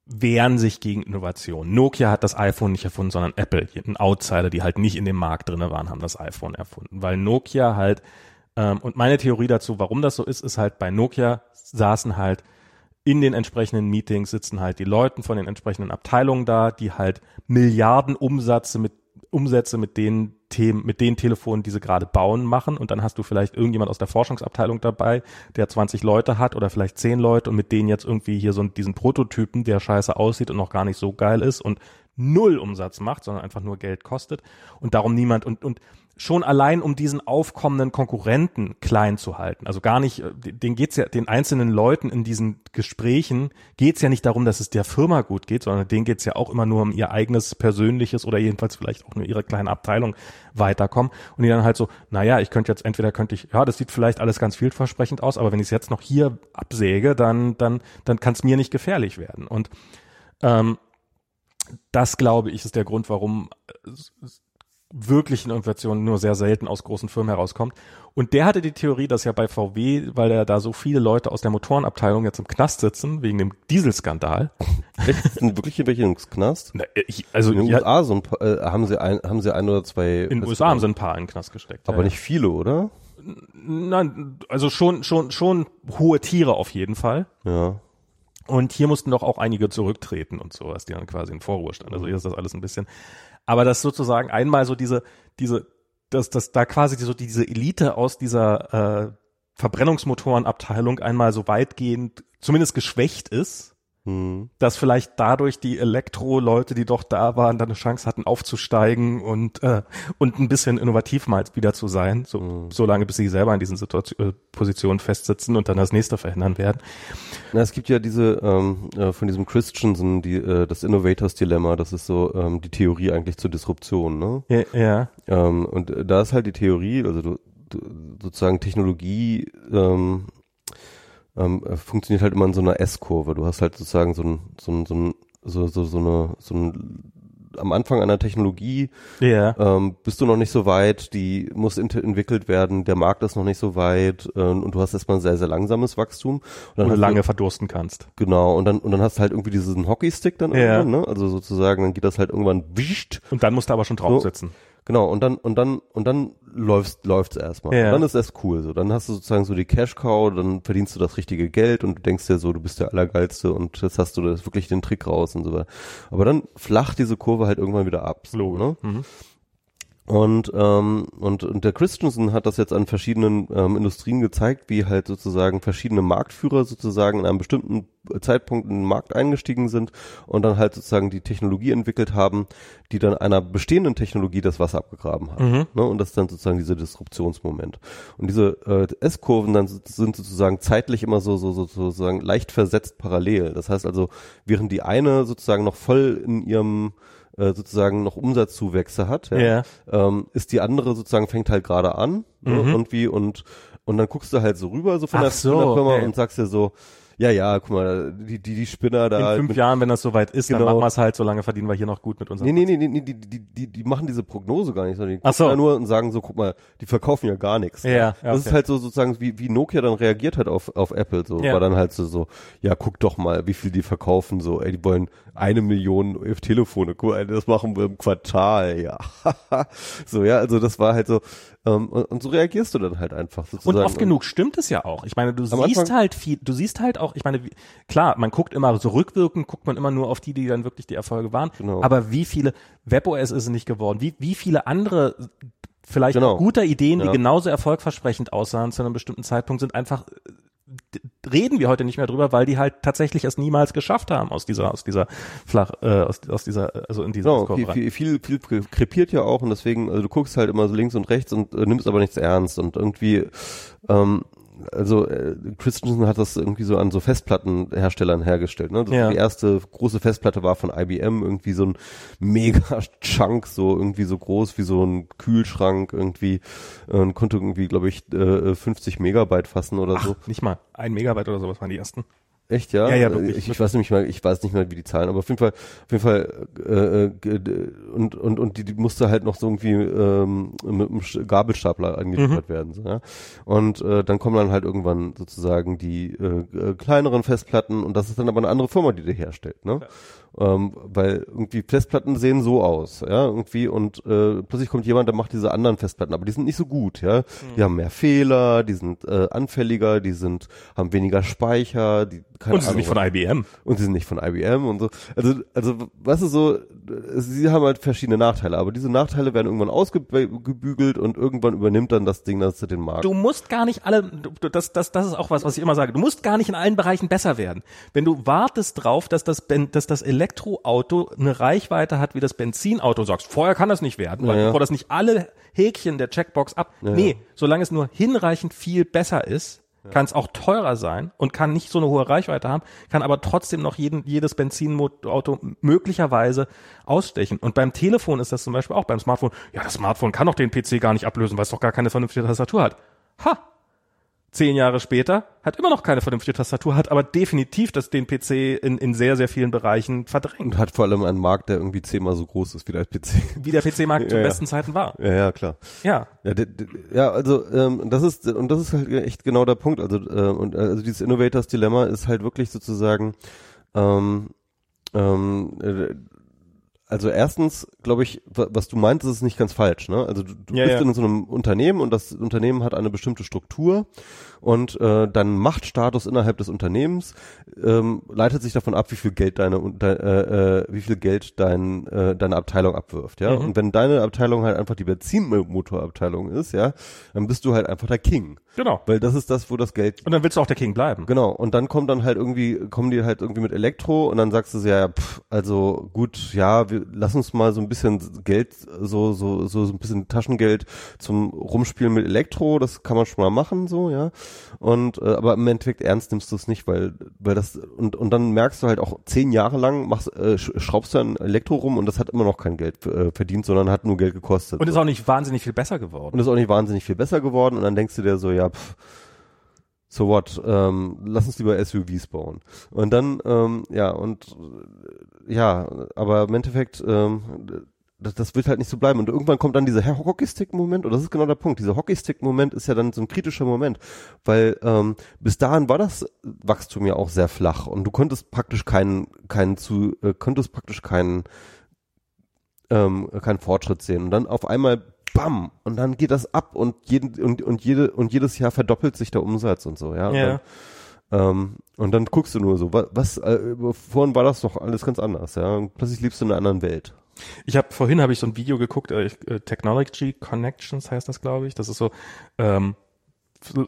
wehren sich gegen Innovation. Nokia hat das iPhone nicht erfunden, sondern Apple, ein Outsider, die halt nicht in dem Markt drinne waren, haben das iPhone erfunden. Weil Nokia halt, ähm, und meine Theorie dazu, warum das so ist, ist halt bei Nokia saßen halt in den entsprechenden Meetings sitzen halt die Leute von den entsprechenden Abteilungen da, die halt Milliarden Umsätze mit Umsätze mit den Themen, mit den Telefonen, die sie gerade bauen, machen. Und dann hast du vielleicht irgendjemand aus der Forschungsabteilung dabei, der 20 Leute hat oder vielleicht 10 Leute und mit denen jetzt irgendwie hier so diesen Prototypen, der scheiße aussieht und noch gar nicht so geil ist und null Umsatz macht, sondern einfach nur Geld kostet und darum niemand und, und schon allein um diesen aufkommenden Konkurrenten klein zu halten. Also gar nicht, äh, den geht's ja, den einzelnen Leuten in diesen Gesprächen geht's ja nicht darum, dass es der Firma gut geht, sondern denen geht's ja auch immer nur um ihr eigenes persönliches oder jedenfalls vielleicht auch nur ihre kleine Abteilung weiterkommen. Und die dann halt so, naja, ich könnte jetzt, entweder könnte ich, ja, das sieht vielleicht alles ganz vielversprechend aus, aber wenn ich es jetzt noch hier absäge, dann, dann, dann kann es mir nicht gefährlich werden. Und ähm, das, glaube ich, ist der Grund, warum äh, wirklichen Innovationen nur sehr selten aus großen Firmen herauskommt. Und der hatte die Theorie, dass ja bei VW, weil ja da so viele Leute aus der Motorenabteilung jetzt im Knast sitzen, wegen dem Dieselskandal. Echt? Sind wirklich welche im Knast? Na, ich, also In den ja, USA so ein paar, äh, haben sie ein, haben sie ein oder zwei. in den USA haben sie ein paar in den Knast gesteckt. aber ja, nicht viele, oder? Nein, also schon, schon, schon hohe Tiere auf jeden Fall. Ja. Und hier mussten doch auch einige zurücktreten und sowas, die dann quasi in Vorruhestand. Also hier ist das alles ein bisschen. Aber das sozusagen einmal so diese, diese, dass, dass da quasi so diese Elite aus dieser äh, Verbrennungsmotorenabteilung einmal so weitgehend zumindest geschwächt ist. Dass vielleicht dadurch die Elektro-Leute, die doch da waren, dann eine Chance hatten aufzusteigen und äh, und ein bisschen innovativ mal wieder zu sein, so, Mhm. so lange bis sie selber in diesen Situation, äh, Positionen festsitzen und dann das nächste verändern werden. Na, es gibt ja diese ähm, äh, von diesem Christensen, die, äh, das Innovators Dilemma, das ist so ähm, die Theorie eigentlich zur Disruption, ne? Ja, ja. Ähm, und äh, da ist halt die Theorie, also du, du, sozusagen Technologie ähm, ähm, äh, funktioniert halt immer in so einer S-Kurve. Du hast halt sozusagen so ein, so ein, so ein, so, so, so eine, so ein am Anfang einer Technologie ja. ähm, bist du noch nicht so weit, die muss ent entwickelt werden, der Markt ist noch nicht so weit äh, und du hast erstmal ein sehr, sehr langsames Wachstum. Und dann Und lange du, verdursten kannst. Genau, und dann, und dann hast du halt irgendwie diesen Hockeystick dann irgendwann, ne? Also sozusagen, dann geht das halt irgendwann wischt Und dann musst du aber schon drauf sitzen. Genau, und dann, und dann, und dann läuft's, läuft's erstmal. Ja. Und dann ist es cool, so. Dann hast du sozusagen so die Cash Cow, dann verdienst du das richtige Geld und du denkst dir so, du bist der Allergeilste und jetzt hast du das wirklich den Trick raus und so weiter. Aber dann flacht diese Kurve halt irgendwann wieder ab. So, ne? Mhm. Und, ähm, und, und der Christensen hat das jetzt an verschiedenen ähm, Industrien gezeigt, wie halt sozusagen verschiedene Marktführer sozusagen in einem bestimmten Zeitpunkt in den Markt eingestiegen sind und dann halt sozusagen die Technologie entwickelt haben, die dann einer bestehenden Technologie das Wasser abgegraben hat. Mhm. Ne? Und das ist dann sozusagen dieser Disruptionsmoment. Und diese äh, S-Kurven dann sind sozusagen zeitlich immer so, so, so sozusagen leicht versetzt parallel. Das heißt also, während die eine sozusagen noch voll in ihrem äh, sozusagen noch Umsatzzuwächse hat, ja, Ja. ähm, ist die andere sozusagen fängt halt gerade an ne, Mhm. irgendwie und und dann guckst du halt so rüber so von, der, so, von der Firma okay. und sagst dir so ja ja guck mal die die die Spinner da In fünf mit- Jahren, wenn das soweit ist, dann Genau. machen wir es halt, solange verdienen wir hier noch gut mit unserem. Nee, nee, nee, nee, nee die, die, die, die machen diese Prognose gar nicht, sondern die Ach so. nur und sagen so, guck mal, die verkaufen ja gar nichts. Ja, ja, Das okay. ist halt so sozusagen, wie, wie Nokia dann reagiert hat auf, auf Apple, so, Ja. war dann halt so, so, ja, guck doch mal, wie viel die verkaufen, so, ey, die wollen eine Million Telefone, das machen wir im Quartal, ja. so, ja, also das war halt so, ähm, und, und so reagierst du dann halt einfach Und sozusagen. oft genug stimmt es ja auch. Ich meine, du Am siehst Anfang- halt viel, du siehst halt auch, ich meine, wie, klar, man guckt immer so rückwirkend, guckt man immer nur auf die, die dann wirklich die Erfolge waren. Genau. Aber wie viele WebOS ist es nicht geworden? Wie, wie viele andere vielleicht Genau. guter Ideen, die Ja. genauso erfolgversprechend aussahen zu einem bestimmten Zeitpunkt, sind einfach reden wir heute nicht mehr drüber, weil die halt tatsächlich es niemals geschafft haben aus dieser aus dieser flach äh, aus, aus dieser also in dieser Genau, Kurve viel, viel, viel, viel krepiert ja auch und deswegen, also du guckst halt immer so links und rechts und äh, nimmst aber nichts ernst und irgendwie, ähm, also äh, Christensen hat das irgendwie so an so Festplattenherstellern hergestellt. Ne? Ja. Die erste große Festplatte war von IBM, irgendwie so ein mega Chunk, so irgendwie so groß wie so ein Kühlschrank, irgendwie äh, und konnte irgendwie, glaube ich, äh, 50 Megabyte fassen oder so. Ach, nicht mal ein Megabyte oder sowas waren die ersten. Echt, ja? Ja, ja, wirklich. Ich, ich weiß nämlich mal, ich weiß nicht mehr, wie die Zahlen, aber auf jeden Fall, auf jeden Fall, äh, äh, und, und, und die, die musste halt noch so irgendwie ähm, mit einem Gabelstapler angeliefert werden. So, ja? Und äh, dann kommen dann halt irgendwann sozusagen die äh, äh, kleineren Festplatten und das ist dann aber eine andere Firma, die die herstellt, ne? Ähm, weil irgendwie Festplatten sehen so aus, ja, irgendwie und äh, plötzlich kommt jemand, der macht diese anderen Festplatten, aber die sind nicht so gut, ja. Die haben mehr Fehler, die sind äh, anfälliger, die sind, haben weniger Speicher, die keine Und sie sind nicht Ahnung, von IBM. und sie sind nicht von IBM und so. Also, also, was ist so, sie haben halt verschiedene Nachteile, aber diese Nachteile werden irgendwann ausgebügelt und irgendwann übernimmt dann das Ding das den Markt. Du musst gar nicht alle, du, das, das, das ist auch was, was ich immer sage. Du musst gar nicht in allen Bereichen besser werden. Wenn du wartest drauf, dass das, dass das Elektroauto eine Reichweite hat wie das Benzinauto, sagst, vorher kann das nicht werden, weil Ja, ja. bevor das nicht alle Häkchen der Checkbox ab. nee, solange es nur hinreichend viel besser ist, kann es auch teurer sein und kann nicht so eine hohe Reichweite haben, kann aber trotzdem noch jeden, jedes Benzinauto möglicherweise ausstechen. Und beim Telefon ist das zum Beispiel auch beim Smartphone. Ja, das Smartphone kann doch den PC gar nicht ablösen, weil es doch gar keine vernünftige Tastatur hat. Ha! Zehn Jahre später hat immer noch keine vernünftige Tastatur, hat aber definitiv das den PC in, in sehr, sehr vielen Bereichen verdrängt. und hat vor allem einen Markt, der irgendwie zehnmal so groß ist wie der PC. Wie der PC-Markt zu Ja, ja. besten Zeiten war. Ja, ja, klar. Ja. Ja, ja, also ähm, das ist und das ist halt echt genau der Punkt. Also äh, und also dieses Innovators Dilemma ist halt wirklich sozusagen ähm, ähm, äh, also erstens, glaube ich, was du meinst, ist nicht ganz falsch. Ne? Also du, du Ja, bist ja. in so einem Unternehmen und das Unternehmen hat eine bestimmte Struktur und äh, dein Machtstatus innerhalb des Unternehmens ähm, leitet sich davon ab, wie viel Geld deine de, äh, äh, wie viel Geld dein äh, deine Abteilung abwirft. Ja, Mhm. und wenn deine Abteilung halt einfach die Benzinmotorabteilung ist, ja, dann bist du halt einfach der King, Genau. weil das ist das, wo das Geld Und dann willst du auch der King bleiben. Genau, und dann kommt dann halt irgendwie, kommen die halt irgendwie mit Elektro und dann sagst du ja, pff, also gut, ja, wir lass uns mal so ein bisschen Geld, so, so, so, so ein bisschen Taschengeld zum Rumspielen mit Elektro, das kann man schon mal machen, so, ja. Und äh, aber im Endeffekt ernst nimmst du es nicht, weil, weil das, und, und dann merkst du halt auch zehn Jahre lang machst, äh, sch- schraubst du an Elektro rum und das hat immer noch kein Geld äh, verdient, sondern hat nur Geld gekostet. Und ist auch nicht wahnsinnig viel besser geworden. Und ist auch nicht wahnsinnig viel besser geworden. Und dann denkst du dir so, ja, pff, so what, ähm, lass uns lieber SUVs bauen. Und dann, ähm, ja, und äh, ja, aber im Endeffekt, ähm, das, das wird halt nicht so bleiben. Und irgendwann kommt dann dieser Hockeystick-Moment, und das ist genau der Punkt. Dieser Hockeystick-Moment ist ja dann so ein kritischer Moment, weil ähm, bis dahin war das Wachstum ja auch sehr flach und du konntest praktisch keinen, keinen zu, äh, konntest praktisch keinen ähm, keinen Fortschritt sehen. Und dann auf einmal bam und dann geht das ab und jeden und und jede und jedes Jahr verdoppelt sich der Umsatz und so, ja. Und Ja. Dann, ähm, und dann guckst du nur so, was, was äh, vorhin war das doch alles ganz anders, ja. Und plötzlich lebst du in einer anderen Welt. Ich habe vorhin habe ich so ein Video geguckt, äh, äh, Technology Connections heißt das, glaube ich. Das ist so, ähm,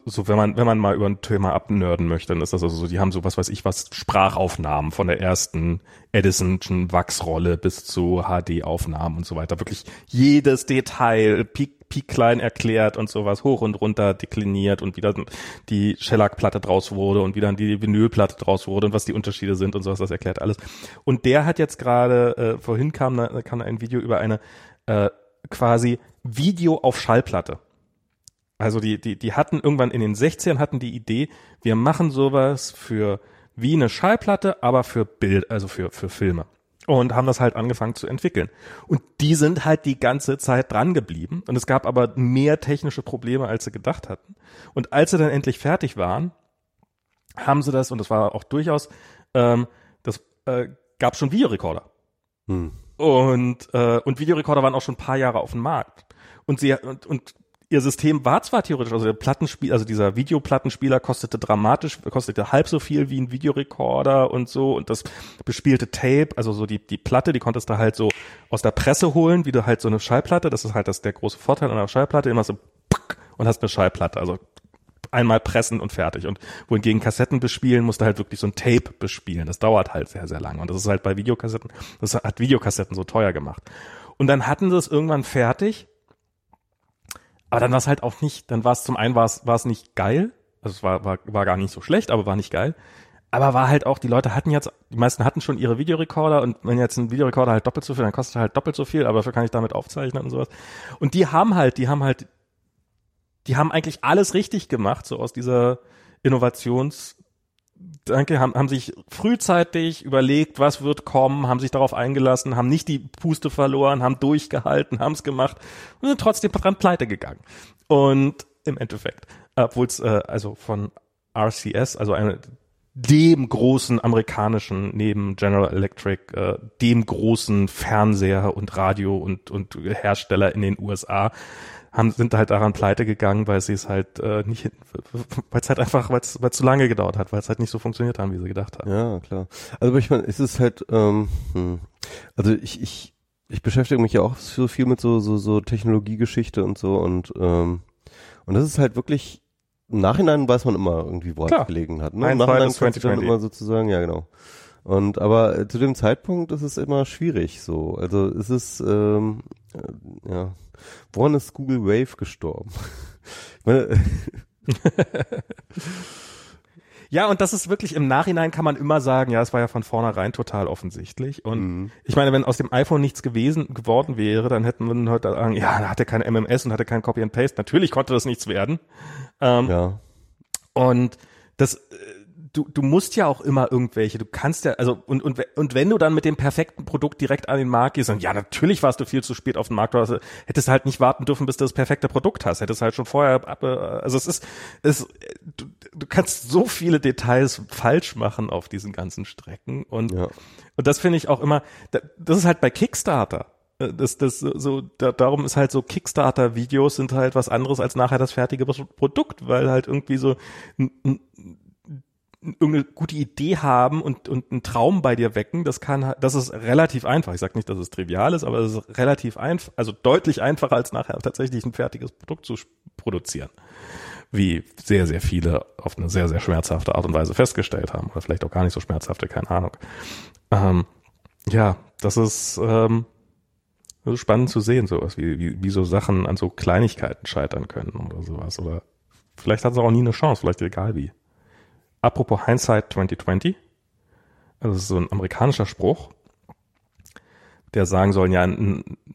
so wenn man wenn man mal über ein Thema abnörden möchte, dann ist das also so, die haben so was weiß ich was Sprachaufnahmen von der ersten Edison'schen Wachsrolle bis zu HD-Aufnahmen und so weiter. Wirklich jedes Detail, piek, piek klein erklärt und sowas, hoch und runter dekliniert und wie dann die Shellac-Platte draus wurde und wie dann die Vinylplatte draus wurde und was die Unterschiede sind und sowas, das erklärt alles. Und der hat jetzt gerade, äh, vorhin kam, kam ein Video über eine äh, quasi Video auf Schallplatte. Also die, die, die hatten irgendwann in den 60ern hatten die Idee, wir machen sowas für wie eine Schallplatte, aber für Bild, also für, für Filme. Und haben das halt angefangen zu entwickeln. Und die sind halt die ganze Zeit dran geblieben. Und es gab aber mehr technische Probleme, als sie gedacht hatten. Und als sie dann endlich fertig waren, haben sie das, und das war auch durchaus, ähm, das äh, gab schon Videorekorder. Hm. Und, äh, und Videorekorder waren auch schon ein paar Jahre auf dem Markt. Und sie und, und ihr System war zwar theoretisch, also der Plattenspiel, also dieser Videoplattenspieler kostete dramatisch, kostete halb so viel wie ein Videorekorder und so und das bespielte Tape, also so die die Platte, die konntest du halt so aus der Presse holen, wie du halt so eine Schallplatte, das ist halt das der große Vorteil einer Schallplatte, immer so und hast eine Schallplatte, also einmal pressen und fertig. Und wohingegen Kassetten bespielen, musst du halt wirklich so ein Tape bespielen. Das dauert halt sehr, sehr lange. Und das ist halt bei Videokassetten, das hat Videokassetten so teuer gemacht. Und dann hatten sie es irgendwann fertig. Aber dann war es halt auch nicht, dann war es zum einen war es, war es nicht geil. Also es war, war, war gar nicht so schlecht, aber war nicht geil. Aber war halt auch, die Leute hatten jetzt, die meisten hatten schon ihre Videorekorder und wenn jetzt ein Videorekorder halt doppelt so viel, dann kostet halt doppelt so viel, aber dafür kann ich damit aufzeichnen und sowas. Und die haben halt, die haben halt die haben eigentlich alles richtig gemacht, so aus dieser Innovations Danke, haben, haben sich frühzeitig überlegt, was wird kommen, haben sich darauf eingelassen, haben nicht die Puste verloren, haben durchgehalten, haben es gemacht und sind trotzdem dran pleite gegangen. Und im Endeffekt, obwohl es äh, also von RCS, also eine, dem großen amerikanischen, neben General Electric, äh, dem großen Fernseher und Radio und, und Hersteller in den USA, haben, sind halt daran pleite gegangen, weil sie es halt äh, nicht, weil es halt einfach, weil es zu lange gedauert hat, weil es halt nicht so funktioniert haben, wie sie gedacht haben. Ja, klar. Also ich meine, es ist halt, ähm, hm. also ich, ich, ich beschäftige mich ja auch so viel mit so, so, so Technologiegeschichte und so und, ähm, und das ist halt wirklich, im Nachhinein weiß man immer irgendwie, wo es gelegen hat. Ne? Im Nachhinein kannst du dann 2020. immer sozusagen, ja genau. Und aber äh, zu dem Zeitpunkt ist es immer schwierig so. Also es ist, ähm, äh, ja, woran ist Google Wave gestorben? Ja, und das ist wirklich im Nachhinein kann man immer sagen, ja, es war ja von vornherein total offensichtlich. Und Mhm. ich meine, wenn aus dem iPhone nichts gewesen geworden wäre, dann hätten wir heute sagen, ja, da hatte kein MMS und hatte kein Copy and Paste. Natürlich konnte das nichts werden. Ähm, ja. Und das, äh, du, du musst ja auch immer irgendwelche, du kannst ja, also und, und, und wenn du dann mit dem perfekten Produkt direkt an den Markt gehst, und ja, natürlich warst du viel zu spät auf den Markt, du hättest halt nicht warten dürfen, bis du das perfekte Produkt hast, hättest halt schon vorher, also es ist, es, du, du kannst so viele Details falsch machen auf diesen ganzen Strecken und, ja. und das finde ich auch immer, das ist halt bei Kickstarter das, das so, da, darum ist halt so Kickstarter-Videos sind halt was anderes als nachher das fertige Produkt, weil halt irgendwie so irgendeine gute Idee haben und, und einen Traum bei dir wecken, das kann, das ist relativ einfach. Ich sage nicht, dass es trivial ist, aber es ist relativ einfach, also deutlich einfacher als nachher tatsächlich ein fertiges Produkt zu produzieren. Wie sehr, sehr viele auf eine sehr, sehr schmerzhafte Art und Weise festgestellt haben. Oder vielleicht auch gar nicht so schmerzhafte, keine Ahnung. Ähm, ja, das ist, ähm, das ist spannend zu sehen, sowas, wie, wie, wie so Sachen an so Kleinigkeiten scheitern können oder sowas. Oder vielleicht hat es auch nie eine Chance, vielleicht egal wie. Apropos Hindsight 2020, also das ist so ein amerikanischer Spruch, der sagen sollen, ja,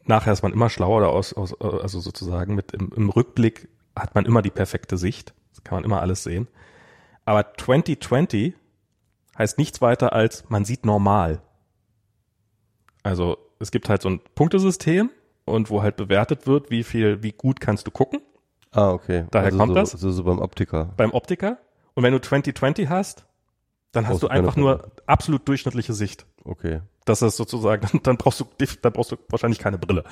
nachher ist man immer schlauer oder aus, aus also sozusagen mit im, im Rückblick hat man immer die perfekte Sicht. Das kann man immer alles sehen. Aber 2020 heißt nichts weiter als man sieht normal. Also es gibt halt so ein Punktesystem und wo halt bewertet wird, wie viel, wie gut kannst du gucken. Ah, okay. Daher also kommt so, das. Also so beim Optiker. Beim Optiker. Und wenn du 2020 hast, dann hast Brauchst du einfach nur absolut durchschnittliche Sicht. Okay. Das ist sozusagen, dann brauchst du, dann brauchst du wahrscheinlich keine Brille.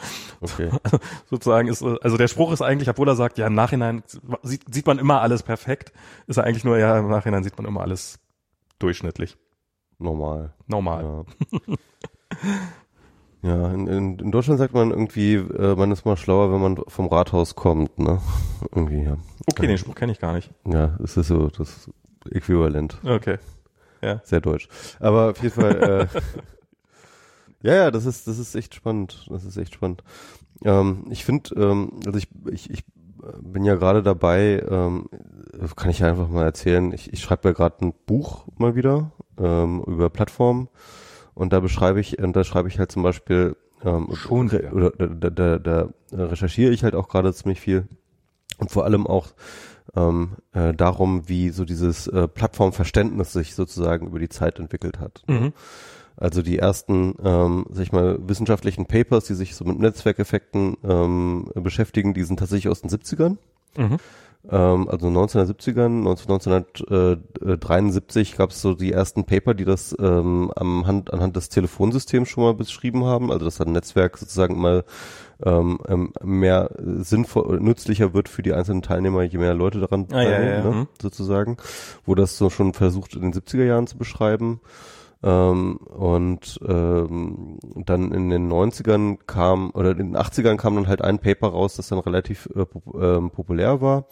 Okay. Also sozusagen ist, also der Spruch ist eigentlich, obwohl er sagt, ja, im Nachhinein sieht, sieht man immer alles perfekt, ist er eigentlich nur, ja, im Nachhinein sieht man immer alles durchschnittlich. Normal. Normal. Ja. Ja, in, in, Deutschland sagt man irgendwie, äh, man ist mal schlauer, wenn man vom Rathaus kommt, ne? Irgendwie, ja. Okay, den Spruch kenne ich gar nicht. Ja, es ist so das Äquivalent. Okay. Ja. Sehr deutsch. Aber auf jeden Fall, äh, ja, ja, das ist, das ist echt spannend. Das ist echt spannend. Ähm, ich finde, ähm, also ich, ich, ich bin ja gerade dabei, ähm, kann ich ja einfach mal erzählen, ich, ich schreibe ja gerade ein Buch mal wieder ähm, über Plattformen und da beschreibe ich, und da schreibe ich halt zum Beispiel, ähm, Schon re, oder da, da, da, da recherchiere ich halt auch gerade ziemlich viel und vor allem auch ähm, äh, darum, wie so dieses äh, Plattformverständnis sich sozusagen über die Zeit entwickelt hat. Mhm. Also die ersten, ähm, sag ich mal, wissenschaftlichen Papers, die sich so mit Netzwerkeffekten ähm, beschäftigen, die sind tatsächlich aus den 70ern. Mhm. Ähm, also 1970ern, 1973 gab es so die ersten Paper, die das ähm, am Hand, anhand des Telefonsystems schon mal beschrieben haben, also dass ein Netzwerk sozusagen mal ähm, ähm, mehr sinnvoll, nützlicher wird für die einzelnen Teilnehmer, je mehr Leute daran ah, teilnehmen, ja, ja, ne, mhm. sozusagen, wo das so schon versucht in den 70er Jahren zu beschreiben. Ähm, und ähm, dann in den 90ern kam, oder in den 80ern kam dann halt ein Paper raus, das dann relativ äh, pop ähm, populär war,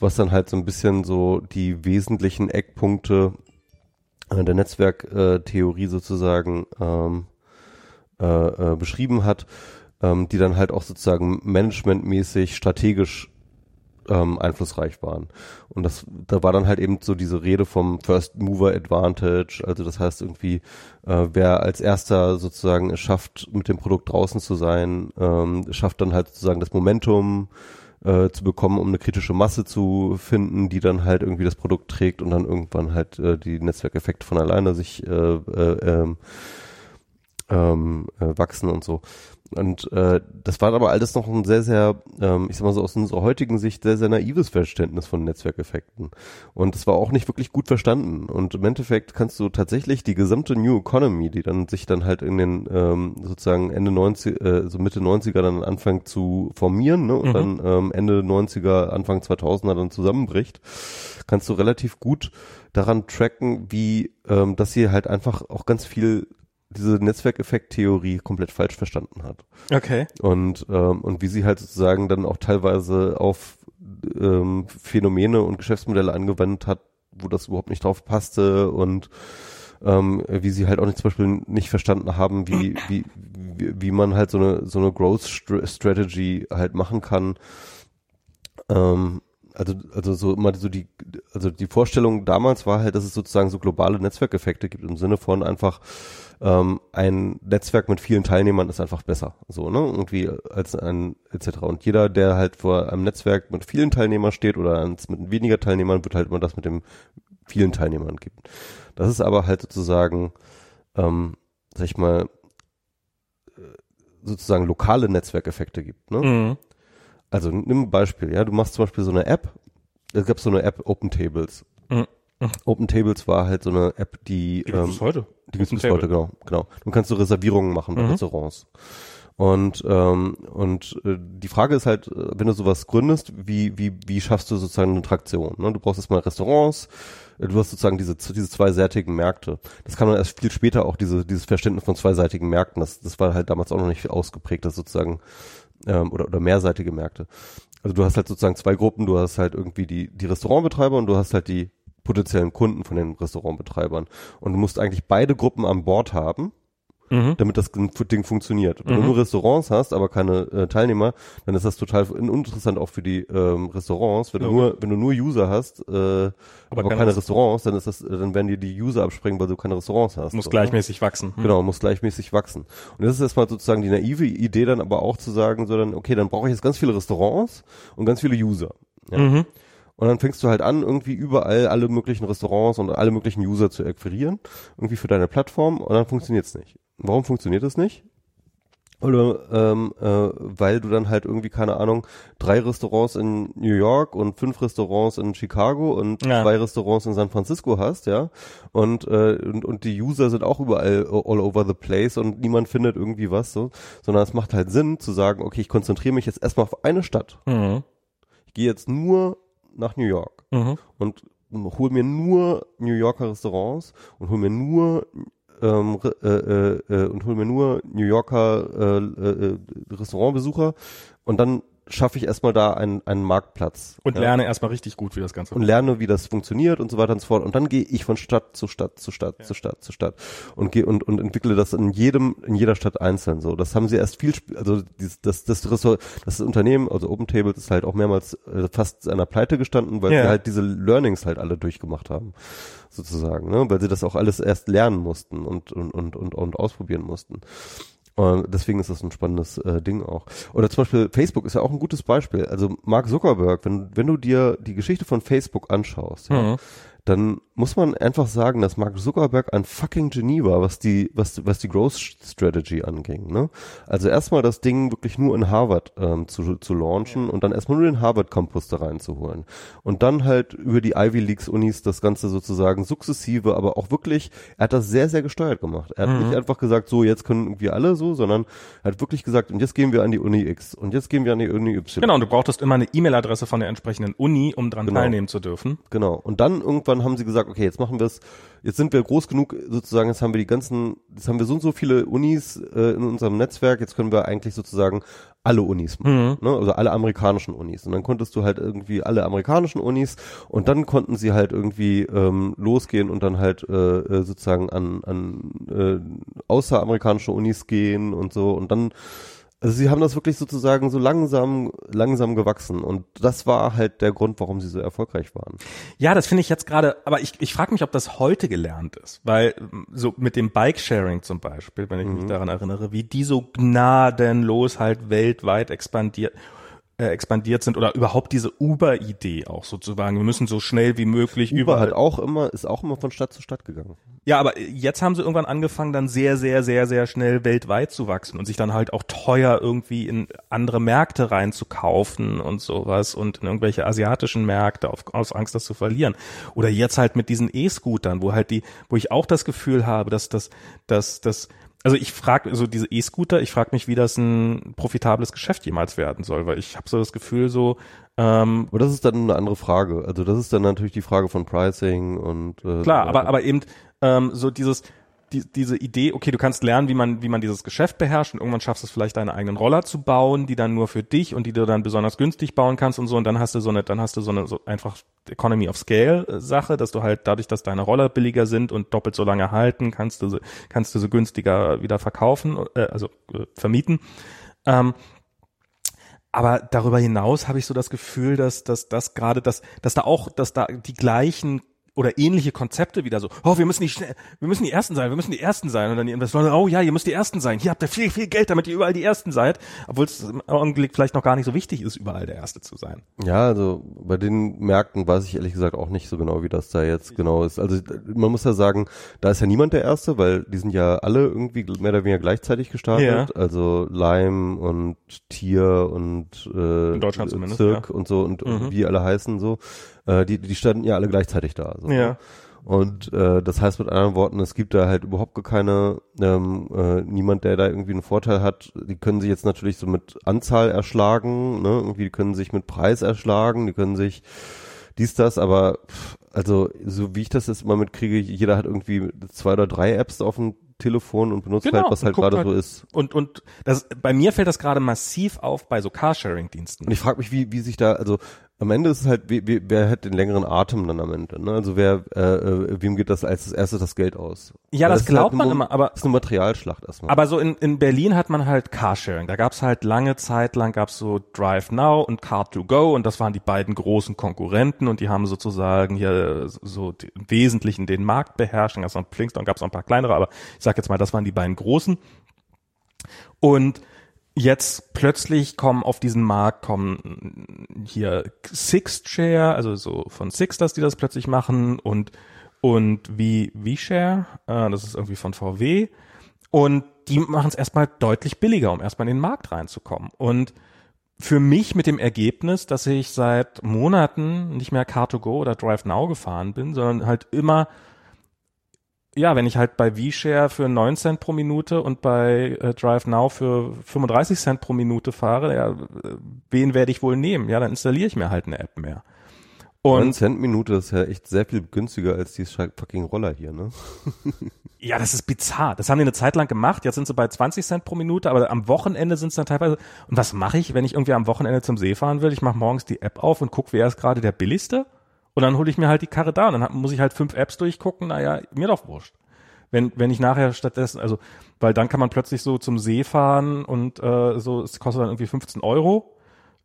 was dann halt so ein bisschen so die wesentlichen Eckpunkte äh, der Netzwerktheorie sozusagen ähm, äh, äh, beschrieben hat, ähm, die dann halt auch sozusagen managementmäßig strategisch ähm, einflussreich waren. Und das, da war dann halt eben so diese Rede vom First Mover Advantage, also das heißt irgendwie, äh, wer als erster sozusagen es schafft, mit dem Produkt draußen zu sein, ähm, schafft dann halt sozusagen das Momentum äh, zu bekommen, um eine kritische Masse zu finden, die dann halt irgendwie das Produkt trägt und dann irgendwann halt äh, die Netzwerkeffekte von alleine sich äh, äh, ähm, ähm, äh, wachsen und so. Und äh, das war aber alles noch ein sehr, sehr, ähm, ich sag mal so aus unserer heutigen Sicht, sehr, sehr naives Verständnis von Netzwerkeffekten. Und es war auch nicht wirklich gut verstanden. Und im Endeffekt kannst du tatsächlich die gesamte New Economy, die dann sich dann halt in den ähm, sozusagen Ende 90, äh, so Mitte 90er dann anfängt zu formieren ne, und Mhm. dann ähm, Ende 90er, Anfang 2000er dann zusammenbricht, kannst du relativ gut daran tracken, wie ähm, dass hier halt einfach auch ganz viel diese Netzwerkeffekt-Theorie komplett falsch verstanden hat. Okay. Und, ähm, und wie sie halt sozusagen dann auch teilweise auf ähm, Phänomene und Geschäftsmodelle angewendet hat, wo das überhaupt nicht drauf passte und ähm, wie sie halt auch nicht zum Beispiel nicht verstanden haben, wie, wie, wie, wie man halt so eine, so eine Growth Str- Strategy halt machen kann. Ähm, also, also so immer so die, also die Vorstellung damals war halt, dass es sozusagen so globale Netzwerkeffekte gibt im Sinne von einfach, ähm, ein Netzwerk mit vielen Teilnehmern ist einfach besser, so, ne, irgendwie als ein, etc. Und jeder, der halt vor einem Netzwerk mit vielen Teilnehmern steht oder eins mit weniger Teilnehmern, wird halt immer das mit dem vielen Teilnehmern gibt. Das ist aber halt sozusagen, ähm, sag ich mal, äh, sozusagen lokale Netzwerkeffekte gibt. Ne? Mhm. Also nimm ein Beispiel, ja, du machst zum Beispiel so eine App, es gab so eine App Open Tables. Mhm. Open Tables war halt so eine App, die, Die gibt ähm, es heute. die gibt Open es Table. heute, genau, genau. Du kannst so Reservierungen machen bei Mhm. Restaurants. Und ähm, und äh, die Frage ist halt, äh, wenn du sowas gründest, wie wie wie schaffst du sozusagen eine Traktion? Ne? Du brauchst erstmal Restaurants, äh, du hast sozusagen diese diese zweiseitigen Märkte. Das kann man erst viel später auch diese dieses Verständnis von zweiseitigen Märkten. Das das war halt damals auch noch nicht ausgeprägt, das sozusagen ähm, oder oder mehrseitige Märkte. Also du hast halt sozusagen zwei Gruppen. Du hast halt irgendwie die die Restaurantbetreiber und du hast halt die potenziellen Kunden von den Restaurantbetreibern. Und du musst eigentlich beide Gruppen an Bord haben Mhm. damit das Ding funktioniert. Wenn Mhm. du nur Restaurants hast, aber keine äh, Teilnehmer, dann ist das total uninteressant auch für die ähm, Restaurants. Wenn du Logisch. nur, wenn du nur User hast, äh, aber, keine keine Rest- Restaurants, dann ist das, äh, dann werden dir die User abspringen, weil du keine Restaurants hast. Muss so, ne? gleichmäßig wachsen. Mhm. Genau, muss gleichmäßig wachsen. Und das ist erstmal sozusagen die naive Idee dann aber auch zu sagen, so dann, okay, dann brauche ich jetzt ganz viele Restaurants und ganz viele User. Ja. Und dann fängst du halt an, irgendwie überall alle möglichen Restaurants und alle möglichen User zu akquirieren, irgendwie für deine Plattform, und dann funktioniert's nicht. Warum funktioniert es nicht? Oder ähm, äh, weil du dann halt irgendwie, keine Ahnung, drei Restaurants in New York und fünf Restaurants in Chicago und Ja. zwei Restaurants in San Francisco hast, ja. Und, äh, und, und die User sind auch überall all over the place und niemand findet irgendwie was so. Sondern es macht halt Sinn zu sagen, okay, ich konzentriere mich jetzt erstmal auf eine Stadt. Mhm. Ich gehe jetzt nur nach New York Mhm. und hol mir nur New Yorker Restaurants und hol mir nur ähm, äh, äh, äh, und hol mir nur New Yorker äh, äh, äh, Restaurantbesucher und dann schaffe ich erstmal da einen, einen Marktplatz Und ja, lerne erstmal richtig gut, wie das Ganze und lerne, wie das funktioniert und so weiter und so fort. Und dann gehe ich von Stadt zu Stadt zu Stadt zu Stadt zu Stadt und gehe und, und entwickle das in jedem, in jeder Stadt einzeln so. Das haben sie erst viel, also dieses, das, das Ressort, das Unternehmen, also Open Tables ist halt auch mehrmals äh, fast der Pleite gestanden, weil Ja. sie halt diese Learnings halt alle durchgemacht haben, sozusagen, ne? Weil sie das auch alles erst lernen mussten und, und, und, und, und ausprobieren mussten. Und deswegen ist das ein spannendes äh, Ding auch. Oder zum Beispiel Facebook ist ja auch ein gutes Beispiel. Also Mark Zuckerberg, wenn, wenn du dir die Geschichte von Facebook anschaust, ja, Mhm. dann muss man einfach sagen, dass Mark Zuckerberg ein fucking Genie war, was die, was, was die Growth Strategy anging. Ne? Also erstmal das Ding wirklich nur in Harvard ähm, zu, zu launchen und dann erstmal nur den Harvard Campus da reinzuholen. Und dann halt über die Ivy Leagues Unis das Ganze sozusagen sukzessive, aber auch wirklich, er hat das sehr, sehr gesteuert gemacht. Er hat Mhm. nicht einfach gesagt, so jetzt können wir alle so, sondern er hat wirklich gesagt, und jetzt gehen wir an die Uni X und jetzt gehen wir an die Uni Y. Genau, und du brauchtest immer eine E-Mail-Adresse von der entsprechenden Uni, um dran Genau. teilnehmen zu dürfen. Genau. Und dann irgendwann haben sie gesagt, okay, jetzt machen wir es, jetzt sind wir groß genug, sozusagen, jetzt haben wir die ganzen, jetzt haben wir so und so viele Unis äh, in unserem Netzwerk, jetzt können wir eigentlich sozusagen alle Unis machen, ne? also alle amerikanischen Unis. Und dann konntest du halt irgendwie alle amerikanischen Unis und dann konnten sie halt irgendwie ähm, losgehen und dann halt äh, äh, sozusagen an, an äh, außeramerikanische Unis gehen und so und dann also sie haben das wirklich sozusagen so langsam, langsam gewachsen und das war halt der Grund, warum sie so erfolgreich waren. Ja, das finde ich jetzt gerade, aber ich, ich frage mich, ob das heute gelernt ist, weil so mit dem Bike-Sharing zum Beispiel, wenn ich Mhm. mich daran erinnere, wie die so gnadenlos halt weltweit expandiert, äh, expandiert sind oder überhaupt diese Uber-Idee auch sozusagen. Wir müssen so schnell wie möglich Uber überall. hat auch immer, ist auch immer von Stadt zu Stadt gegangen. Ja, aber jetzt haben sie irgendwann angefangen, dann sehr, sehr, sehr, sehr schnell weltweit zu wachsen und sich dann halt auch teuer irgendwie in andere Märkte reinzukaufen und sowas und in irgendwelche asiatischen Märkte auf, aus Angst, das zu verlieren. Oder jetzt halt mit diesen E-Scootern, wo halt die, wo ich auch das Gefühl habe, dass das, dass das, also ich frage, also diese E-Scooter, ich frage mich, wie das ein profitables Geschäft jemals werden soll, weil ich habe so das Gefühl so, ähm, Aber das ist dann eine andere Frage. Also das ist dann natürlich die Frage von Pricing und äh, Klar, so aber, aber eben ähm, so dieses, die, diese Idee, okay, du kannst lernen, wie man, wie man dieses Geschäft beherrscht und irgendwann schaffst du es vielleicht deine eigenen Roller zu bauen, die dann nur für dich und die du dann besonders günstig bauen kannst und so und dann hast du so eine, dann hast du so eine so einfach Economy of Scale äh, Sache, dass du halt dadurch, dass deine Roller billiger sind und doppelt so lange halten, kannst du sie, kannst du sie günstiger wieder verkaufen, äh, also äh, vermieten. Ähm, aber darüber hinaus habe ich so das Gefühl, dass dass dass gerade dass dass da auch dass da die gleichen oder ähnliche Konzepte wieder so, oh, wir müssen die schnell, wir müssen die Ersten sein, wir müssen die Ersten sein. Und dann die Investoren, oh ja, ihr müsst die Ersten sein, hier habt ihr viel, viel Geld, damit ihr überall die Ersten seid, obwohl es im Augenblick vielleicht noch gar nicht so wichtig ist, überall der Erste zu sein. Ja, also bei den Märkten weiß ich ehrlich gesagt auch nicht so genau, wie das da jetzt genau ist. Also man muss ja sagen, da ist ja niemand der Erste, weil die sind ja alle irgendwie mehr oder weniger gleichzeitig gestartet. Ja. Also Lime und Tier und äh, In Deutschland zumindest, Zirk ja. und so und Mhm. wie alle heißen so. Äh, die, die standen ja alle gleichzeitig da. So, Ja. ne? Und äh, das heißt mit anderen Worten, es gibt da halt überhaupt gar keine, ähm, äh, niemand, der da irgendwie einen Vorteil hat. Die können sich jetzt natürlich so mit Anzahl erschlagen, ne? Irgendwie die können sich mit Preis erschlagen, die können sich dies, das, aber also so wie ich das jetzt immer mitkriege, jeder hat irgendwie zwei oder drei Apps auf dem Telefon und benutzt Genau, halt, was halt gerade halt- so ist. Und, und das, bei mir fällt das gerade massiv auf bei so Carsharing-Diensten. Und ich frage mich, wie, wie sich da, also am Ende ist es halt, wie, wie, wer hat den längeren Atem dann am Ende? Ne? Also wer, äh, äh, wem geht das als erstes das Geld aus? Ja, Weil das halt glaubt eine man immer, aber- ist eine Materialschlacht erstmal. Aber so in, in Berlin hat man halt Carsharing. Da gab's halt lange Zeit lang gab's so Drive Now und Car2Go und das waren die beiden großen Konkurrenten und die haben sozusagen hier so die, im Wesentlichen den Markt beherrscht. Noch Flintstone, gab's noch ein paar kleinere, aber ich sag jetzt mal, das waren die beiden großen. Und jetzt plötzlich kommen auf diesen Markt kommen hier Sixt Share, also so von Sixters, die das plötzlich machen und und wie V-Share, äh, das ist irgendwie von VW und die machen es erstmal deutlich billiger, um erstmal in den Markt reinzukommen. Und für mich mit dem Ergebnis, dass ich seit Monaten nicht mehr Car2Go oder Drive Now gefahren bin, sondern halt immer ja, wenn ich halt bei V-Share für 9 Cent pro Minute und bei äh, Drive Now für 35 Cent pro Minute fahre, ja, wen werde ich wohl nehmen? Ja, dann installiere ich mir halt eine App mehr. 9 Und Cent Minute ist ja echt sehr viel günstiger als die fucking Roller hier, ne? ja, das ist bizarr. Das haben die eine Zeit lang gemacht. Jetzt sind sie bei 20 Cent pro Minute, aber am Wochenende sind es dann teilweise. Und was mache ich, wenn ich irgendwie am Wochenende zum See fahren will? Ich mache morgens die App auf und gucke, wer ist gerade der billigste. Und dann hole ich mir halt die Karre da und dann muss ich halt fünf Apps durchgucken. Naja, mir doch wurscht. Wenn, wenn ich nachher stattdessen, also, weil dann kann man plötzlich so zum See fahren und äh, so, es kostet dann irgendwie 15 Euro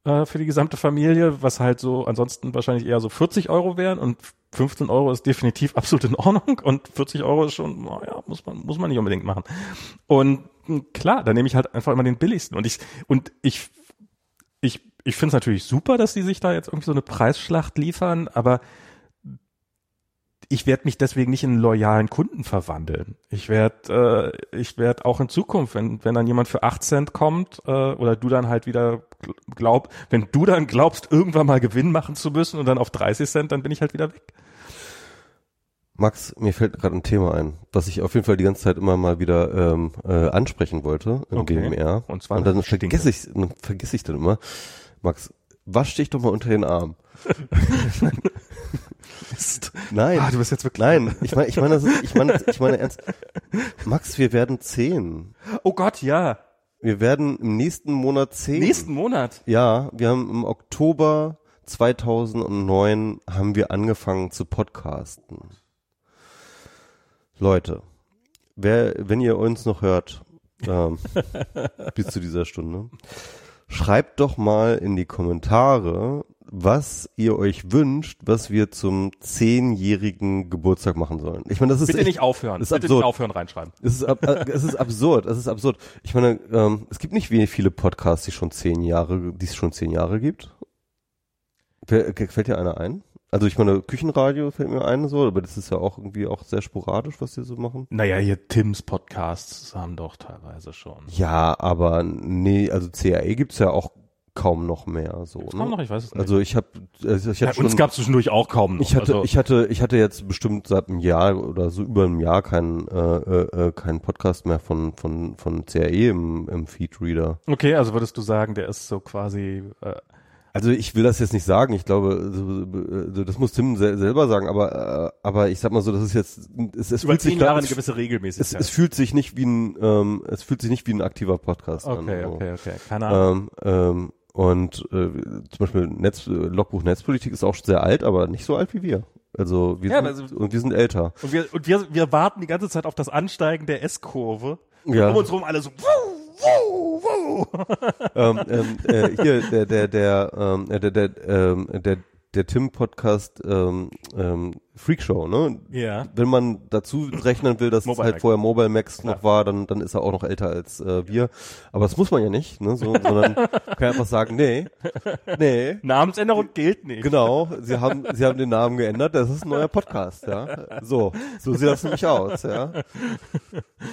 äh, für die gesamte Familie, was halt so ansonsten wahrscheinlich eher so 40 Euro wären und 15 Euro ist definitiv absolut in Ordnung und 40 Euro ist schon, naja, muss man, muss man nicht unbedingt machen. Und klar, dann nehme ich halt einfach immer den billigsten und ich, und ich, ich, ich finde es natürlich super, dass die sich da jetzt irgendwie so eine Preisschlacht liefern, aber ich werde mich deswegen nicht in einen loyalen Kunden verwandeln. Ich werde äh, ich werde auch in Zukunft, wenn wenn dann jemand für 8 Cent kommt äh, oder du dann halt wieder gl- glaub, wenn du dann glaubst irgendwann mal Gewinn machen zu müssen und dann auf 30 Cent, dann bin ich halt wieder weg. Max, mir fällt gerade ein Thema ein, was ich auf jeden Fall die ganze Zeit immer mal wieder ähm, äh, ansprechen wollte im Okay. GMR. Und zwar und dann vergesse ich dann vergesse ich dann immer. Max, wasch dich doch mal unter den Arm. Nein. Ah, du bist jetzt wirklich Nein, ich meine, ich meine, ich meine, ich meine ernst. Max, wir werden zehn. Oh Gott, ja. Wir werden im nächsten Monat zehn. Nächsten Monat. Ja, wir haben im Oktober 2009 haben wir angefangen zu podcasten. Leute, wer, wenn ihr uns noch hört, ähm, bis zu dieser Stunde, schreibt doch mal in die Kommentare, was ihr euch wünscht, was wir zum zehnjährigen Geburtstag machen sollen. Ich meine, das ist Bitte echt- nicht aufhören. ist Bitte absurd. nicht aufhören reinschreiben. es ist, ab, äh, es ist absurd, es ist absurd. Ich meine, ähm, es gibt nicht wenig viele Podcasts, die schon zehn Jahre, die es schon zehn Jahre gibt. Fällt dir einer ein? Also ich meine, Küchenradio fällt mir ein so, aber das ist ja auch irgendwie auch sehr sporadisch, was die so machen. Naja, hier Tims Podcasts haben doch teilweise schon. Ja, aber nee, also CAE gibt's ja auch kaum noch mehr so. Gibt's ne? kaum noch? Ich weiß es nicht. Also ich habe, also ich ja, hatte schon, uns gab es zwischendurch auch kaum noch. ich hatte, also, ich hatte, ich hatte jetzt bestimmt seit einem Jahr oder so über einem Jahr keinen, äh, äh, äh, keinen Podcast mehr von von von CAE im, im Feedreader. okay, also würdest du sagen, der ist so quasi äh, Also ich will das jetzt nicht sagen, ich glaube, das muss Tim sel selber sagen, aber äh, aber ich sag mal so, das ist jetzt es, es über fühlt sich da- Jahre eine es, gewisse es, Regelmäßigkeit. es fühlt sich nicht wie ein ähm, es fühlt sich nicht wie ein aktiver Podcast an. okay, so. okay, okay. Keine Ahnung. Ähm, ähm, und äh, zum Beispiel Netz, äh, Logbuch Netzpolitik ist auch sehr alt, aber nicht so alt wie wir. Also wir Ja, sind, aber so- und wir sind älter. Und wir, und wir, wir warten die ganze Zeit auf das Ansteigen der S-Kurve. Ja. Um uns rum alle so, wuh, wuh, wuh. ähm, ähm, äh, hier der der der ähm, äh, der der ähm, der der Tim Podcast ähm, ähm, Freakshow, ne? Ja. Wenn man dazu rechnen will, dass Mobile es halt Max. vorher Mobile Max noch Ja. war, dann, dann ist er auch noch älter als äh, wir. Aber das muss man ja nicht, ne? So, sondern man kann einfach sagen, nee, nee, Namensänderung gilt nicht. Genau, sie haben, sie haben den Namen geändert, das ist ein neuer Podcast, ja. So, so sieht das nämlich aus, ja.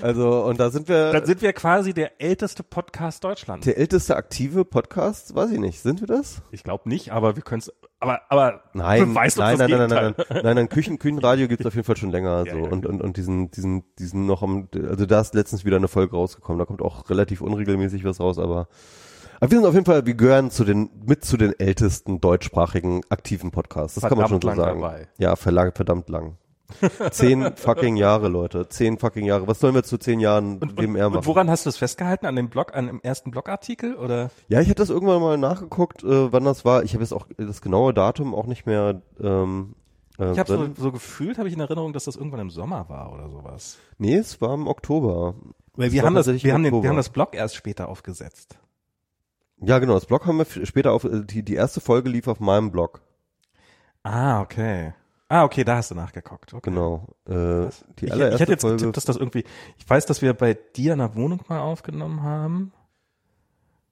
Also, und da sind wir, Dann sind wir quasi der älteste Podcast Deutschlands. der älteste aktive Podcast, weiß ich nicht, sind wir das? Ich glaube nicht, aber wir können es, aber, aber Nein, beweist nein, nein, nein, nein, nein, nein, nein, Küchen, Küchenradio gibt's auf jeden Fall schon länger, so, Ja, ja, und, und, und diesen, diesen, diesen noch am, also da ist letztens wieder eine Folge rausgekommen, da kommt auch relativ unregelmäßig was raus, aber, aber wir sind auf jeden Fall, wir gehören zu den, mit zu den ältesten deutschsprachigen aktiven Podcasts, das kann man schon Verdammt so sagen. dabei. Ja, verdammt lang. Zehn fucking Jahre, Leute, zehn fucking Jahre. Was sollen wir zu zehn Jahren Und, WMR machen? und woran hast du es festgehalten? An dem Blog, an dem ersten Blogartikel oder? Ja, ich hätte das irgendwann mal nachgeguckt, äh, wann das war. Ich habe jetzt auch das genaue Datum auch nicht mehr. Ähm, äh, Ich habe so, so gefühlt, habe ich in Erinnerung, dass das irgendwann im Sommer war oder sowas. Nee, es war im Oktober. Weil wir haben das, wir haben, den, wir haben das Blog erst später aufgesetzt. Ja, genau. Das Blog haben wir später auf. äh, Die, die erste Folge lief auf meinem Blog. Ah, okay. Ah, okay, da hast du nachgeguckt. Okay. Genau. Äh, die Ich, allererste ich hätte jetzt Folge. getippt, dass das irgendwie, ich weiß, dass wir bei dir in der Wohnung mal aufgenommen haben.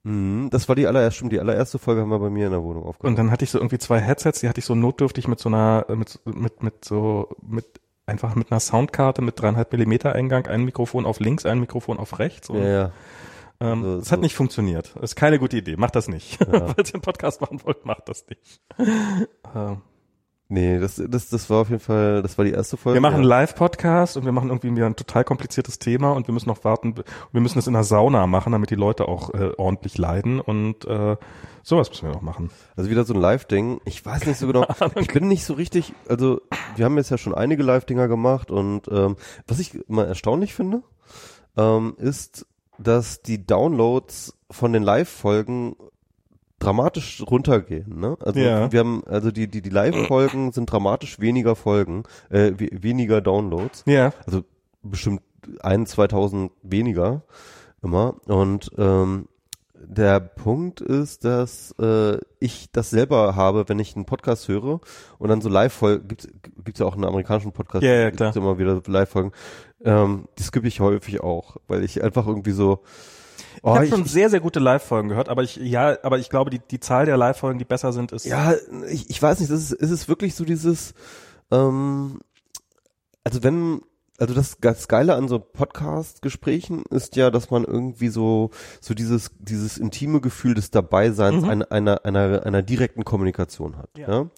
Mhm, das war die allererste, stimmt, die allererste Folge haben wir bei mir in der Wohnung Und aufgenommen. dann hatte ich so irgendwie zwei Headsets, die hatte ich so notdürftig mit so einer, äh, mit, mit, mit so, mit, einfach mit einer Soundkarte mit dreieinhalb Millimeter Eingang, ein Mikrofon auf links, ein Mikrofon auf rechts. Und, ja, ja. ähm, so- das hat so. nicht funktioniert. Das ist keine gute Idee. Macht das nicht. Falls ihr einen Podcast machen wollt, macht das nicht. Ähm, Nee, das, das, das war auf jeden Fall, das war die erste Folge. Wir machen einen. Live-Podcast und wir machen irgendwie wieder ein total kompliziertes Thema und wir müssen noch warten, wir müssen es in der Sauna machen, damit die Leute auch äh, ordentlich leiden und äh, sowas müssen wir noch machen. Also wieder so ein Live-Ding. Ich weiß nicht so genau. Ich bin nicht so richtig, also wir haben jetzt ja schon einige Live-Dinger gemacht und ähm, was ich mal erstaunlich finde, ähm, ist, dass die Downloads von den Live-Folgen dramatisch runtergehen. Ne? Also Ja. wir haben, also die, die, die Live-Folgen sind dramatisch weniger Folgen, äh, we weniger Downloads. Ja. Also bestimmt ein, 2000 weniger immer. Und ähm, der Punkt ist, dass äh, ich das selber habe, wenn ich einen Podcast höre und dann so Live-Folgen, gibt's gibt's ja auch in amerikanischen Podcast, Ja, ja, klar. gibt's immer wieder Live-Folgen, ähm, die skippe ich häufig auch, weil ich einfach irgendwie so, oh, ich habe schon sehr, sehr gute Live-Folgen gehört, aber ich, ja, aber ich glaube, die, die Zahl der Live-Folgen, die besser sind, ist. Ja, ich, ich weiß nicht, das ist, ist es wirklich so dieses, ähm, also wenn, also das ganz Geile an so Podcast-Gesprächen ist ja, dass man irgendwie so, so dieses, dieses intime Gefühl des Dabeiseins Mhm. einer, einer, einer, einer direkten Kommunikation hat. Ja. Ja.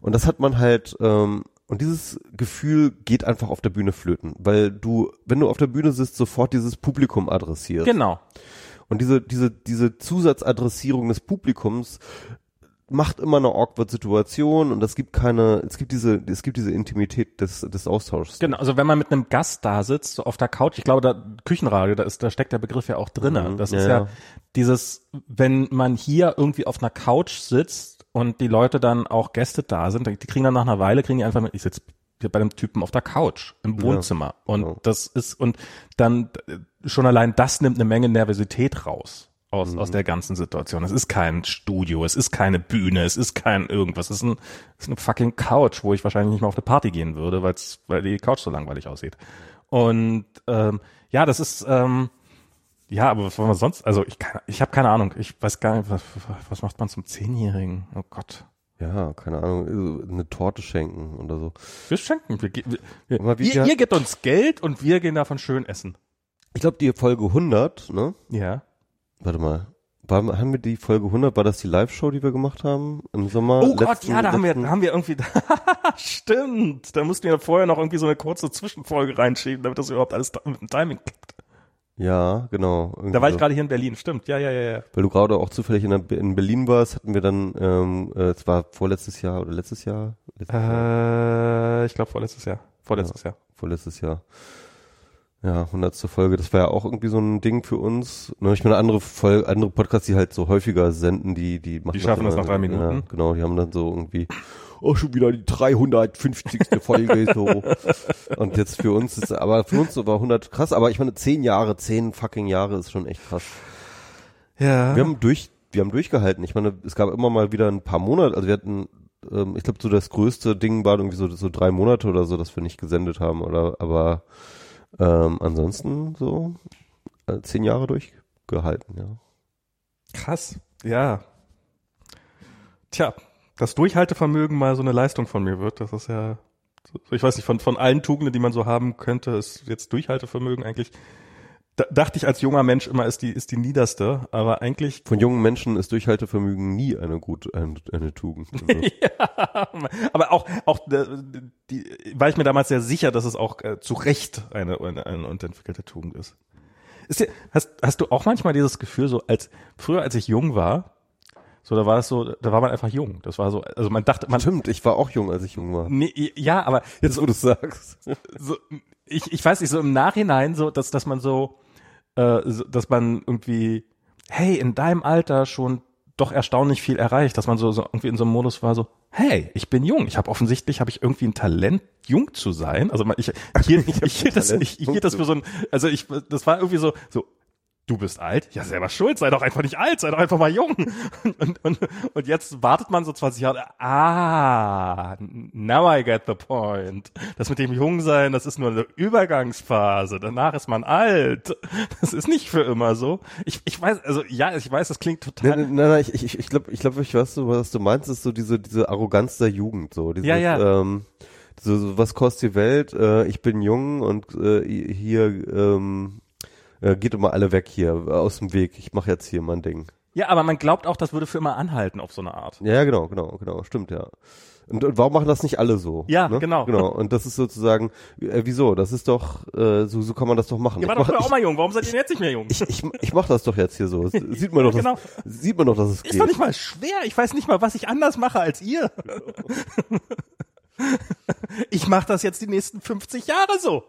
Und das hat man halt, ähm, und dieses Gefühl geht einfach auf der Bühne flöten, weil du, wenn du auf der Bühne sitzt, sofort dieses Publikum adressierst. Genau. Und diese, diese, diese Zusatzadressierung des Publikums macht immer eine awkward Situation und es gibt keine, es gibt diese, es gibt diese Intimität des, des Austauschs. Genau, also wenn man mit einem Gast da sitzt, so auf der Couch, ich glaube, da Küchenradio, da ist, da steckt der Begriff ja auch drinne. Mhm, das ja, ist ja, dieses, wenn man hier irgendwie auf einer Couch sitzt und die Leute dann auch Gäste da sind, die kriegen dann nach einer Weile, kriegen die einfach mit, ich sitze bei dem Typen auf der Couch im Wohnzimmer. und genau. das ist, und dann äh, schon allein das nimmt eine Menge Nervosität raus. Aus, Mhm. aus der ganzen Situation. Es ist kein Studio, es ist keine Bühne, es ist kein irgendwas, es ist, ein, es ist eine fucking Couch, wo ich wahrscheinlich nicht mal auf eine Party gehen würde, weil's, weil die Couch so langweilig aussieht. Und ähm, ja, das ist ähm, ja, aber was wollen wir sonst? Also ich kann, ich habe keine Ahnung. Ich weiß gar nicht, was, was macht man zum Zehnjährigen? Oh Gott. Ja, keine Ahnung, so eine Torte schenken oder so. Wir schenken. Wir, wir, wir, ihr, ihr gebt uns Geld und wir gehen davon schön essen. Ich glaube, die Folge 100, ne? Ja. Warte mal. War, haben wir die Folge 100, war das die Live-Show, die wir gemacht haben im Sommer? Oh Gott, Letzten- ja, da haben wir, haben wir irgendwie, stimmt, da mussten wir vorher noch irgendwie so eine kurze Zwischenfolge reinschieben, damit das überhaupt alles mit dem Timing klappt. Ja, genau. Da war ich gerade hier in Berlin, stimmt, ja, ja, ja, ja. Weil du gerade auch zufällig in, der, in Berlin warst, hatten wir dann, ähm, äh, es war vorletztes Jahr oder letztes Jahr? Letztes Jahr? Äh, ich glaube vorletztes Jahr, vorletztes Jahr. vorletztes Jahr. Ja, hundertste Folge, das war ja auch irgendwie so ein Ding für uns. Ne, Ich meine, andere Folge, andere Podcasts, die halt so häufiger senden, die, die machen Die schaffen das immer- nach drei Minuten. Ja, genau, die haben dann so irgendwie, oh, schon wieder die 350. Folge, so. Und jetzt für uns ist, aber für uns war 100 krass, aber ich meine, zehn Jahre, zehn fucking Jahre ist schon echt krass. Ja. Wir haben durch, wir haben durchgehalten. Ich meine, es gab immer mal wieder ein paar Monate, also wir hatten ähm, ich glaube, so das größte Ding war irgendwie so, so drei Monate oder so, dass wir nicht gesendet haben, oder aber ähm, ansonsten so äh, zehn Jahre durchgehalten, ja. Krass, ja. Tja, das Durchhaltevermögen mal so eine Leistung von mir wird, das ist ja, ich weiß nicht, von, von allen Tugenden, die man so haben könnte, ist jetzt Durchhaltevermögen eigentlich da, dachte ich als junger Mensch immer, ist die, ist die niederste, aber eigentlich. Von jungen Menschen ist Durchhaltevermögen nie eine gute, eine, eine Tugend. Also. ja, aber auch, auch, äh, die, war ich mir damals sehr sicher, dass es auch äh, zu Recht eine, eine, eine entwickelte Tugend ist. ist dir, hast, hast du auch manchmal dieses Gefühl, so als, früher als ich jung war, so, da war es so, da war man einfach jung. Das war so, also man dachte, man. Stimmt, ich war auch jung, als ich jung war. Nee, ja, aber. Jetzt, wo du sagst. So, ich, ich weiß nicht, so im Nachhinein so, dass, dass man so, äh, dass man irgendwie, hey, in deinem Alter schon doch erstaunlich viel erreicht, dass man so, so irgendwie in so einem Modus war, so, hey, ich bin jung. Ich habe offensichtlich habe ich irgendwie ein Talent, jung zu sein. Also ich hier, ich, ich hielt das, ich, ich hielt das für so ein, also ich, das war irgendwie so, so du bist alt? Ja, selber schuld, sei doch einfach nicht alt, sei doch einfach mal jung. Und, und, und jetzt wartet man so 20 Jahre, ah, now I get the point. Das mit dem Jungsein, das ist nur eine Übergangsphase, danach ist man alt. Das ist nicht für immer so. Ich, ich weiß, also ja, ich weiß, das klingt total... Nein, nein, nein ich, ich, ich glaube, ich, glaub, ich weiß, was du meinst, ist so diese, diese Arroganz der Jugend, so. Dieses, ja, ja. Ähm, so, so, was kostet die Welt? Äh, ich bin jung und äh, hier ähm, äh, geht immer alle weg hier, aus dem Weg. Ich mache jetzt hier mein Ding. Ja, aber man glaubt auch, das würde für immer anhalten auf so eine Art. Ja, genau, genau, genau, stimmt, ja. Und, und warum machen das nicht alle so? Ja, ne? genau. Genau. Und das ist sozusagen, äh, wieso? Das ist doch, äh, so, so kann man das doch machen. Ihr war doch früher auch mal jung. Warum seid ihr denn jetzt nicht mehr jung? Ich, ich, ich mach das doch jetzt hier so. Sieht man doch, genau. das, sieht man doch, dass es ist geht. Ist doch nicht mal schwer. Ich weiß nicht mal, was ich anders mache als ihr. ich mache das jetzt die nächsten 50 Jahre so.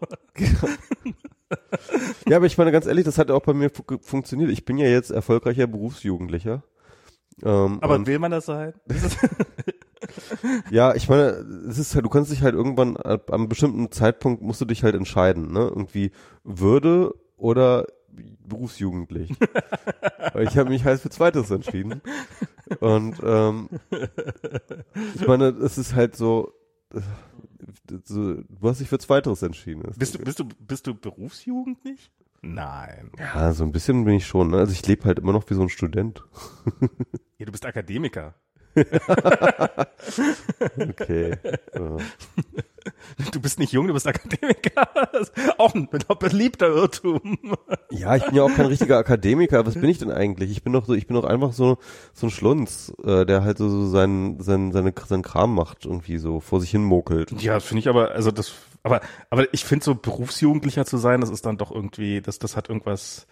ja, aber ich meine ganz ehrlich, das hat auch bei mir fu funktioniert. Ich bin ja jetzt erfolgreicher Berufsjugendlicher. Ähm, aber will man das sein? ja, ich meine, es ist halt, du kannst dich halt irgendwann ab einem bestimmten Zeitpunkt musst du dich halt entscheiden, ne? Irgendwie Würde oder berufsjugendlich. ich habe mich halt für Zweites entschieden. Und ähm, ich meine, es ist halt so, du hast dich für Zweiteres entschieden. Bist du, bist du, bist du berufsjugendlich? Nein. Ja, so ein bisschen bin ich schon. Ne? Also ich lebe halt immer noch wie so ein Student. ja, du bist Akademiker. okay. Du bist nicht jung, du bist Akademiker. Auch ein beliebter Irrtum. Ja, ich bin ja auch kein richtiger Akademiker. Was bin ich denn eigentlich? Ich bin doch so, ich bin doch einfach so so ein Schlunz, äh, der halt so, so seinen sein, seine seinen Kram macht irgendwie so vor sich hin mokelt. Ja, finde ich aber, also das, aber aber ich finde so Berufsjugendlicher zu sein, das ist dann doch irgendwie, das das hat irgendwas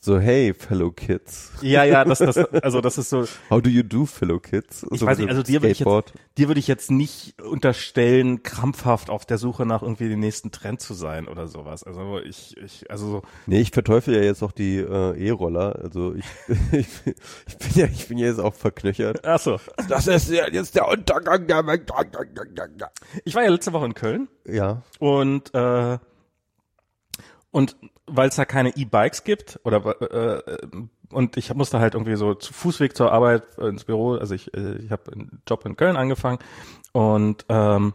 so, hey, fellow kids. Ja, ja, das, das, also das ist so. How do you do, fellow kids? Ich so weiß nicht, also dir würde ich jetzt, dir würde ich jetzt nicht unterstellen, krampfhaft auf der Suche nach irgendwie den nächsten Trend zu sein oder sowas. Also ich, ich, also so. Nee, ich verteufel ja jetzt auch die äh, E-Roller. Also ich, ich, ich bin ja, ich bin ja jetzt auch verknöchert. Ach so. Das ist ja jetzt der Untergang der Ich war ja letzte Woche in Köln. Ja. Und äh, und weil es da keine E-Bikes gibt oder äh, und ich musste halt irgendwie so zu Fußweg zur Arbeit äh, ins Büro, also ich, äh, ich habe einen Job in Köln angefangen und ähm,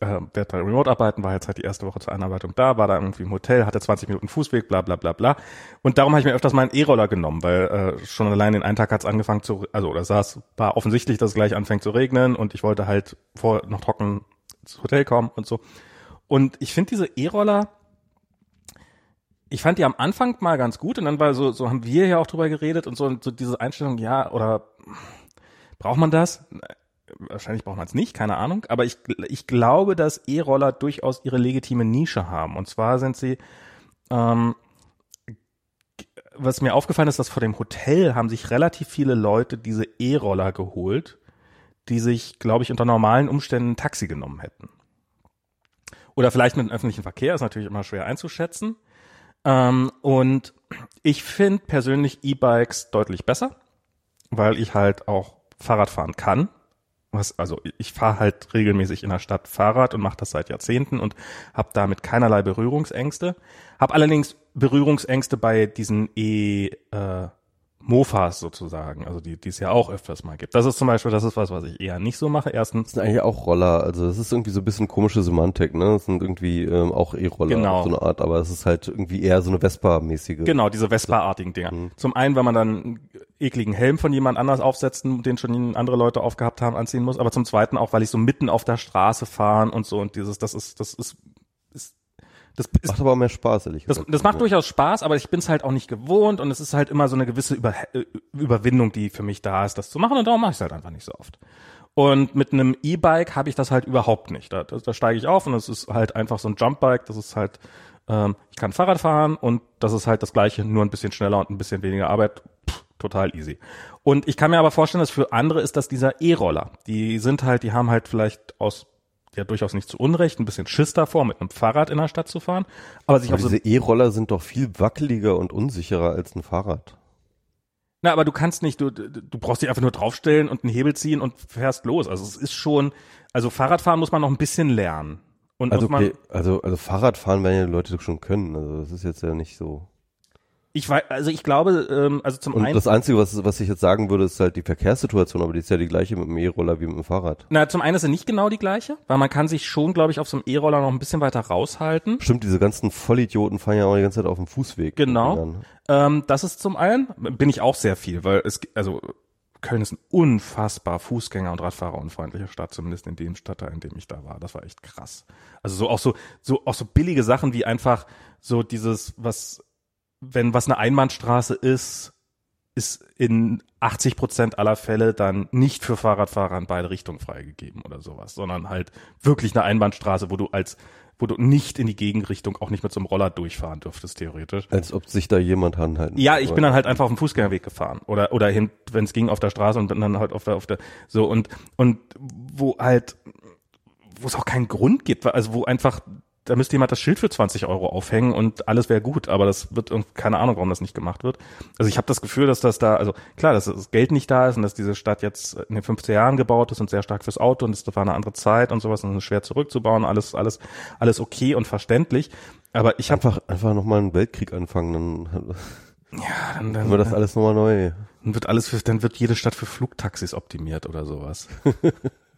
äh, werde da remote arbeiten, war jetzt halt die erste Woche zur Einarbeitung da, war da irgendwie im Hotel, hatte 20 Minuten Fußweg, bla bla bla bla. Und darum habe ich mir öfters mal einen E-Roller genommen, weil äh, schon allein den einen Tag hat es angefangen zu, also oder saß, war offensichtlich, dass es gleich anfängt zu regnen und ich wollte halt vor noch trocken ins Hotel kommen und so. Und ich finde diese E-Roller, ich fand die am Anfang mal ganz gut und dann war so, so haben wir ja auch drüber geredet und so, so diese Einstellung, ja, oder braucht man das? Wahrscheinlich braucht man es nicht, keine Ahnung. Aber ich, ich glaube, dass E-Roller durchaus ihre legitime Nische haben. Und zwar sind sie, ähm, was mir aufgefallen ist, dass vor dem Hotel haben sich relativ viele Leute diese E-Roller geholt, die sich, glaube ich, unter normalen Umständen ein Taxi genommen hätten. Oder vielleicht mit dem öffentlichen Verkehr, ist natürlich immer schwer einzuschätzen. Ähm, und ich finde persönlich E-Bikes deutlich besser, weil ich halt auch Fahrrad fahren kann. Was, also ich fahre halt regelmäßig in der Stadt Fahrrad und mache das seit Jahrzehnten und habe damit keinerlei Berührungsängste. Habe allerdings Berührungsängste bei diesen E äh, Mofas sozusagen, also die, die es ja auch öfters mal gibt. Das ist zum Beispiel, das ist was, was ich eher nicht so mache. Erstens. Das sind eigentlich auch Roller, also das ist irgendwie so ein bisschen komische Semantik, ne? Das sind irgendwie ähm, auch E-Roller Genau. so eine Art, aber es ist halt irgendwie eher so eine Vespa-mäßige. Genau, diese Vespa-artigen Dinger. Mhm. Zum einen, weil man dann einen ekligen Helm von jemand anders aufsetzen, den schon andere Leute aufgehabt haben, anziehen muss, aber zum zweiten auch, weil ich so mitten auf der Straße fahren und so und dieses, das ist, das ist das ist Macht aber auch mehr Spaß, ehrlich Das, gesagt. das macht Ja. durchaus Spaß, aber ich bin es halt auch nicht gewohnt und es ist halt immer so eine gewisse Über äh, Überwindung, die für mich da ist, das zu machen und darum mache ich es halt einfach nicht so oft. Und mit einem E-Bike habe ich das halt überhaupt nicht. Da, da, da steige ich auf und es ist halt einfach so ein Jumpbike, das ist halt, ähm, ich kann Fahrrad fahren und das ist halt das gleiche, nur ein bisschen schneller und ein bisschen weniger Arbeit. Pff, total easy. Und ich kann mir aber vorstellen, dass für andere ist das dieser E-Roller. Die sind halt, die haben halt vielleicht aus ja durchaus nicht zu Unrecht, ein bisschen Schiss davor, mit einem Fahrrad in der Stadt zu fahren, aber sich Aber so diese E-Roller sind doch viel wackeliger und unsicherer als ein Fahrrad. Na, aber du kannst nicht, du, du brauchst dich einfach nur draufstellen und einen Hebel ziehen und fährst los. Also es ist schon, also Fahrradfahren muss man noch ein bisschen lernen. Und Also, okay, also, also Fahrradfahren werden ja die Leute schon können. Also das ist jetzt ja nicht so. Ich weiß, also ich glaube, ähm, also zum Und einen, das Einzige, was, was ich jetzt sagen würde, ist halt die Verkehrssituation, aber die ist ja die gleiche mit dem E-Roller wie mit dem Fahrrad. na, zum einen ist er nicht genau die gleiche, weil man kann sich schon, glaube ich, auf so einem E-Roller noch ein bisschen weiter raushalten. Stimmt, diese ganzen Vollidioten fahren ja auch die ganze Zeit auf dem Fußweg. Genau. Ähm, das ist zum einen, bin ich auch sehr viel, weil es, also Köln ist ein unfassbar Fußgänger- und Radfahrerunfreundliche Stadt, zumindest in dem Stadtteil, in dem ich da war. Das war echt krass. Also so auch so, so auch so billige Sachen wie einfach so dieses, was, wenn was eine Einbahnstraße ist, ist in 80 Prozent aller Fälle dann nicht für Fahrradfahrer in beide Richtungen freigegeben oder sowas, sondern halt wirklich eine Einbahnstraße, wo du als, wo du nicht in die Gegenrichtung auch nicht mit so einem Roller durchfahren dürftest, theoretisch. Als ob sich da jemand anhalten Ja, ich bin dann halt einfach auf dem Fußgängerweg gefahren oder oder hin, wenn es ging, auf der Straße und dann halt auf der auf der so und und wo halt wo es auch keinen Grund gibt, also wo einfach da müsste jemand das Schild für 20 Euro aufhängen und alles wäre gut, aber das wird keine Ahnung, warum das nicht gemacht wird. Also ich habe das Gefühl, dass das da, also klar, dass das Geld nicht da ist und dass diese Stadt jetzt in den 50er Jahren gebaut ist und sehr stark fürs Auto und das war eine andere Zeit und sowas und es ist schwer zurückzubauen, alles, alles, alles okay und verständlich. Aber ich habe Einfach, einfach nochmal einen Weltkrieg anfangen, dann ja, dann, dann, das alles nochmal neu. Dann wird alles für, dann wird jede Stadt für Flugtaxis optimiert oder sowas.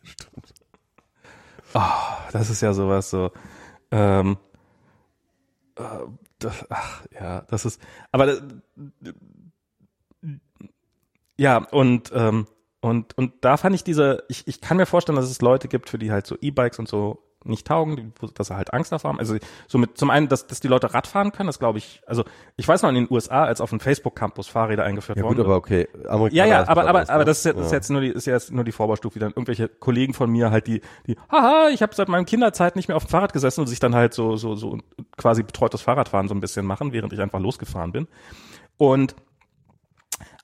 Stimmt. Ah, das ist ja sowas so. Ähm, äh, das, ach, ja, das ist, aber das, ja, und, ähm, und, und da fand ich diese, ich, ich kann mir vorstellen, dass es Leute gibt, für die halt so E-Bikes und so nicht taugen, die, dass sie halt Angst davor haben. Also so mit zum einen, dass, dass die Leute Rad fahren können, das glaube ich, also ich weiß noch in den USA, als auf dem Facebook-Campus Fahrräder eingeführt Ja worden gut, aber okay. Amerikaner ja, ja, aber, aber, aber ne? das ist jetzt, ist jetzt nur die, ist jetzt nur die Vorbaustufe, dann irgendwelche Kollegen von mir halt, die, die, haha, ich habe seit meinem Kinderzeit nicht mehr auf dem Fahrrad gesessen und sich dann halt so, so, so quasi betreutes Fahrradfahren so ein bisschen machen, während ich einfach losgefahren bin. Und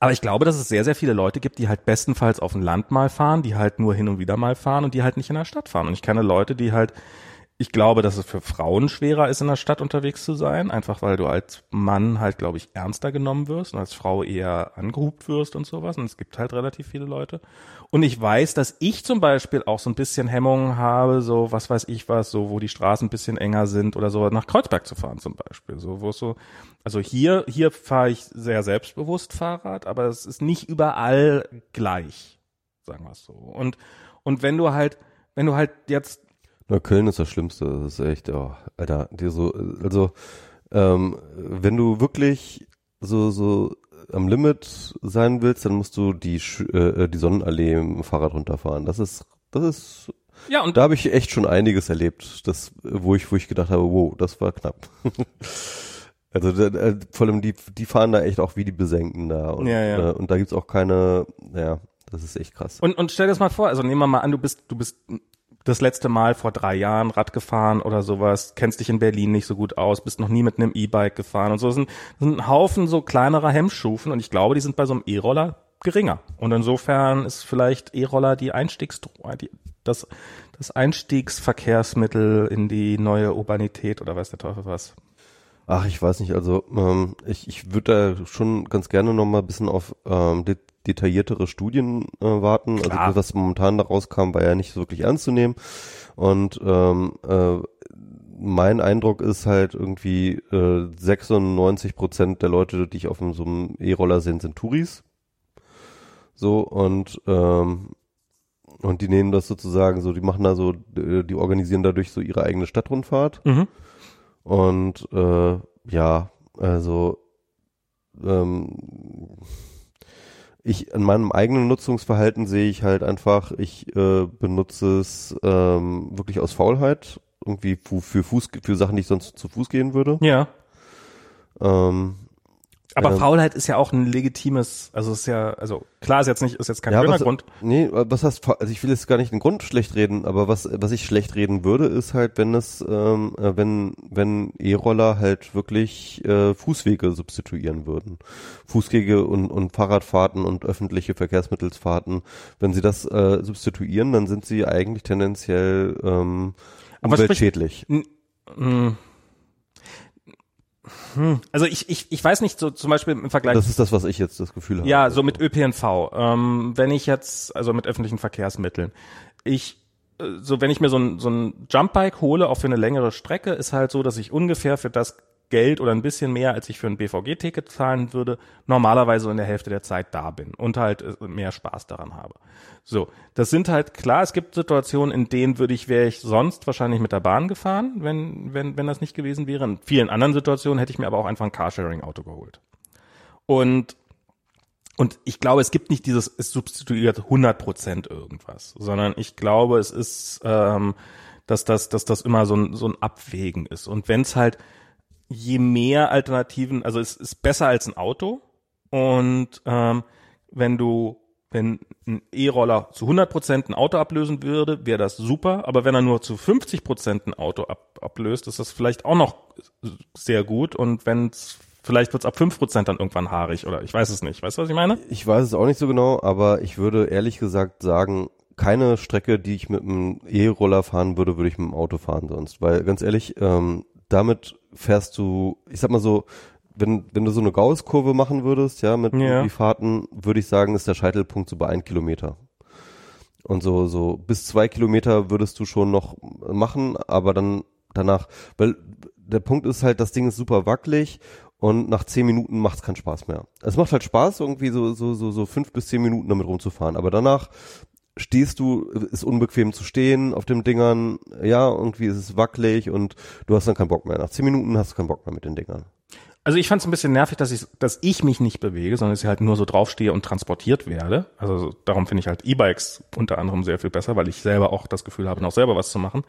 aber ich glaube, dass es sehr, sehr viele Leute gibt, die halt bestenfalls auf dem Land mal fahren, die halt nur hin und wieder mal fahren und die halt nicht in der Stadt fahren. Und ich kenne Leute, die halt, ich glaube, dass es für Frauen schwerer ist, in der Stadt unterwegs zu sein, einfach weil du als Mann halt, glaube ich, ernster genommen wirst und als Frau eher angehupt wirst und sowas. Und es gibt halt relativ viele Leute. Und ich weiß, dass ich zum Beispiel auch so ein bisschen Hemmungen habe, so was weiß ich was, so wo die Straßen ein bisschen enger sind oder so, nach Kreuzberg zu fahren zum Beispiel. So, wo es so, also hier, hier fahre ich sehr selbstbewusst Fahrrad, aber es ist nicht überall gleich, sagen wir es so. Und, und wenn du halt, wenn du halt jetzt Neukölln ist das Schlimmste. Das ist echt, oh, Alter, dir so, also ähm, wenn du wirklich so so am Limit sein willst, dann musst du die Sch- äh, die Sonnenallee im Fahrrad runterfahren. Das ist das ist ja und da habe ich echt schon einiges erlebt, das wo ich wo ich gedacht habe, wow, das war knapp. Also da, äh, vor allem die die fahren da echt auch wie die Besenken da und, Ja, ja. Äh, und da gibt's auch keine, ja, das ist echt krass. Und, und stell dir das mal vor, also nehmen wir mal an, du bist, du bist das letzte Mal vor drei Jahren Rad gefahren oder sowas, kennst dich in Berlin nicht so gut aus, bist noch nie mit einem E-Bike gefahren und so. Das sind, das sind ein Haufen so kleinerer Hemmstufen und ich glaube, die sind bei so einem E-Roller geringer. Und insofern ist vielleicht E-Roller die Einstiegs, die, das, das Einstiegsverkehrsmittel in die neue Urbanität oder weiß der Teufel was. Ach, ich weiß nicht, also ähm, ich, ich würde da schon ganz gerne noch mal ein bisschen auf ähm, detailliertere Studien äh, warten. Klar. Also was momentan da rauskam, war ja nicht so wirklich ernst zu nehmen. Und ähm, äh, mein Eindruck ist halt irgendwie äh, 96 Prozent der Leute, die ich auf so einem E-Roller sehe, sind Touris. So und ähm, und die nehmen das sozusagen so, die machen da so, die organisieren dadurch so ihre eigene Stadtrundfahrt. Mhm. Und äh, ja, also ähm, ich in meinem eigenen Nutzungsverhalten sehe ich halt einfach, ich äh, benutze es ähm, wirklich aus Faulheit, irgendwie für, für Fuß, für Sachen, die ich sonst zu Fuß gehen würde. Ja. Ähm, Aber Ähm, Faulheit ist ja auch ein legitimes, also ist ja, also klar ist jetzt nicht, ist jetzt kein Ja, schöner was, Grund. nee, was heißt, also ich will jetzt gar nicht den Grund schlecht reden, aber was, was ich schlecht reden würde, ist halt, wenn es, ähm, äh, wenn, wenn E-Roller halt wirklich äh, Fußwege substituieren würden. Fußwege und, und Fahrradfahrten und öffentliche Verkehrsmittelsfahrten. Wenn sie das äh, substituieren, dann sind sie eigentlich tendenziell ähm, Aber sprich- umweltschädlich. Hm. Also ich, ich, ich weiß nicht, so zum Beispiel im Vergleich Das ist das, was ich jetzt das Gefühl habe. Ja, so mit ÖPNV. Ähm, wenn ich jetzt, also mit öffentlichen Verkehrsmitteln, ich, äh, so wenn ich mir so ein, so ein Jumpbike hole, auch für eine längere Strecke, ist halt so, dass ich ungefähr für das Geld oder ein bisschen mehr, als ich für ein BVG-Ticket zahlen würde, normalerweise in der Hälfte der Zeit da bin und halt äh, mehr Spaß daran habe. So, das sind halt klar, es gibt Situationen, in denen würde ich, wäre ich sonst wahrscheinlich mit der Bahn gefahren, wenn, wenn, wenn das nicht gewesen wäre. In vielen anderen Situationen hätte ich mir aber auch einfach ein Carsharing-Auto geholt. Und und ich glaube, es gibt nicht dieses, es substituiert 100% irgendwas, sondern ich glaube, es ist, ähm, dass das, dass das immer so ein, so ein Abwägen ist. Und wenn es halt, je mehr Alternativen, also es ist besser als ein Auto. Und ähm, wenn du, wenn ein E-Roller zu 100% ein Auto ablösen würde, wäre das super. Aber wenn er nur zu 50% ein Auto ab, ablöst, ist das vielleicht auch noch sehr gut. Und wenn Vielleicht wird's ab 5% dann irgendwann haarig oder ich weiß es nicht. Weißt du, was ich meine? Ich weiß es auch nicht so genau, aber ich würde ehrlich gesagt sagen, keine Strecke, die ich mit einem E-Roller fahren würde, würde ich mit dem Auto fahren sonst. Weil ganz ehrlich, ähm, damit fährst du, ich sag mal so, wenn, wenn du so eine Gauss-Kurve machen würdest, ja, mit Ja. die Fahrten, würde ich sagen, ist der Scheitelpunkt so bei ein Kilometer. Und so, so bis zwei Kilometer würdest du schon noch machen, aber dann danach, weil der Punkt ist halt, das Ding ist super wackelig und nach zehn Minuten macht es keinen Spaß mehr. Es macht halt Spaß, irgendwie so, so, so, so fünf bis zehn Minuten damit rumzufahren, aber danach stehst du, ist unbequem zu stehen auf den Dingern, ja, irgendwie ist es wackelig und du hast dann keinen Bock mehr. Nach zehn Minuten hast du keinen Bock mehr mit den Dingern. Also ich fand es ein bisschen nervig, dass ich, dass ich mich nicht bewege, sondern dass ich halt nur so draufstehe und transportiert werde. Also so- darum finde ich halt E-Bikes unter anderem sehr viel besser, weil ich selber auch das Gefühl habe, noch selber was zu machen.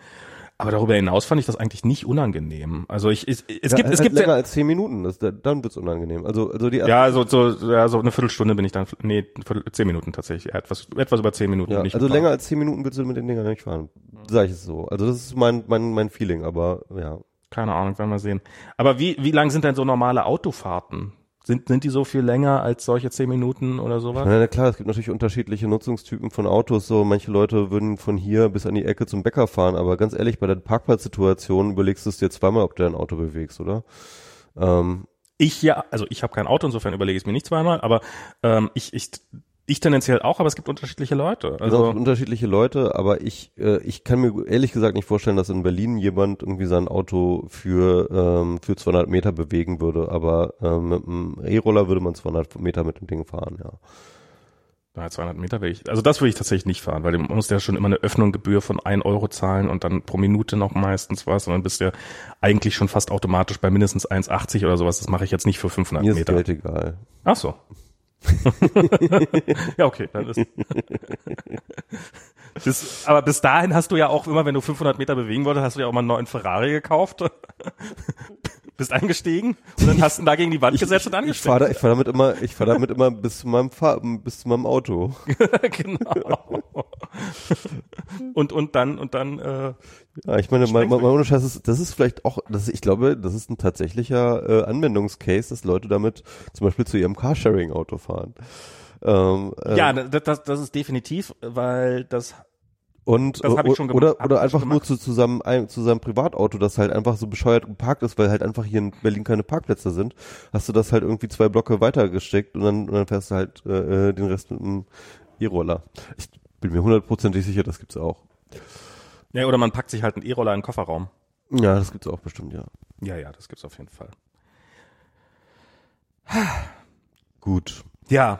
Aber darüber hinaus fand ich das eigentlich nicht unangenehm. Also ich, es, es Ja, gibt, es halt gibt länger als zehn Minuten, das, dann wird's unangenehm. Also, also die ja, so, so, ja, so eine Viertelstunde bin ich dann, nee, zehn Minuten tatsächlich, etwas, etwas über zehn Minuten Ja, ich also gefahren. länger als zehn Minuten willst du mit den Dingern nicht fahren. Sag ich es so. Also das ist mein, mein, mein Feeling, aber ja. Keine Ahnung, werden wir sehen. Aber wie, wie lang sind denn so normale Autofahrten? Sind, sind die so viel länger als solche zehn Minuten oder sowas? Na, na klar, es gibt natürlich unterschiedliche Nutzungstypen von Autos. So, manche Leute würden von hier bis an die Ecke zum Bäcker fahren, aber ganz ehrlich, bei der Parkplatzsituation überlegst du es dir zweimal, ob du dein Auto bewegst, oder? Ähm, Ich ja, also ich habe kein Auto, insofern überlege ich es mir nicht zweimal, aber ähm, ich, ich, ich tendenziell auch, aber es gibt unterschiedliche Leute. also Also unterschiedliche Leute, aber ich, äh, ich kann mir ehrlich gesagt nicht vorstellen, dass in Berlin jemand irgendwie sein Auto für, ähm, für 200 Meter bewegen würde, aber ähm, mit einem E-Roller würde man 200 Meter mit dem Ding fahren, ja. ja, 200 Meter will ich, also das will ich tatsächlich nicht fahren, weil man muss ja schon immer eine Öffnunggebühr von 1 Euro zahlen und dann pro Minute noch meistens was und dann bist du ja eigentlich schon fast automatisch bei mindestens 1,80 oder sowas. Das mache ich jetzt nicht für 500 Mir ist Meter. Geld egal. Ach so. ja, okay. Dann ist bis, aber bis dahin hast du ja auch immer, wenn du 500 Meter bewegen wolltest, hast du ja auch mal einen neuen Ferrari gekauft. Bist eingestiegen und dann hast du ihn da gegen die Wand gesetzt und Ich angesteckt. fahre da, ich fahr damit immer, ich fahre damit immer bis zu meinem Fahr bis zu meinem Auto. genau. und, und dann, und dann, äh, Ja, ich meine, mal, mal ohne Scheiß, das ist, das ist vielleicht auch, das ich glaube, das ist ein tatsächlicher äh, Anwendungscase, dass Leute damit zum Beispiel zu ihrem Carsharing-Auto fahren. Ähm, äh, ja, das, das, das ist definitiv, weil das und das ich schon oder gemacht, oder einfach nur zu zusammen ein, zu seinem Privatauto, das halt einfach so bescheuert geparkt ist, weil halt einfach hier in Berlin keine Parkplätze sind, hast du das halt irgendwie zwei Blocke weiter gesteckt und dann, und dann fährst du halt äh, äh, den Rest mit dem E-Roller. Ich bin mir hundertprozentig sicher, das gibt's auch. Ja, oder man packt sich halt einen E-Roller in den Kofferraum. Ja, das gibt's auch bestimmt, ja. Ja, ja, das gibt's auf jeden Fall. Gut. Ja,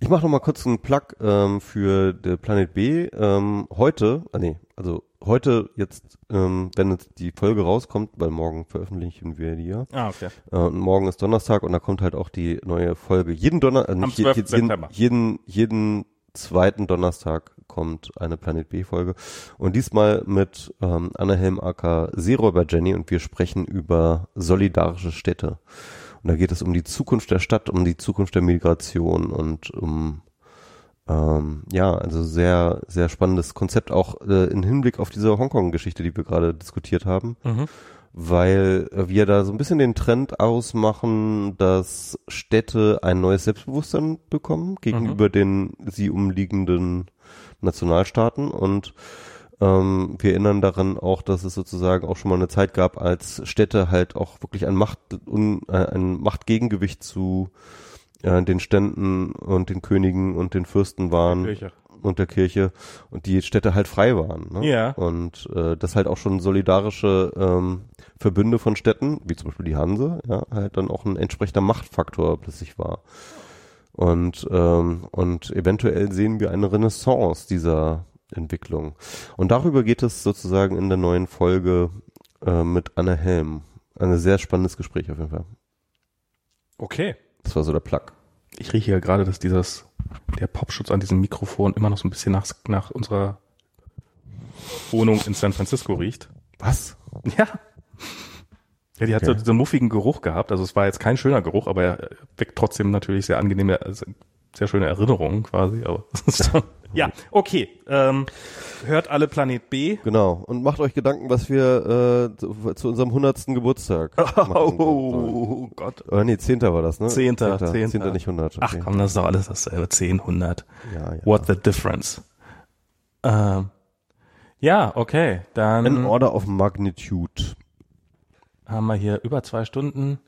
Ich mache noch mal kurz einen Plug ähm, für der Planet B. Ähm, heute, ah nee, also heute jetzt, ähm, wenn jetzt die Folge rauskommt, weil morgen veröffentlichen wir die ja. ah, okay. Äh, und morgen ist Donnerstag und da kommt halt auch die neue Folge. Jeden Donnerstag, Am nicht je- 12. jeden, jeden, jeden zweiten Donnerstag kommt eine Planet B Folge. Und diesmal mit ähm, Anna Helm aka Seeräuber Jenny und wir sprechen über solidarische Städte. Und da geht es um die Zukunft der Stadt, um die Zukunft der Migration und um ähm, ja, also sehr, sehr spannendes Konzept auch äh, im Hinblick auf diese Hongkong-Geschichte, die wir gerade diskutiert haben. Mhm. weil äh, wir da so ein bisschen den Trend ausmachen, dass Städte ein neues Selbstbewusstsein bekommen gegenüber den sie umliegenden Nationalstaaten. Und ähm, wir erinnern daran auch, dass es sozusagen auch schon mal eine Zeit gab, als Städte halt auch wirklich ein Macht un, äh, ein Machtgegengewicht zu äh, den Ständen und den Königen und den Fürsten waren Kirche. und der Kirche und die Städte halt frei waren. Ne? Ja. Und äh, das halt auch schon solidarische ähm, Verbünde von Städten, wie zum Beispiel die Hanse, ja, halt dann auch ein entsprechender Machtfaktor plötzlich war. Und, ähm, und eventuell sehen wir eine Renaissance dieser Entwicklung. Und darüber geht es sozusagen in der neuen Folge äh, mit Anne Helm. Ein sehr spannendes Gespräch auf jeden Fall. Okay. Das war so der Plug. Ich rieche ja gerade, dass dieses, der Popschutz an diesem Mikrofon immer noch so ein bisschen nach, nach unserer Wohnung in San Francisco riecht. Was? Ja. Ja, die hat so Okay. diesen muffigen Geruch gehabt. Also es war jetzt kein schöner Geruch, aber er weckt trotzdem natürlich sehr angenehme, also sehr schöne Erinnerungen quasi. Aber das ist schon, ja, okay. Ähm, hört alle Planet B. Genau. Und macht euch Gedanken, was wir äh, zu, unserem hundertsten Geburtstag machen sollen. Oh Gott. Oder nee, Zehnter war das, ne? Zehnter, Zehnter, Zehnter. Zehnter nicht 100. Ach okay. komm, das ist doch alles dasselbe. 10, 100. Ja, ja. What the difference? Ähm, ja, okay. Dann An Order of Magnitude. haben wir hier über zwei Stunden.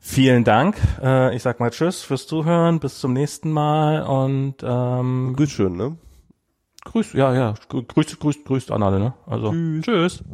Vielen Dank. Äh, ich sag mal Tschüss fürs Zuhören. Bis zum nächsten Mal und ähm, Grüß schön, ne? grüß, ja, ja, grüßt, grüßt, grüßt an alle, ne? Also Tschüss. tschüss.